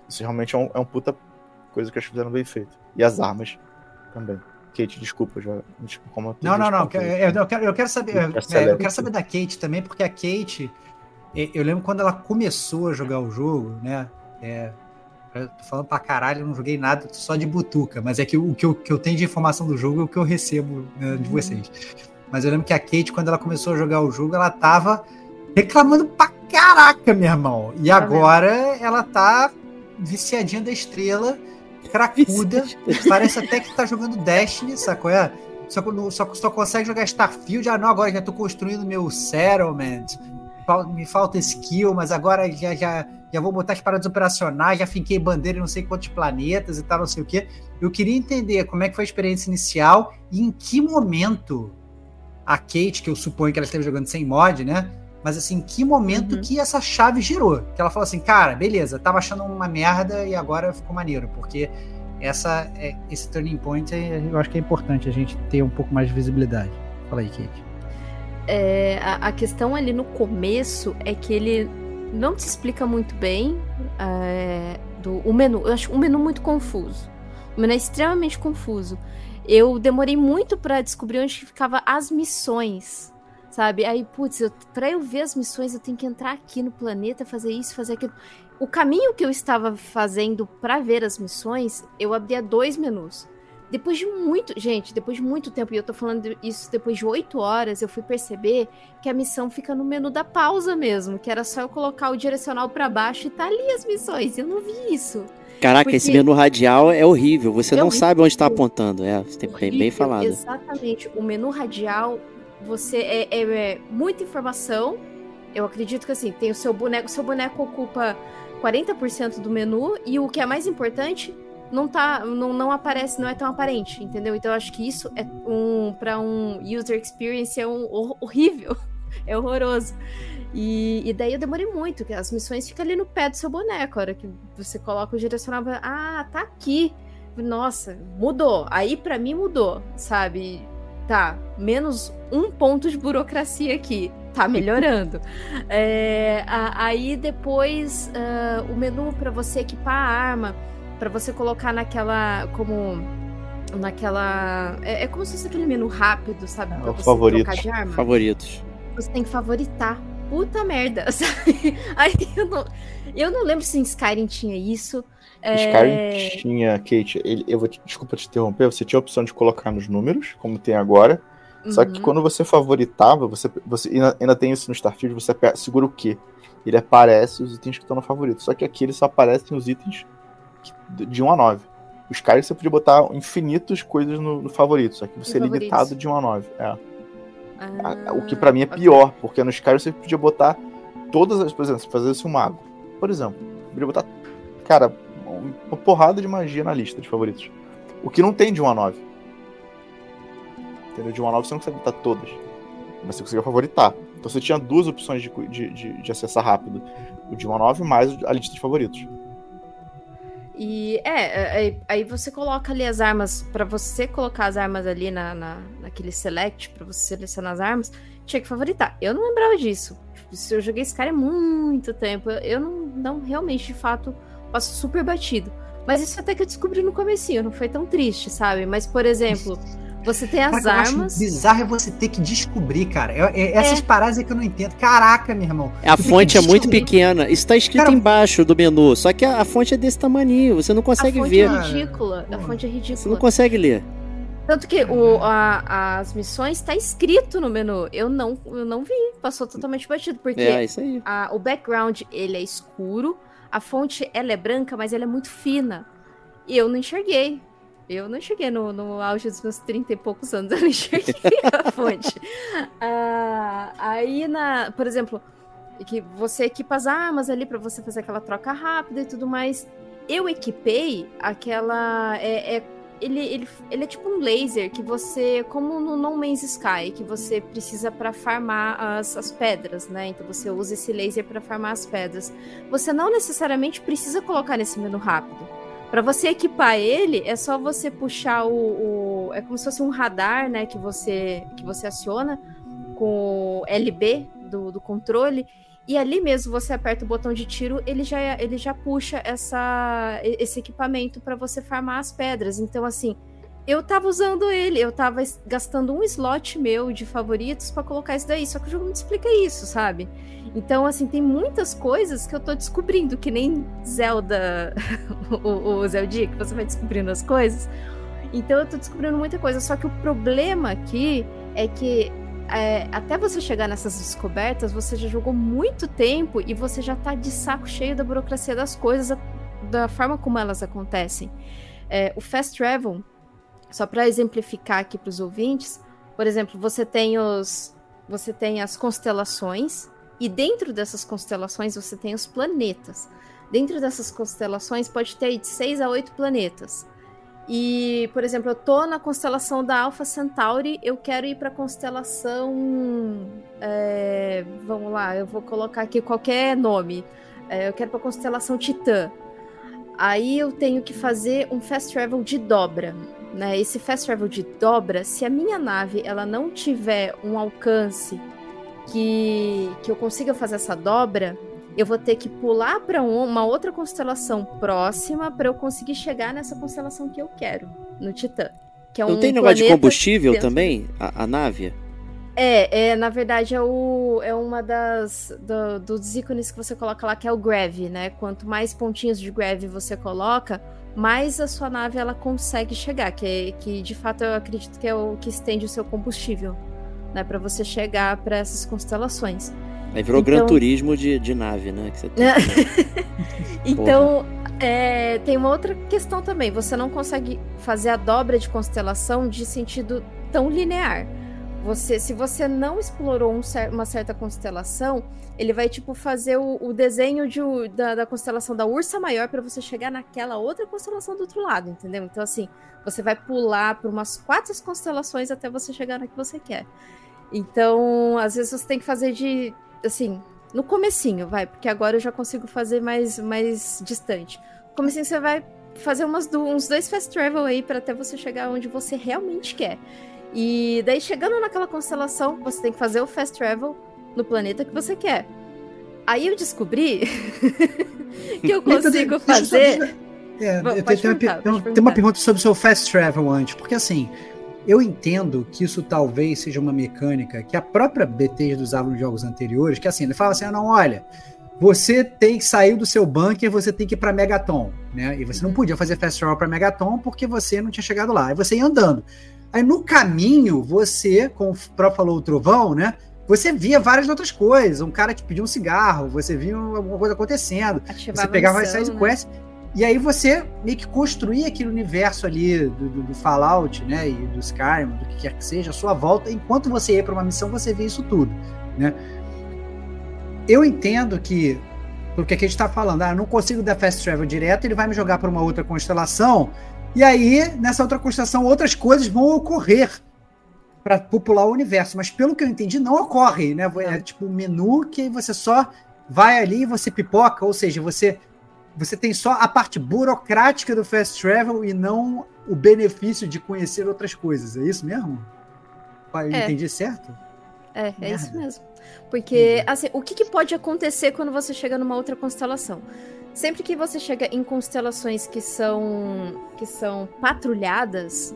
Isso realmente é um, é um puta coisa que acho que fizeram bem feito. E as armas também. Kate, desculpa, já. Desculpa, como não, não, não. Eu, eu, quero, eu quero saber. É, eu quero saber da Kate também, porque a Kate. Eu lembro quando ela começou a jogar o jogo, né? É, eu tô falando pra caralho, eu não joguei nada só de butuca, mas é que o que eu, que eu tenho de informação do jogo é o que eu recebo né, de uhum. vocês. Mas eu lembro que a Kate, quando ela começou a jogar o jogo, ela tava reclamando pra caraca, meu irmão. E tá agora ela tá viciadinha da estrela cracuda. Parece até que tá jogando Destiny, sacou? É? Só, só, só consegue jogar Starfield. Ah, não, agora já tô construindo meu settlement. Me falta skill, mas agora já, já, já vou botar as paradas operacionais, já fiquei bandeira em não sei quantos planetas e tal, não sei o quê. Eu queria entender como é que foi a experiência inicial e em que momento a Kate, que eu suponho que ela esteve jogando sem mod, né? Mas assim, que momento uhum. que essa chave girou? Que ela falou assim, cara, beleza, tava achando uma merda e agora ficou maneiro, porque essa, é, esse turning point é, eu acho que é importante a gente ter um pouco mais de visibilidade. Fala aí, Kate. É, a, a, questão ali no começo é que ele não te explica muito bem é, do, o menu. Eu acho um menu muito confuso. O menu é extremamente confuso. Eu demorei muito para descobrir onde ficava as missões Sabe? Aí, putz, eu, pra eu ver as missões, eu tenho que entrar aqui no planeta, fazer isso, fazer aquilo. O caminho que eu estava fazendo para ver as missões, eu abria dois menus. Depois de muito, gente, depois de muito tempo, e eu tô falando isso depois de oito horas, eu fui perceber que a missão fica no menu da pausa mesmo, que era só eu colocar o direcional para baixo e tá ali as missões. Eu não vi isso. Caraca, Porque... esse menu radial é horrível. Você é não horrível. sabe onde está apontando. É, você tem bem, bem falado. Exatamente. O menu radial, você é, é, é, muita informação. Eu acredito que assim, tem o seu boneco. Seu boneco ocupa 40% do menu. E o que é mais importante, não tá, não, não aparece, não é tão aparente, entendeu? Então eu acho que isso é um para um user experience é um horrível, é horroroso. E, e, daí eu demorei muito, que as missões ficam ali no pé do seu boneco, a hora que você coloca o direcional, ah, tá aqui. Nossa, mudou. Aí para mim mudou, sabe? Tá, menos um ponto de burocracia aqui. Tá melhorando. é, aí depois uh, o menu para você equipar a arma para você colocar naquela como naquela é, é, como se fosse aquele menu rápido, sabe? Pra você favoritos. de arma. Favoritos. Você tem que favoritar. Puta merda, sabe? Aí eu não, eu não lembro se em Skyrim tinha isso. É... Skyrim tinha, Kate, ele, eu vou te, desculpa te interromper, você tinha a opção de colocar nos números, como tem agora. Uhum. Só que uhum. quando você favoritava, você, você ainda, ainda tem isso no Starfield, você segura o quê? Ele aparece os itens que estão no favorito. Só que aqui ele só aparecem os itens de 1 a 9. Os caras você podia botar infinitas coisas no, no favorito, só que você é limitado de 1 a 9. É. Ah, o que para mim é pior, okay. porque nos caras você podia botar todas as. Por exemplo, se fazesse um mago, por exemplo, podia botar, cara, uma porrada de magia na lista de favoritos. O que não tem de 1 a 9. Entendeu? De 1 a 9 você não consegue botar todas. Mas você conseguia favoritar. Então você tinha duas opções de, de, de, de acessar rápido: o de 1 a 9 mais a lista de favoritos. E é, é aí você coloca ali as armas, para você colocar as armas ali na, na, naquele select, para você selecionar as armas, tinha que favoritar. Eu não lembrava disso. Eu joguei esse cara há muito tempo, eu não, não realmente, de fato, passo super batido. Mas isso até que eu descobri no comecinho, não foi tão triste, sabe? Mas, por exemplo, você tem as Caraca, armas. bizarro é você ter que descobrir, cara. É, é, essas é. paradas é que eu não entendo. Caraca, meu irmão. A fonte é muito pequena. Isso tá escrito cara, embaixo do menu. Só que a, a, fonte é desse tamanho. Você não consegue a fonte ver. É ridícula. A fonte é ridícula. Você não consegue ler. Tanto que o, a, as missões tá escrito no menu. Eu não, eu não vi. Passou totalmente batido. Porque é, isso aí. A, o background ele é escuro. A fonte ela é branca, mas ela é muito fina. E eu não enxerguei. Eu não cheguei no, no auge dos meus 30 e poucos anos, eu não enxerguei a fonte. Ah, aí, na, por exemplo, que você equipa as armas ali para você fazer aquela troca rápida e tudo mais. Eu equipei aquela. É, é, ele, ele, ele é tipo um laser que você, como no No Man's Sky, que você precisa para farmar as, as pedras, né? Então você usa esse laser para farmar as pedras. Você não necessariamente precisa colocar nesse menu rápido. Para você equipar ele, é só você puxar o, o, É como se fosse um radar, né? Que você, que você aciona com o LB do, do controle. E ali mesmo você aperta o botão de tiro, ele já, ele já puxa essa, esse equipamento para você farmar as pedras. Então, assim, eu tava usando ele, eu tava gastando um slot meu de favoritos para colocar isso daí. Só que o jogo não explica isso, sabe? Então, assim, tem muitas coisas que eu tô descobrindo, que nem Zelda, o, o Zelda, que você vai descobrindo as coisas. Então, eu tô descobrindo muita coisa. Só que o problema aqui é que é, até você chegar nessas descobertas, você já jogou muito tempo e você já tá de saco cheio da burocracia das coisas, da forma como elas acontecem. É, o Fast Travel, só para exemplificar aqui para os ouvintes, por exemplo, você tem os, você tem as constelações, e dentro dessas constelações você tem os planetas. Dentro dessas constelações pode ter de 6 a 8 planetas. E, por exemplo, eu tô na constelação da Alpha Centauri, eu quero ir para a constelação. É, vamos lá, eu vou colocar aqui qualquer nome. É, eu quero para a constelação Titã. Aí eu tenho que fazer um fast travel de dobra. Né? Esse fast travel de dobra, se a minha nave ela não tiver um alcance que, que eu consiga fazer essa dobra, eu vou ter que pular para uma outra constelação próxima para eu conseguir chegar nessa constelação que eu quero, no Titã. Que é Não um tem negócio de combustível dentro... também, a, a, nave? É, é, na verdade é, o, é uma das do, dos ícones que você coloca lá, que é o Grav, né? Quanto mais pontinhos de Grav você coloca, mais a sua nave ela consegue chegar, que, que de fato eu acredito que é o que estende o seu combustível, né, para você chegar para essas constelações. Aí virou então... Gran Turismo de, de nave, né? então, é, tem uma outra questão também. Você não consegue fazer a dobra de constelação de sentido tão linear. Você, se você não explorou um cer uma certa constelação, ele vai tipo fazer o, o desenho de, da, da, constelação da Ursa Maior para você chegar naquela outra constelação do outro lado, entendeu? Então assim, você vai pular por umas quatro constelações até você chegar na que você quer. Então, às vezes você tem que fazer de assim, no comecinho, vai, porque agora eu já consigo fazer mais mais distante. No comecinho você vai fazer umas do, uns dois fast travel aí para até você chegar onde você realmente quer. E daí, chegando naquela constelação, você tem que fazer o fast travel no planeta que você quer. Aí eu descobri que eu consigo fazer. É, Bom, tem, tem, uma, tem, uma, pergunta sobre o seu fast travel antes, porque assim, eu entendo que isso talvez seja uma mecânica que a própria BT usava nos jogos anteriores, que assim, ele fala assim: ah, não, olha, você tem que sair do seu bunker, você tem que ir para Megaton, né? E você não uhum. podia fazer fast travel para Megaton porque você não tinha chegado lá. Aí você ia andando. Aí no caminho, você, como o próprio falou o Trovão, né? Você via várias outras coisas. Um cara que pediu um cigarro, você via alguma coisa acontecendo. Você pegava as side né? quests. E aí você meio que construía aquele universo ali do, do, do, Fallout, né? E do Skyrim, do que quer que seja, a sua volta. Enquanto você ia para uma missão, você via isso tudo, né? Eu entendo que, porque aqui a gente está falando, ah, não consigo dar fast travel direto, ele vai me jogar para uma outra constelação e aí, nessa outra constelação, outras coisas vão ocorrer para popular o universo. Mas pelo que eu entendi, não ocorre, né? É tipo um menu que você só vai ali e você pipoca, ou seja, você você tem só a parte burocrática do fast travel e não o benefício de conhecer outras coisas. É isso mesmo? Eu é. entendi certo? É, é Merda. isso mesmo. Porque, assim, o que, que pode acontecer quando você chega numa outra constelação? Sempre que você chega em constelações que são que são patrulhadas,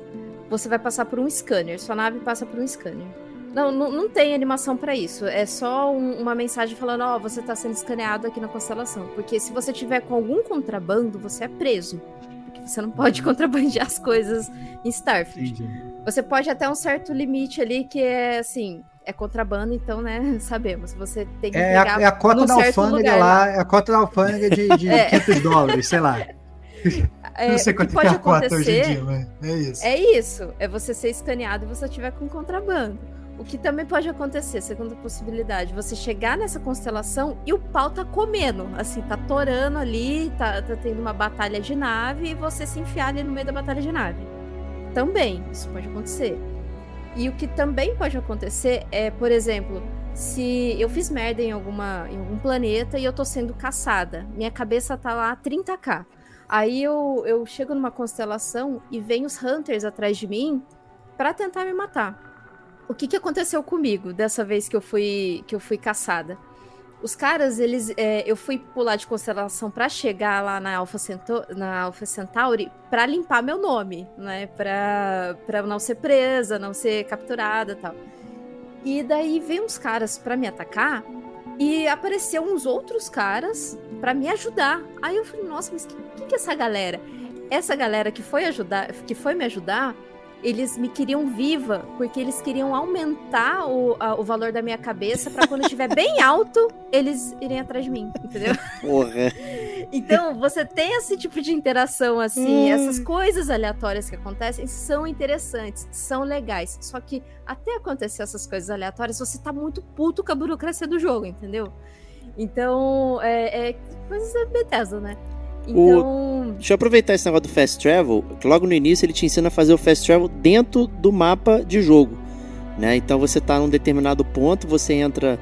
você vai passar por um scanner. Sua nave passa por um scanner. Não, não, não tem animação para isso. É só um, uma mensagem falando: Ó, oh, você tá sendo escaneado aqui na constelação. Porque se você tiver com algum contrabando, você é preso. Porque você não pode contrabandear as coisas em Starfield. Entendi. Você pode até um certo limite ali que é assim: é contrabando, então, né, sabemos. Você tem que é, a, é a cota da alfândega lugar, lá, é a cota da alfândega de, de é. 500 dólares, sei lá. É, não sei quanto que, é a cota hoje em dia, mas é isso. É isso, é você ser escaneado e você tiver com contrabando. O que também pode acontecer, segunda possibilidade, você chegar nessa constelação e o pau tá comendo, assim, tá torando ali, tá, tá tendo uma batalha de nave e você se enfiar ali no meio da batalha de nave. Também, isso pode acontecer. E o que também pode acontecer é, por exemplo, se eu fiz merda em, alguma, em algum planeta e eu tô sendo caçada, minha cabeça tá lá 30k. Aí eu, eu chego numa constelação e vem os Hunters atrás de mim para tentar me matar. O que, que aconteceu comigo dessa vez que eu fui, que eu fui caçada? Os caras, eles. É, eu fui pular de constelação para chegar lá na Alpha, Cento na Alpha Centauri para limpar meu nome, né? Pra, pra não ser presa, não ser capturada tal. E daí veio uns caras para me atacar e apareceu uns outros caras para me ajudar. Aí eu falei, nossa, mas quem que, que é essa galera? Essa galera que foi ajudar, que foi me ajudar, eles me queriam viva, porque eles queriam aumentar o, a, o valor da minha cabeça para quando estiver bem alto, eles irem atrás de mim, entendeu? Porra. Então, você tem esse tipo de interação assim, hum. essas coisas aleatórias que acontecem são interessantes, são legais. Só que até acontecer essas coisas aleatórias, você tá muito puto com a burocracia do jogo, entendeu? Então, é, é coisas da Bethesda, né? Então... O... Deixa eu aproveitar esse negócio do Fast Travel, que logo no início ele te ensina a fazer o Fast Travel dentro do mapa de jogo. Né? Então você está num determinado ponto, você entra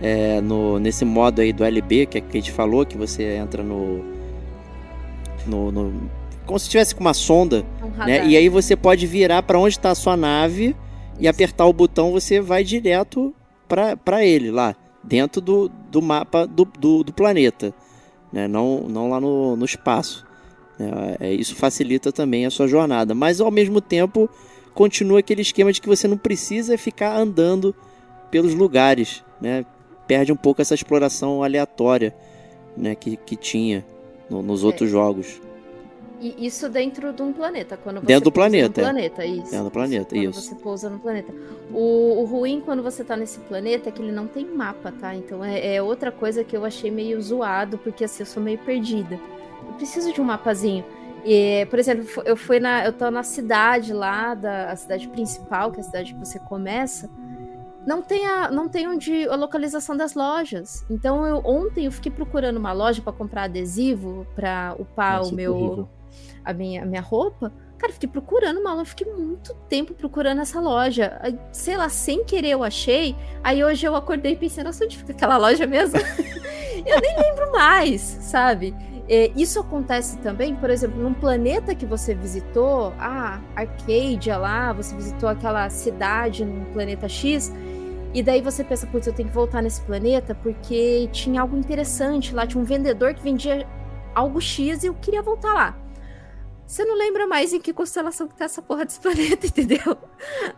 é, no, nesse modo aí do LB, que, é que a gente falou, que você entra no. no, no como se estivesse com uma sonda, um né? E aí você pode virar para onde está a sua nave e apertar o botão, você vai direto para ele lá, dentro do, do mapa do, do, do planeta né? não, não lá no, no espaço. Né? É, isso facilita também a sua jornada, mas ao mesmo tempo continua aquele esquema de que você não precisa ficar andando pelos lugares, né? perde um pouco essa exploração aleatória né? que, que tinha no, nos é. outros jogos. E isso dentro de um planeta, quando você dentro do planeta, no planeta, isso. Dentro do planeta, quando isso. você pousa no planeta. O, o, ruim quando você tá nesse planeta é que ele não tem mapa, tá? Então é, é outra coisa que eu achei meio zoado, porque assim, eu sou meio perdida. Eu preciso de um mapazinho. E, por exemplo, eu fui na. Eu tô na cidade lá, da a cidade principal, que é a cidade que você começa. Não tem, a, não tem onde a localização das lojas. Então, eu, ontem eu fiquei procurando uma loja para comprar adesivo para upar Nossa, o meu a minha, a minha roupa. Cara, fiquei procurando uma loja, fiquei muito tempo procurando essa loja. Sei lá, sem querer eu achei. Aí hoje eu acordei e pensei, nossa, onde fica aquela loja mesmo? eu nem lembro mais, sabe? É, isso acontece também, por exemplo, num planeta que você visitou, ah, Arcadia lá, você visitou aquela cidade num planeta X, e daí você pensa, putz, eu tenho que voltar nesse planeta porque tinha algo interessante lá, tinha um vendedor que vendia algo X e eu queria voltar lá. Você não lembra mais em que constelação que tá essa porra desse planeta, entendeu?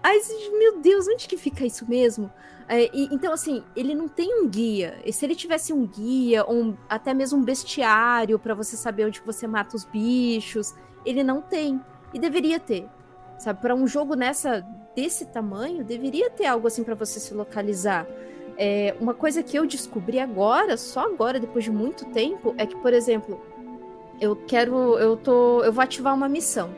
Aí, meu Deus, onde que fica isso mesmo? É, e, então, assim, ele não tem um guia. E se ele tivesse um guia, ou um, até mesmo um bestiário para você saber onde você mata os bichos, ele não tem. E deveria ter. Sabe, para um jogo nessa desse tamanho, deveria ter algo assim para você se localizar. É, uma coisa que eu descobri agora, só agora, depois de muito tempo, é que, por exemplo, eu quero, eu tô, eu vou ativar uma missão.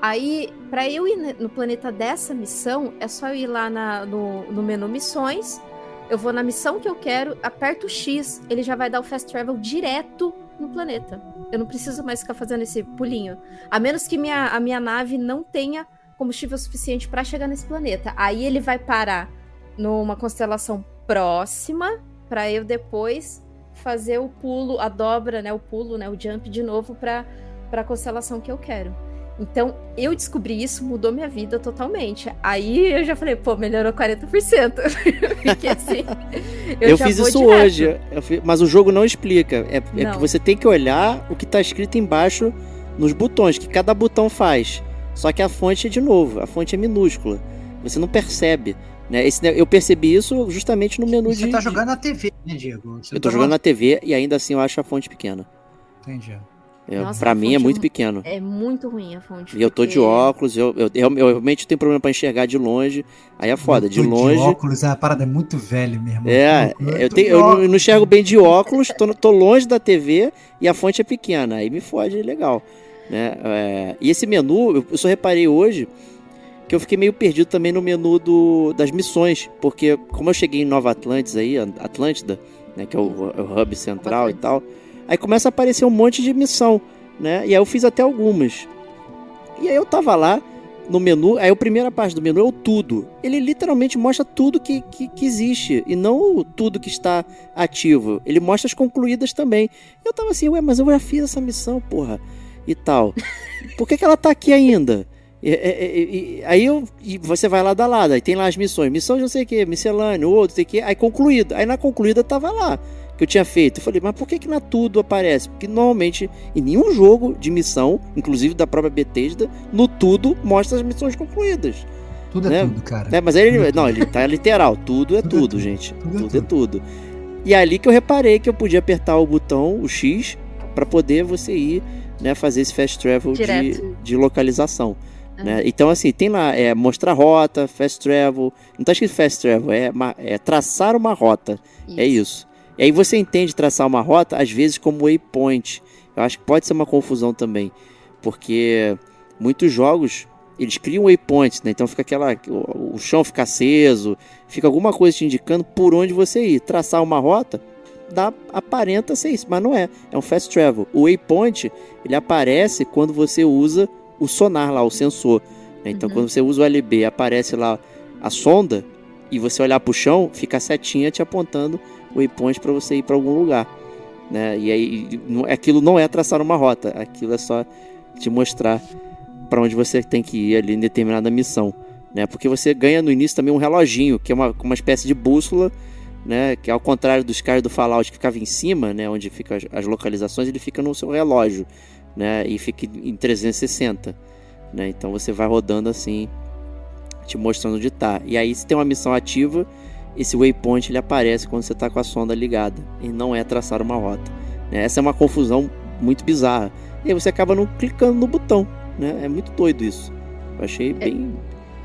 Aí, para eu ir no planeta dessa missão, é só eu ir lá na, no, no menu missões. Eu vou na missão que eu quero, aperto o X, ele já vai dar o fast travel direto no planeta. Eu não preciso mais ficar fazendo esse pulinho. A menos que minha, a minha nave não tenha combustível suficiente para chegar nesse planeta. Aí ele vai parar numa constelação próxima para eu depois fazer o pulo, a dobra, né, o pulo, né, o jump de novo para para a constelação que eu quero. Então, eu descobri isso, mudou minha vida totalmente. Aí eu já falei, pô, melhorou 40%. Porque assim. Eu, eu fiz isso direto. hoje, mas o jogo não explica. É, é que você tem que olhar o que está escrito embaixo nos botões, que cada botão faz. Só que a fonte é de novo, a fonte é minúscula. Você não percebe. Né? Esse, eu percebi isso justamente no menu você de. Você tá jogando na TV, né, Diego? Você eu tô tá jogando na TV e ainda assim eu acho a fonte pequena. Entendi. Eu, Nossa, pra mim é muito pequeno. É muito ruim a fonte. E eu tô de óculos, eu, eu, eu, eu realmente tenho problema pra enxergar de longe. Aí é foda, de longe. De óculos, é a parada é muito velha, meu irmão. É, eu, eu, tenho, eu, não enxergo bem de óculos, tô, tô longe da TV e a fonte é pequena. Aí me fode legal. Né? É, e esse menu, eu só reparei hoje que eu fiquei meio perdido também no menu do, das missões, porque como eu cheguei em Nova Atlantis aí, Atlântida, né, que é o, o hub central e tal, aí começa a aparecer um monte de missão, né? E aí eu fiz até algumas. E aí eu tava lá no menu, aí a primeira parte do menu é o tudo. Ele literalmente mostra tudo que, que, que existe e não tudo que está ativo. Ele mostra as concluídas também. Eu tava assim, ué, mas eu já fiz essa missão, porra, e tal. Por que, que ela tá aqui ainda? E, e, e, aí eu, você vai lá da lado, aí tem lá as missões, missão de não sei o que, miscelâneo, outro, sei que, aí concluído. Aí na concluída tava lá que eu tinha feito. Eu falei, mas por que que na tudo aparece? Porque normalmente em nenhum jogo de missão, inclusive da própria Bethesda, no tudo mostra as missões concluídas. Tudo é né? tudo, cara. É, mas aí ele, não, ele tá literal, tudo é tudo, tudo, é tudo gente. Tudo, tudo é, tudo. é tudo. E é ali que eu reparei que eu podia apertar o botão, o X, para poder você ir, né, fazer esse fast travel de, de localização. Né? Então, assim, tem lá, é mostrar rota, fast travel. Não tá escrito fast travel, é, é traçar uma rota. É isso. É isso. E aí você entende traçar uma rota, às vezes, como waypoint. Eu acho que pode ser uma confusão também. Porque muitos jogos, eles criam waypoints, né? Então fica aquela. O, o chão fica aceso, fica alguma coisa te indicando por onde você ir. Traçar uma rota dá, aparenta ser isso, mas não é. É um fast travel. O waypoint, ele aparece quando você usa o sonar lá, o sensor. Né? Então, uhum. quando você usa o LB, aparece lá a sonda e você olhar para o chão, fica a setinha te apontando o waypoint para você ir para algum lugar. Né? E aí, aquilo não é traçar uma rota, aquilo é só te mostrar para onde você tem que ir ali em determinada missão. Né? Porque você ganha no início também um reloginho, que é uma, uma espécie de bússola, né? que ao contrário dos caras do Fallout que ficava em cima, né? onde ficam as, as localizações, ele fica no seu relógio né? E fica em 360, né? Então você vai rodando assim, te mostrando onde tá. E aí se tem uma missão ativa, esse waypoint ele aparece quando você está com a sonda ligada e não é traçar uma rota. Né? Essa é uma confusão muito bizarra. e aí você acaba não clicando no botão, né? É muito doido isso. Eu achei é, bem.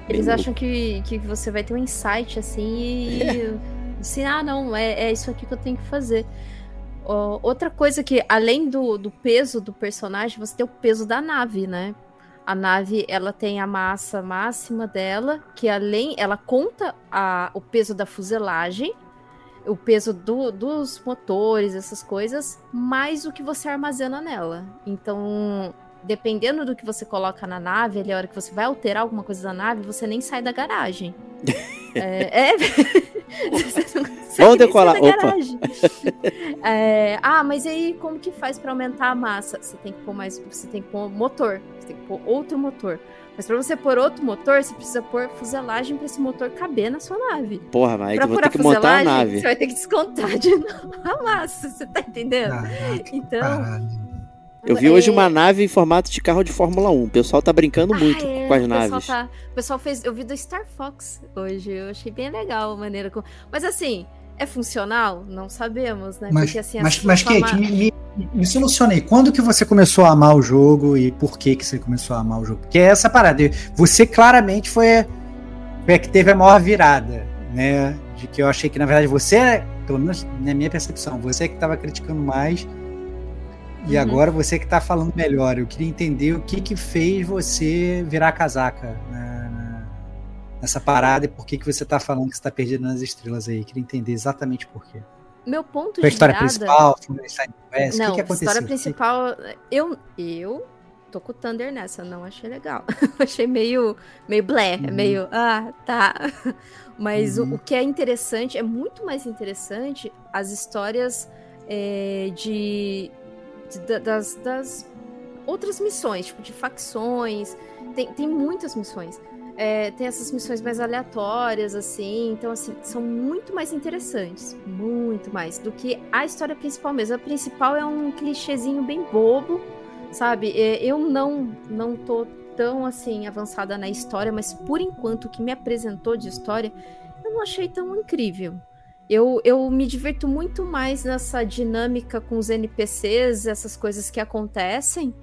Eles bem acham que, que você vai ter um insight assim e. É. Assim, ah, não, é, é isso aqui que eu tenho que fazer. Uh, outra coisa que, além do, do peso do personagem, você tem o peso da nave, né? A nave, ela tem a massa máxima dela, que além, ela conta a, o peso da fuselagem, o peso do, dos motores, essas coisas, mais o que você armazena nela. Então, dependendo do que você coloca na nave, ali, a hora que você vai alterar alguma coisa da nave, você nem sai da garagem. é. é... Vamos decolar. Opa. É... Ah, mas aí como que faz para aumentar a massa? Você tem que pôr mais. Você tem que pôr motor. Você tem que pôr outro motor. Mas para você pôr outro motor, você precisa pôr fuselagem para esse motor caber na sua nave. Porra, mas aí pra tu vai ter que montar a nave. Você vai ter que descontar de novo a massa, você tá entendendo? Caraca, então. Caralho. Eu vi hoje uma nave em formato de carro de Fórmula 1. O pessoal tá brincando muito ah, é. com as o naves. Tá... O pessoal fez. Eu vi do Star Fox hoje. Eu achei bem legal a maneira como. Mas assim, é funcional? Não sabemos, né? Mas, Porque, assim, mas, mas forma... Kate, me, me, me solucione aí. Quando que você começou a amar o jogo e por que que você começou a amar o jogo? Porque é essa parada. Você claramente foi, foi a que teve a maior virada, né? De que eu achei que, na verdade, você, pelo menos na minha percepção, você é que estava criticando mais e uhum. agora você que está falando melhor. Eu queria entender o que que fez você virar casaca né, nessa parada e por que que você está falando que está perdido nas estrelas aí. Eu queria entender exatamente por quê. Meu ponto foi a história virada... principal, West, não, o que, que aconteceu? história principal, eu, eu tô com o Thunder nessa, não achei legal. achei meio, meio blé, uhum. meio, ah, tá. Mas uhum. o, o, que é interessante, é muito mais interessante as histórias é, de de, das, das outras missões, tipo de facções. Tem, tem muitas missões. É, tem essas missões mais aleatórias, assim. Então, assim, são muito mais interessantes. Muito mais. Do que a história principal mesmo. A principal é um clichêzinho bem bobo, sabe? É, eu não, não tô tão, assim, avançada na história, mas por enquanto o que me apresentou de história, eu não achei tão incrível. Eu, eu me divirto muito mais nessa dinâmica com os NPCs, essas coisas que acontecem,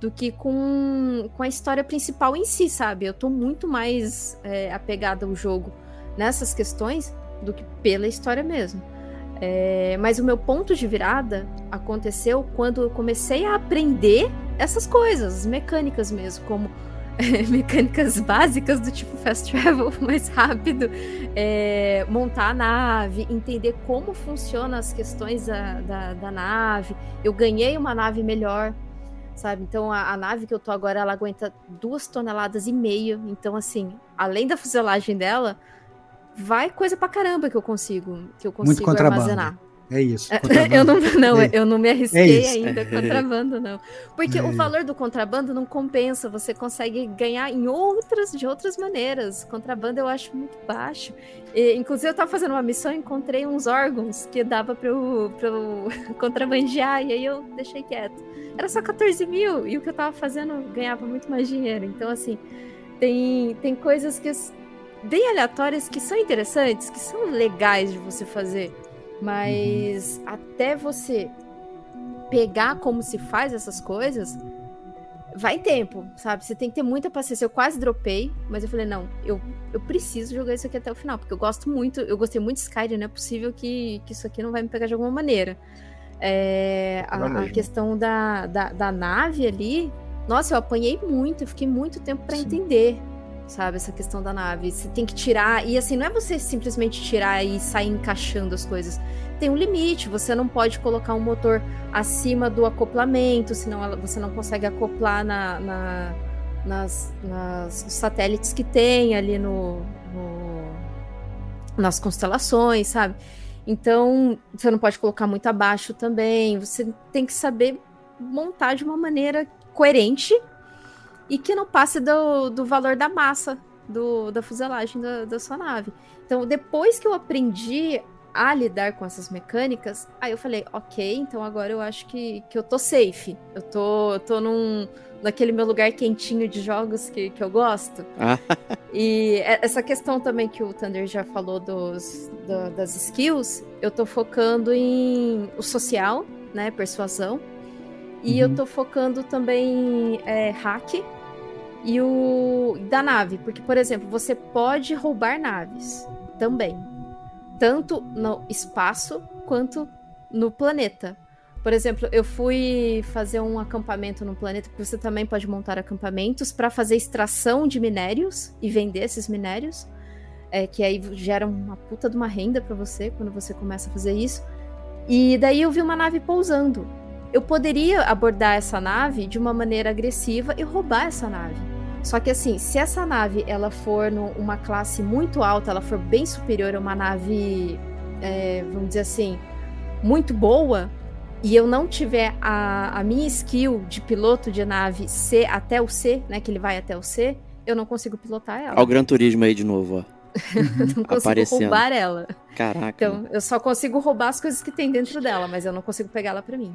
do que com, com a história principal em si, sabe? Eu tô muito mais é, apegada ao jogo nessas questões do que pela história mesmo. É, mas o meu ponto de virada aconteceu quando eu comecei a aprender essas coisas, mecânicas mesmo, como mecânicas básicas do tipo fast travel mais rápido, é, montar a nave, entender como funcionam as questões da, da, da, nave. Eu ganhei uma nave melhor, sabe? Então a, a, nave que eu tô agora, ela aguenta duas toneladas e meio. Então, assim, além da fuselagem dela, vai coisa pra caramba que eu consigo, que eu consigo armazenar. É isso. Eu não, não é. eu não me arrisquei é ainda contrabando, não. Porque é. o valor do contrabando não compensa. Você consegue ganhar em outras, de outras maneiras. Contrabando eu acho muito baixo. E, inclusive, eu estava fazendo uma missão e encontrei uns órgãos que dava para eu, pra eu contrabandear. E aí eu deixei quieto. Era só 14 mil. E o que eu estava fazendo ganhava muito mais dinheiro. Então, assim, tem, tem coisas que bem aleatórias que são interessantes, que são legais de você fazer. Mas uhum. até você pegar como se faz essas coisas, vai tempo, sabe? Você tem que ter muita paciência. Eu quase dropei, mas eu falei, não, eu, eu preciso jogar isso aqui até o final, porque eu gosto muito, eu gostei muito de Skyrim, não é possível que, que isso aqui não vai me pegar de alguma maneira. É, a, a, questão da, da, da, nave ali, nossa, eu apanhei muito, eu fiquei muito tempo para entender sabe? Essa questão da nave. Você tem que tirar. E assim, não é você simplesmente tirar e sair encaixando as coisas. Tem um limite, você não pode colocar um motor acima do acoplamento, senão ela, você não consegue acoplar na, na nas, nas satélites que tem ali no, no, nas constelações, sabe? Então, você não pode colocar muito abaixo também. Você tem que saber montar de uma maneira coerente e que não passe do, do valor da massa do, da fuselagem da, da sua nave. Então, depois que eu aprendi a lidar com essas mecânicas, aí eu falei, ok, então agora eu acho que, que eu tô safe. Eu tô, eu tô num, naquele meu lugar quentinho de jogos que, que eu gosto. Ah. e essa questão também que o Thunder já falou dos, do, das skills, eu tô focando em o social, né, persuasão, E uhum. eu tô focando também é, hack e o da nave, porque por exemplo, você pode roubar naves também, tanto no espaço quanto no planeta. Por exemplo, eu fui fazer um acampamento no planeta, porque você também pode montar acampamentos para fazer extração de minérios e vender esses minérios, é, que aí gera uma puta de uma renda para você quando você começa a fazer isso. E daí eu vi uma nave pousando. Eu poderia abordar essa nave de uma maneira agressiva e roubar essa nave. Só que assim, se essa nave ela for numa classe muito alta, ela for bem superior a uma nave, é, vamos dizer assim, muito boa, e eu não tiver a, a minha skill de piloto de nave C até o C, né? Que ele vai até o C, eu não consigo pilotar ela. Olha o Gran Turismo aí de novo, ó. não consigo Aparecendo. roubar ela. Caraca. Então, eu só consigo roubar as coisas que tem dentro dela, mas eu não consigo pegar ela pra mim.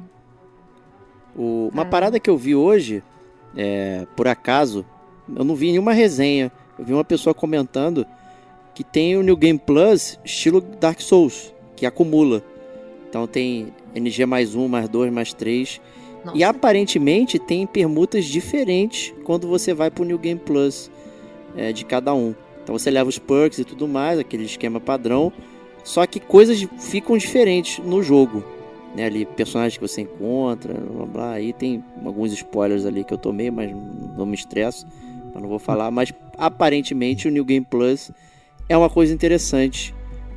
O, uma é. parada que eu vi hoje, é, por acaso, eu não vi nenhuma resenha. Eu vi uma pessoa comentando que tem o New Game Plus estilo Dark Souls, que acumula. Então tem NG mais um, mais dois, mais três. Nossa. E aparentemente tem permutas diferentes quando você vai pro New Game Plus é, de cada um. Então você leva os perks e tudo mais, aquele esquema padrão. Só que coisas ficam diferentes no jogo. Né, ali, personagens que você encontra, blá blá. Aí tem alguns spoilers ali que eu tomei, mas não me estresso. Mas não vou falar. Mas aparentemente o New Game Plus é uma coisa interessante.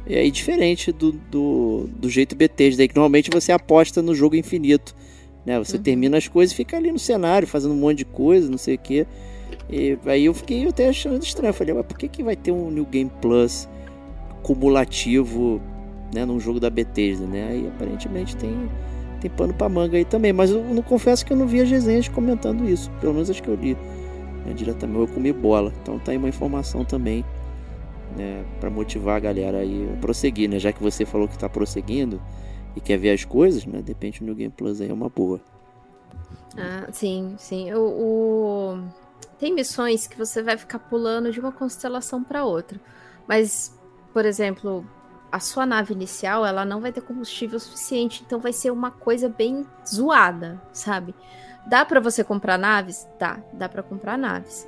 E aí diferente do, do, do jeito Bethesda, que normalmente você aposta no jogo infinito. Né? Você uhum. termina as coisas e fica ali no cenário, fazendo um monte de coisa, não sei o que. E aí eu fiquei até achando estranho. Eu falei, mas por que, que vai ter um New Game Plus cumulativo né, num jogo da Bethesda, né? Aí aparentemente tem, tem pano pra manga aí também. Mas eu não confesso que eu não vi as resenhas comentando isso. Pelo menos acho que eu li né, diretamente. Eu comi bola. Então tá aí uma informação também né, para motivar a galera aí a prosseguir, né? Já que você falou que está prosseguindo e quer ver as coisas, né? De repente o New Game Plus aí é uma boa. Ah, sim, sim. O, o, Tem missões que você vai ficar pulando de uma constelação para outra. Mas, por exemplo, a sua nave inicial, ela não vai ter combustível suficiente, então vai ser uma coisa bem zoada, sabe? Dá para você comprar naves? Dá, dá para comprar naves.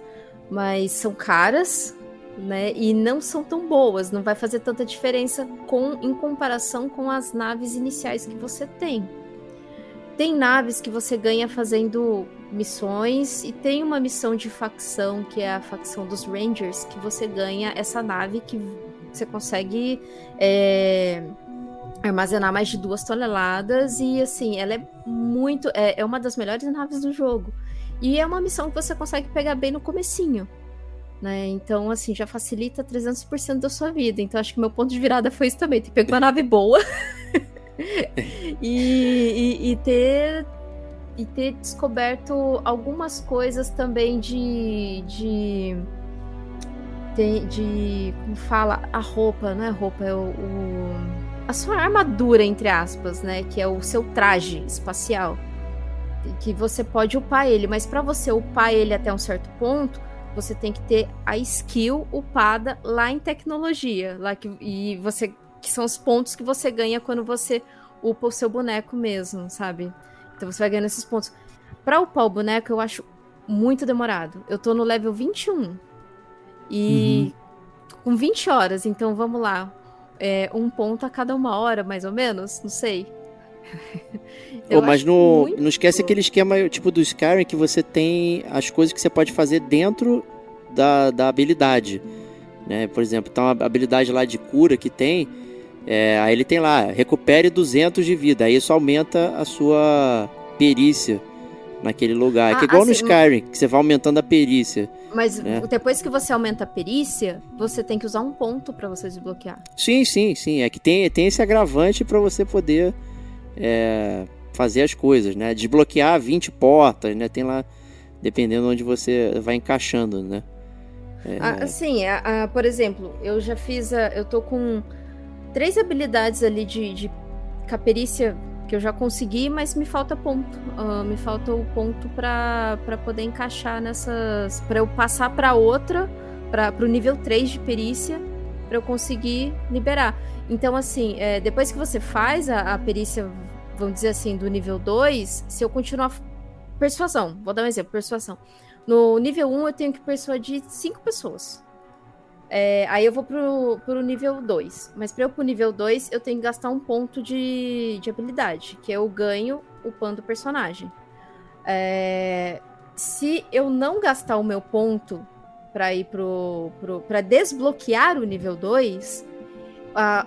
Mas são caras, né? E não são tão boas, não vai fazer tanta diferença com em comparação com as naves iniciais que você tem. Tem naves que você ganha fazendo missões e tem uma missão de facção que é a facção dos Rangers que você ganha essa nave que você consegue é, armazenar mais de duas toneladas e assim ela é muito é, é uma das melhores naves do jogo e é uma missão que você consegue pegar bem no comecinho né? Então, assim, já facilita 300% da sua vida. Então, acho que meu ponto de virada foi isso também. Ter pego uma nave boa e, e, e, ter e ter descoberto algumas coisas também de, de de, de como fala a roupa não é roupa é o, o, a sua armadura entre aspas né que é o seu traje espacial que você pode upar ele mas para você upar ele até um certo ponto você tem que ter a skill upada lá em tecnologia, lá que, e você que são os pontos que você ganha quando você upa o seu boneco mesmo, sabe? Então você vai ganhando esses pontos. Para upar o boneco eu acho muito demorado. Eu tô no level 21 e uhum. com 20 horas, então vamos lá. É, um ponto a cada uma hora, mais ou menos, não sei. oh, mas no, muito... não esquece aquele esquema tipo do Skyrim que você tem as coisas que você pode fazer dentro da, da habilidade. Né? Por exemplo, então a habilidade lá de cura que tem, é, aí ele tem lá, recupere 200 de vida, aí isso aumenta a sua perícia naquele lugar. Ah, que é igual assim, no Skyrim, que você vai aumentando a perícia. Mas né? depois que você aumenta a perícia, você tem que usar um ponto para você desbloquear. Sim, sim, sim. É que tem, tem esse agravante para você poder é, fazer as coisas, né? Desbloquear 20 portas, né? Tem lá, dependendo onde você vai encaixando, né? É... Assim, a, a, por exemplo, eu já fiz, a, eu tô com três habilidades ali de, de caperícia que eu já consegui, mas me falta ponto. Uh, me falta o ponto para poder encaixar nessas. para eu passar para outra, para o nível 3 de perícia, para eu conseguir liberar. Então, assim, é, depois que você faz a, a perícia vamos dizer assim, do nível 2, se eu continuar persuasão, vou dar um exemplo, persuasão. No nível 1 eu tenho que persuadir 5 pessoas. É, aí eu vou pro, pro nível 2. Mas pra eu pro nível 2, eu tenho que gastar um ponto de, de habilidade, que eu ganho o personagem. É, se eu não gastar o meu ponto para ir pro, pro para desbloquear o nível 2,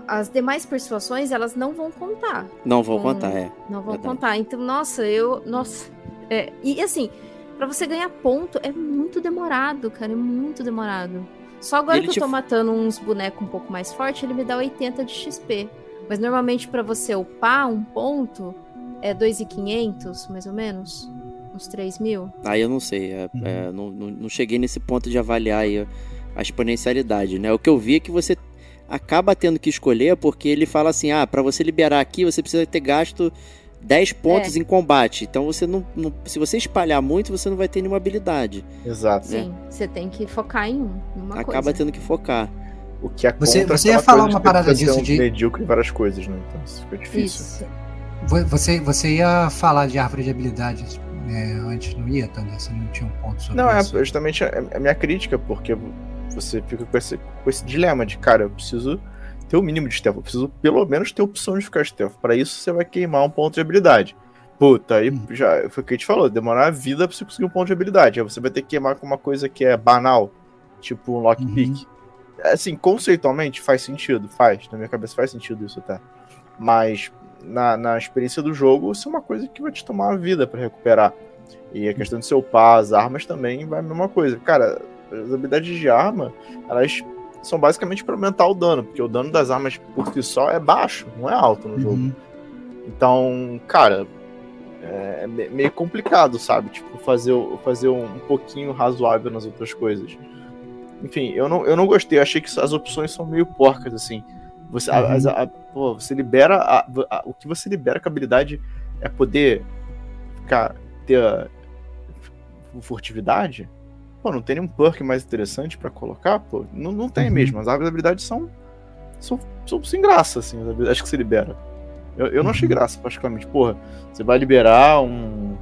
as demais persuasões elas não vão contar. Não vão contar, é. Não vão Verdade. contar. Então, nossa, eu, nossa, é, e assim, para você ganhar ponto é muito demorado, cara, é muito demorado. Só agora ele que eu tô te... matando uns bonecos um pouco mais fortes, ele me dá 80 de XP. Mas normalmente para você upar um ponto é 2,500, mais ou menos. Uns 3 mil. Ah, eu não sei. É, uhum. é, não, não, não, cheguei nesse ponto de avaliar a, a exponencialidade, né? O que eu vi é que você acaba tendo que escolher porque ele fala assim: ah, para você liberar aqui, você precisa ter gasto 10 pontos é. em combate. Então você não, não, Se você espalhar muito, você não vai ter nenhuma habilidade. Exato. Né? Sim, você tem que focar em uma Acaba coisa. tendo que focar. O que é você, você ia falar uma parada disso de. medíocre em várias coisas, né? Então isso fica difícil. Isso. Você, você ia falar de árvore de habilidades é, antes, não ia, Tânia? Você não tinha um ponto sobre não, isso? Não, é justamente a, a minha crítica, porque você fica com esse, com esse dilema de, cara, eu preciso ter o mínimo de stealth. Eu preciso pelo menos ter opção de ficar stealth. Para isso, você vai queimar um ponto de habilidade. Puta, aí hum. já foi o que a gente falou, demorar a vida pra você conseguir um ponto de habilidade. Aí você vai ter que queimar com uma coisa que é banal, tipo um lockpick. Uhum. Assim, conceitualmente faz sentido, faz. Na minha cabeça faz sentido isso até. Mas na, na experiência do jogo, isso é uma coisa que vai te tomar a vida para recuperar. E a questão de seu upar as armas também vai a mesma coisa. Cara, as habilidades de arma, elas são basicamente para aumentar o dano, porque o dano das armas por si só é baixo, não é alto no uhum. jogo. Então, cara, é meio complicado, sabe? Tipo, fazer, fazer um pouquinho razoável nas outras coisas. Enfim, eu não, eu não gostei, eu achei que as opções são meio porcas, assim. Você, uhum. a, a, a, pô, você libera. o que você libera com a habilidade é poder ficar, ter furtividade Pô, não tem nenhum perk mais interessante para colocar? Pô, não, não tem uhum. mesmo. As habilidades são, são, são sem graça, assim, as habilidades que você libera. Eu, eu não achei uhum. graça, particularmente. Porra, você vai liberar um,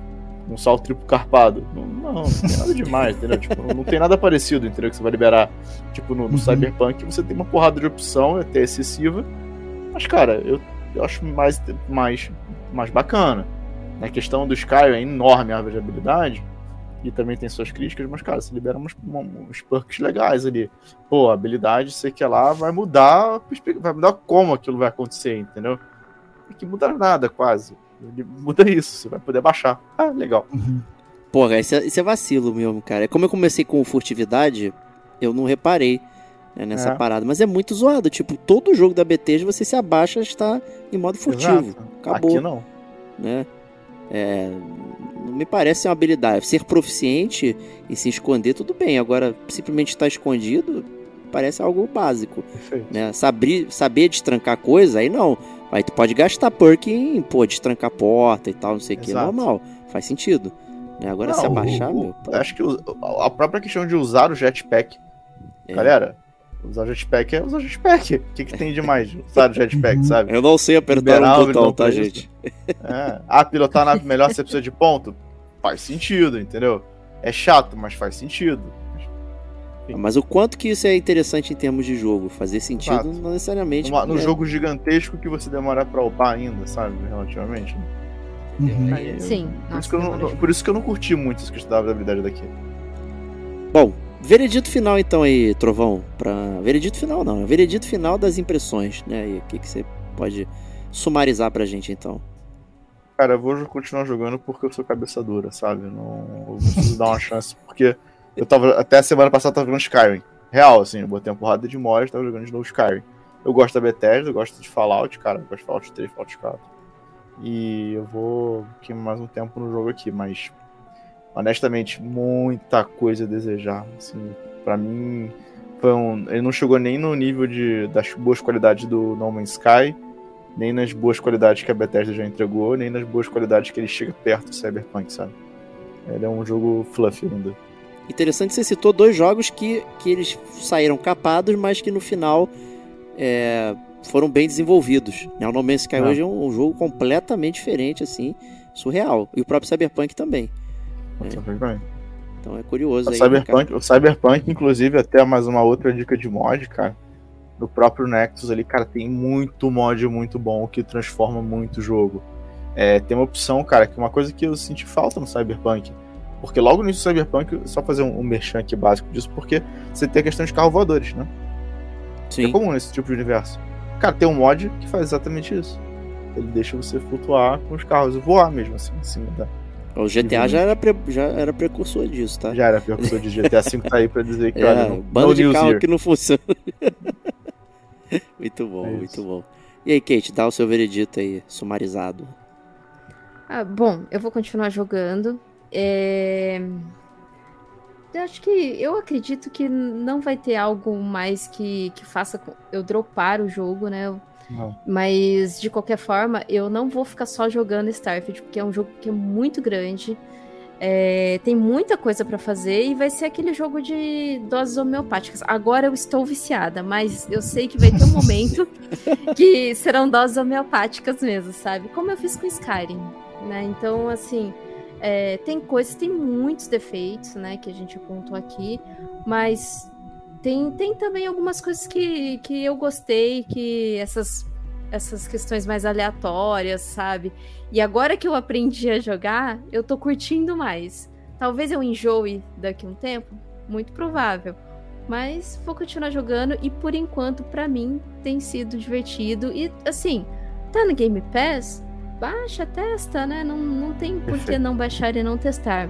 um salto triplo carpado. Não, não, não tem nada demais, entendeu? Tipo, não tem nada parecido, entendeu? Que você vai liberar. Tipo, no, no uhum. Cyberpunk você tem uma porrada de opção, é até excessiva. Mas, cara, eu, eu acho mais, mais, mais bacana. Na questão do Skyrim é enorme a árvore de habilidade e também tem suas críticas, mas, cara, você libera uns, uns perks legais ali. Pô, a habilidade, sei que lá, vai mudar, vai mudar como aquilo vai acontecer, entendeu? Tem que mudar nada, quase. Ele muda isso, você vai poder baixar. Ah, legal. Uhum. Porra, isso é, isso é vacilo mesmo, cara. Como eu comecei com furtividade, eu não reparei né, nessa é. parada. Mas é muito zoado. Tipo, todo jogo da BT você se abaixa está em modo furtivo. Exato. Acabou. Aqui não. Né? É, não me parece uma habilidade. Ser proficiente e se esconder, tudo bem. Agora, simplesmente estar escondido, parece algo básico. Né? Saber, saber destrancar coisa, aí não. Aí tu pode gastar perk em, pô, destrancar porta e tal, não sei o que. Normal, faz sentido. Né? Agora, não, se abaixar, o, meu. Acho que a própria questão de usar o jetpack. É. Galera, usar o jetpack é usar o jetpack. O que, que tem de mais usar o jetpack, sabe? Eu não sei apertar Liberar um botão, tá, gente? É. Ah, pilotar a nave melhor você precisa de ponto? Faz sentido, entendeu? É chato, mas faz sentido. Mas o quanto que isso é interessante em termos de jogo? Fazer sentido Exato. não necessariamente. No é... jogo gigantesco que você demora pra upar ainda, sabe? Relativamente. Uhum. Sim. Por isso, que eu não, por isso que eu não curti muito essa questão da habilidade daqui. Bom, veredito final então aí, Trovão. Pra... Veredito final não, veredito final das impressões, né? E o que, que você pode sumarizar pra gente então? Cara, eu vou continuar jogando porque eu sou cabeça dura, sabe? Não eu preciso dar uma chance, porque eu tava. Até a semana passada eu tava jogando Skyrim. Real, assim, eu botei uma porrada de mods, tava jogando de novo Skyrim. Eu gosto da Bethesda, eu gosto de Fallout, cara. Eu gosto de Fallout 3, Fallout 4. E eu vou queimar mais um tempo no jogo aqui, mas honestamente, muita coisa a desejar. Assim, para mim, foi um, ele não chegou nem no nível de, das boas qualidades do No Man's Sky nem nas boas qualidades que a Bethesda já entregou, nem nas boas qualidades que ele chega perto do Cyberpunk, sabe? Ele é um jogo fluffy ainda. Interessante, você citou dois jogos que, que eles saíram capados, mas que no final é, foram bem desenvolvidos. Né? O No Man's Sky ah. hoje é um, um, jogo completamente diferente, assim, surreal. E o próprio Cyberpunk também. É. Então é curioso o aí. Cyberpunk, o Cyberpunk, inclusive, até mais uma outra dica de mod, cara. Do próprio Nexus ali, cara, tem muito mod muito bom que transforma muito o jogo. É, tem uma opção, cara, que uma coisa que eu senti falta no Cyberpunk. Porque logo no início do Cyberpunk, só fazer um, um merchan aqui básico disso, porque você tem a questão de carro voadores, né? Sim. É comum nesse tipo de universo. Cara, tem um mod que faz exatamente isso. Ele deixa você flutuar com os carros e voar mesmo, assim, em cima da. O GTA já era, pre... já era precursor disso, tá? Já era precursor de GTA V tá aí pra dizer que, é, olha, não, bando de carro here. que não funciona. muito bom, é muito bom. E aí, Kate, dá o seu veredito aí, sumarizado. Ah, bom, eu vou continuar jogando. É... Eu acho que eu acredito que não vai ter algo mais que, que faça eu dropar o jogo, né? Não. Mas de qualquer forma, eu não vou ficar só jogando Starfield, porque é um jogo que é muito grande. É, tem muita coisa para fazer e vai ser aquele jogo de doses homeopáticas. Agora eu estou viciada, mas eu sei que vai ter um momento que serão doses homeopáticas mesmo, sabe? Como eu fiz com Skyrim, né? Então, assim, é, tem coisas, tem muitos defeitos, né, que a gente apontou aqui, mas tem, tem também algumas coisas que, que eu gostei, que essas, essas questões mais aleatórias, sabe? E agora que eu aprendi a jogar, eu tô curtindo mais. Talvez eu enjoe daqui a um tempo, muito provável. Mas vou continuar jogando e por enquanto, para mim, tem sido divertido. E assim, tá no Game Pass? baixa, testa, né? Não, não tem por que não baixar e não testar.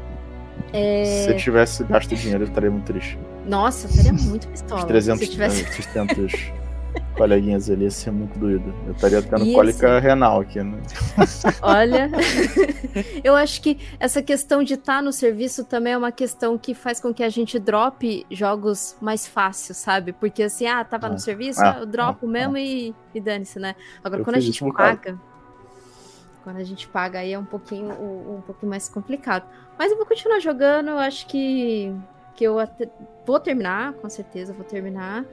É... Se eu tivesse gasto dinheiro, eu estaria muito triste. Nossa, eu estaria muito pistola. Os 300, se tivesse... 300 coleguinhas ali ia ser muito doido. Eu estaria tendo e cólica renal aqui, né? Olha, eu acho que essa questão de estar tá no serviço também é uma questão que faz com que a gente drope jogos mais fácil, sabe? Porque assim, ah, tava ah, no serviço, ah, eu dropo ah, mesmo e, e dane-se, né? Agora, eu quando a gente paga. Quando a gente paga aí é um pouquinho, um, um pouquinho mais complicado. Mas eu vou continuar jogando, eu acho que, que eu até, vou terminar, com certeza vou terminar.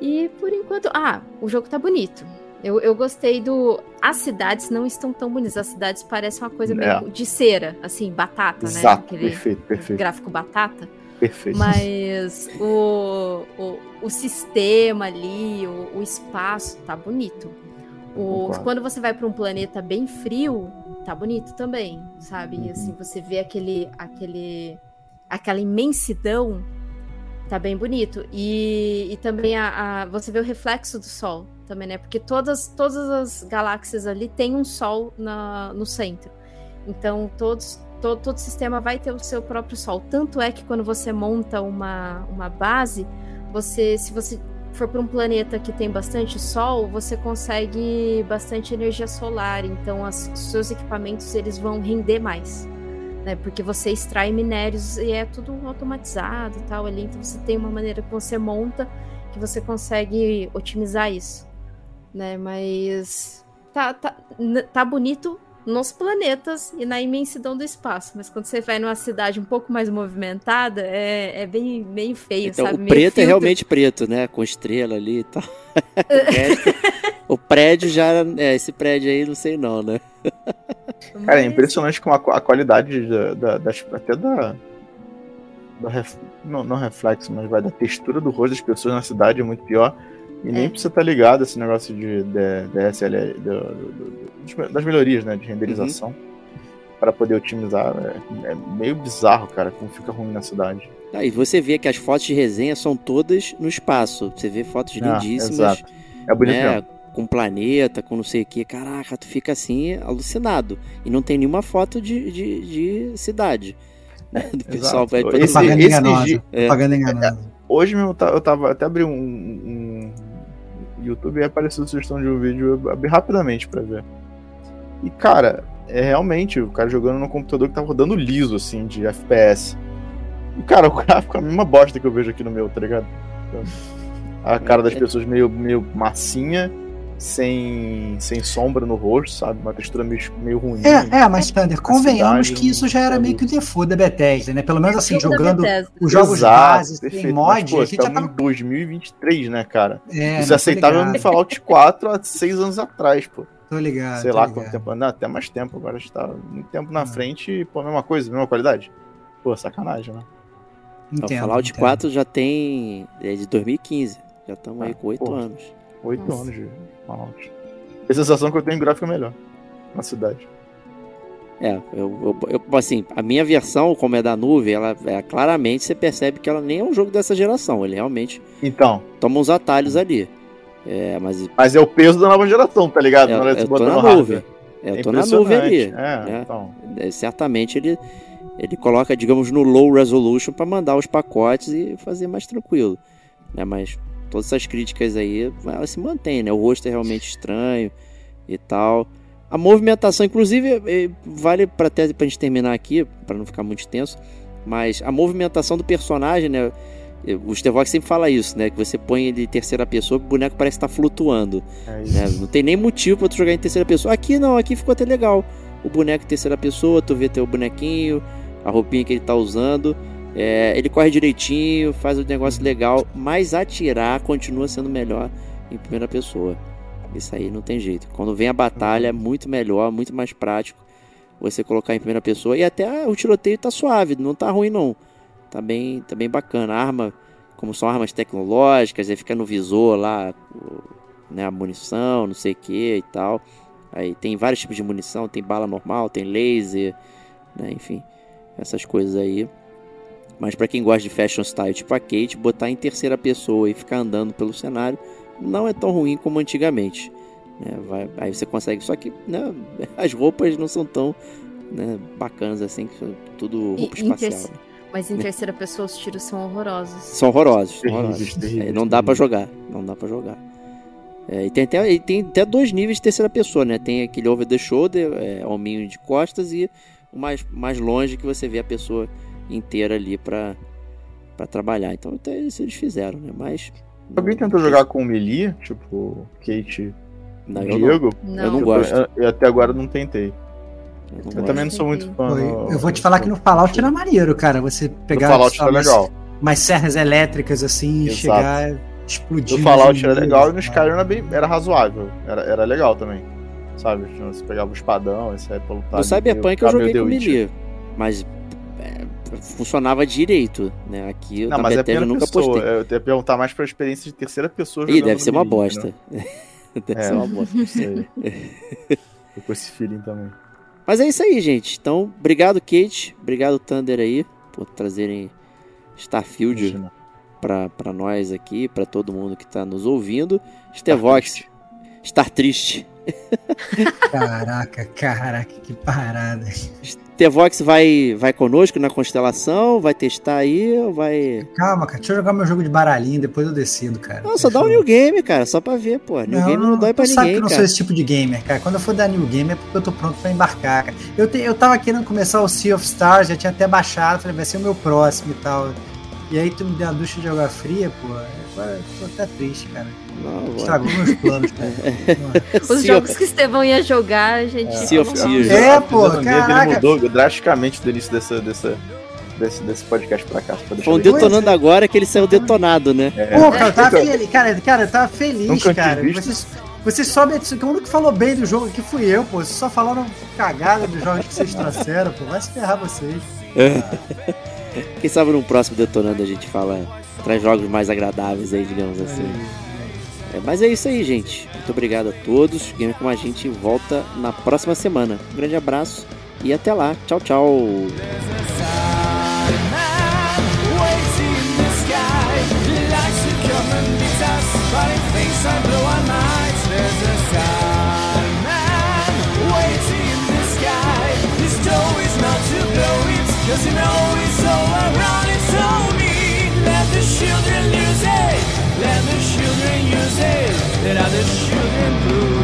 E por enquanto. Ah, o jogo tá bonito. Eu, eu gostei do. As cidades não estão tão bonitas. As cidades parecem uma coisa meio é. de cera, assim, batata, né? Exato, né? Aquele perfeito, perfeito. gráfico batata. Perfeito. Mas o, o, o sistema ali, o, o espaço tá bonito. O, quando você vai para um planeta bem frio, tá bonito também, sabe? Uhum. Assim, você vê aquele, aquele, aquela imensidão, tá bem bonito. E, e também a, a, você vê o reflexo do Sol também, né? Porque todas, todas as galáxias ali têm um Sol na, no centro. Então, todos, todo, todo sistema vai ter o seu próprio Sol. Tanto é que quando você monta uma, uma base, você, se você for para um planeta que tem bastante sol, você consegue bastante energia solar, então os seus equipamentos eles vão render mais, né? Porque você extrai minérios e é tudo automatizado, tal ali, então você tem uma maneira que você monta que você consegue otimizar isso, né? Mas tá tá, tá bonito nos planetas e na imensidão do espaço. Mas quando você vai numa cidade um pouco mais movimentada, é, é bem, bem feio, então, sabe? O preto é realmente preto, né? Com estrela ali e tal. o, prédio já. É, esse prédio aí, não sei não, né? Cara, é impressionante com a, a qualidade da, da, das, até da. da ref, não, não reflexo, mas vai da textura do rosto das pessoas na cidade é muito pior. E nem é. precisa estar tá ligado esse negócio de, de, de SL, de, das melhorias né, de renderização, uhum. para poder otimizar. É, é, meio bizarro, cara, como fica ruim na cidade. Ah, e você vê que as fotos de resenha são todas no espaço. Você vê fotos ah, lindíssimas. Exato. É bonito né, Com planeta, com não sei o que. Caraca, tu fica assim, alucinado. E não tem nenhuma foto de, de, de cidade. Né, do pessoal vai esse, propaganda esse, enganosa. É, propaganda enganosa. Hoje mesmo eu tava até abri um, um YouTube e apareceu a sugestão de um vídeo eu abri rapidamente para ver. E cara, é realmente o cara jogando no computador que tá rodando liso, assim, de FPS. E cara, o gráfico é a mesma bosta que eu vejo aqui no meu, tá ligado? A cara das pessoas meio, meio massinha sem, sem sombra no rosto, sabe? Uma textura meio, meio ruim. É, é mas Thunder, convenhamos que isso já era meio que o default da Bethesda, né? Pelo menos assim, jogando os jogos Exato, bases, perfeito. mod, mas, pô, a gente já tá em 2023, né, cara? É, isso é aceitável no Fallout 4 há seis anos atrás, pô. Tô ligado. Sei tô lá ligado. quanto tempo. Não, até mais tempo. Agora está muito tempo na ah. frente e, pô, mesma coisa, mesma qualidade. Pô, sacanagem, né? Entendo, o Fallout entendo. 4 já tem. É de 2015. Já estamos aí com 8 anos. 8 anos de Fallout. A sensação que eu tenho em gráfico é melhor na cidade. É, eu, eu, eu, assim, a minha versão, como é da nuvem, ela é, claramente você percebe que ela nem é um jogo dessa geração. Ele realmente então toma uns atalhos ali. É, mas... mas é o peso da nova geração, tá ligado? É, eu, eu tô na nuvem. É, eu tô na nuvem ali. É, né? então. É, certamente ele, ele coloca, digamos, no low resolution para mandar os pacotes e fazer mais tranquilo. Né? Mas todas essas críticas aí, elas se mantêm, né? O rosto é realmente estranho e tal. A movimentação, inclusive, vale para até pra gente terminar aqui, para não ficar muito tenso, mas a movimentação do personagem, né? O Stevox sempre fala isso, né? Que você põe ele em terceira pessoa, o boneco parece estar tá flutuando. É né? Não tem nem motivo para tu jogar em terceira pessoa. Aqui não, aqui ficou até legal. O boneco em terceira pessoa, tu vê teu bonequinho, a roupinha que ele tá usando. É, ele corre direitinho, faz o um negócio legal, mas atirar continua sendo melhor em primeira pessoa. Isso aí não tem jeito. Quando vem a batalha, é muito melhor, muito mais prático você colocar em primeira pessoa. E até o tiroteio tá suave, não tá ruim não. Tá bem, tá bem bacana. A arma, como são armas tecnológicas, aí fica no visor lá, né, a munição, não sei o que e tal. Aí tem vários tipos de munição, tem bala normal, tem laser, né, enfim, essas coisas aí. Mas para quem gosta de fashion style tipo a Kate, botar em terceira pessoa e ficar andando pelo cenário não é tão ruim como antigamente. Né? Vai, aí você consegue, só que né, as roupas não são tão né, bacanas assim, que tudo roupa e, espacial. Né? Mas em terceira pessoa os tiros são horrorosos. São horrorosos. horrorosos. É, não dá para jogar. Não dá para jogar. É, e tem até, e tem até dois níveis de terceira pessoa, né? Tem aquele over the shoulder, é, hominho de costas, e o mais, mais longe que você vê a pessoa inteira ali para trabalhar. Então até isso eles fizeram, né? Mas Alguém tentou jogar com o Melee, tipo Kate não, Diego? Eu não, eu não gosto. Eu, eu, até agora não tentei. Eu, não eu também não sou muito fã. No... Eu vou te falar que no Fallout era maneiro, cara. Você pegar. No Fallout era legal. Mais serras elétricas assim Exato. e chegar explodir. No Fallout era legal e no Skyrim era, bem, era razoável. Era, era legal também. Sabe? Você pegava o espadão, esse aí pra lutar. No Cyberpunk eu joguei com Melee. Mas funcionava direito, né? Aqui não, mas Bethesda é nunca pessoa. postei. Eu ia perguntar mais pra experiência de terceira pessoa. Ih, deve ser uma bosta. Né? deve é, ser uma bosta. Tô com esse feeling também. Mas é isso aí, gente. Então, obrigado, Kate. Obrigado, Thunder aí, por trazerem Starfield pra, pra nós aqui, pra todo mundo que tá nos ouvindo. Stevox, estar triste. Caraca, caraca, que parada. Tevox vai, vai conosco na constelação? Vai testar aí vai. Calma, cara. Deixa eu jogar meu jogo de baralhinho, depois eu decido, cara. Não, só dá um new game, cara, só pra ver, pô. New não, game não, não dói pra ninguém. Sabe que eu não sou esse tipo de gamer, cara. Quando eu for dar new game é porque eu tô pronto pra embarcar, cara. Eu, te, eu tava querendo começar o Sea of Stars, já tinha até baixado, falei, vai ser o meu próximo e tal. E aí tu me deu a ducha de água fria, pô. Agora eu tô até triste, cara. Não, Estragou meus planos, cara. Os jogos que Estevão ia jogar, a gente. É, sea of Thieves. É, pô, caraca. Ele mudou drasticamente do início dessa, dessa, desse, desse podcast pra cá. Foi um detonando agora que ele saiu detonado, né? É. Pô, cara, eu tava feliz. Cara, cara, eu tava feliz, cara. Vocês, vocês soube, o único que falou bem do jogo aqui fui eu, pô. Vocês só falaram cagada dos jogos que vocês trouxeram, pô. Vai se ferrar vocês. Quem sabe no próximo detonando a gente fala. Traz jogos mais agradáveis aí, digamos assim. É, mas é isso aí, gente. Muito obrigado a todos. Game com a gente volta na próxima semana. Um grande abraço e até lá. Tchau, tchau. Cause you know it's all around, it's Let the children lose it the children use it Let other children prove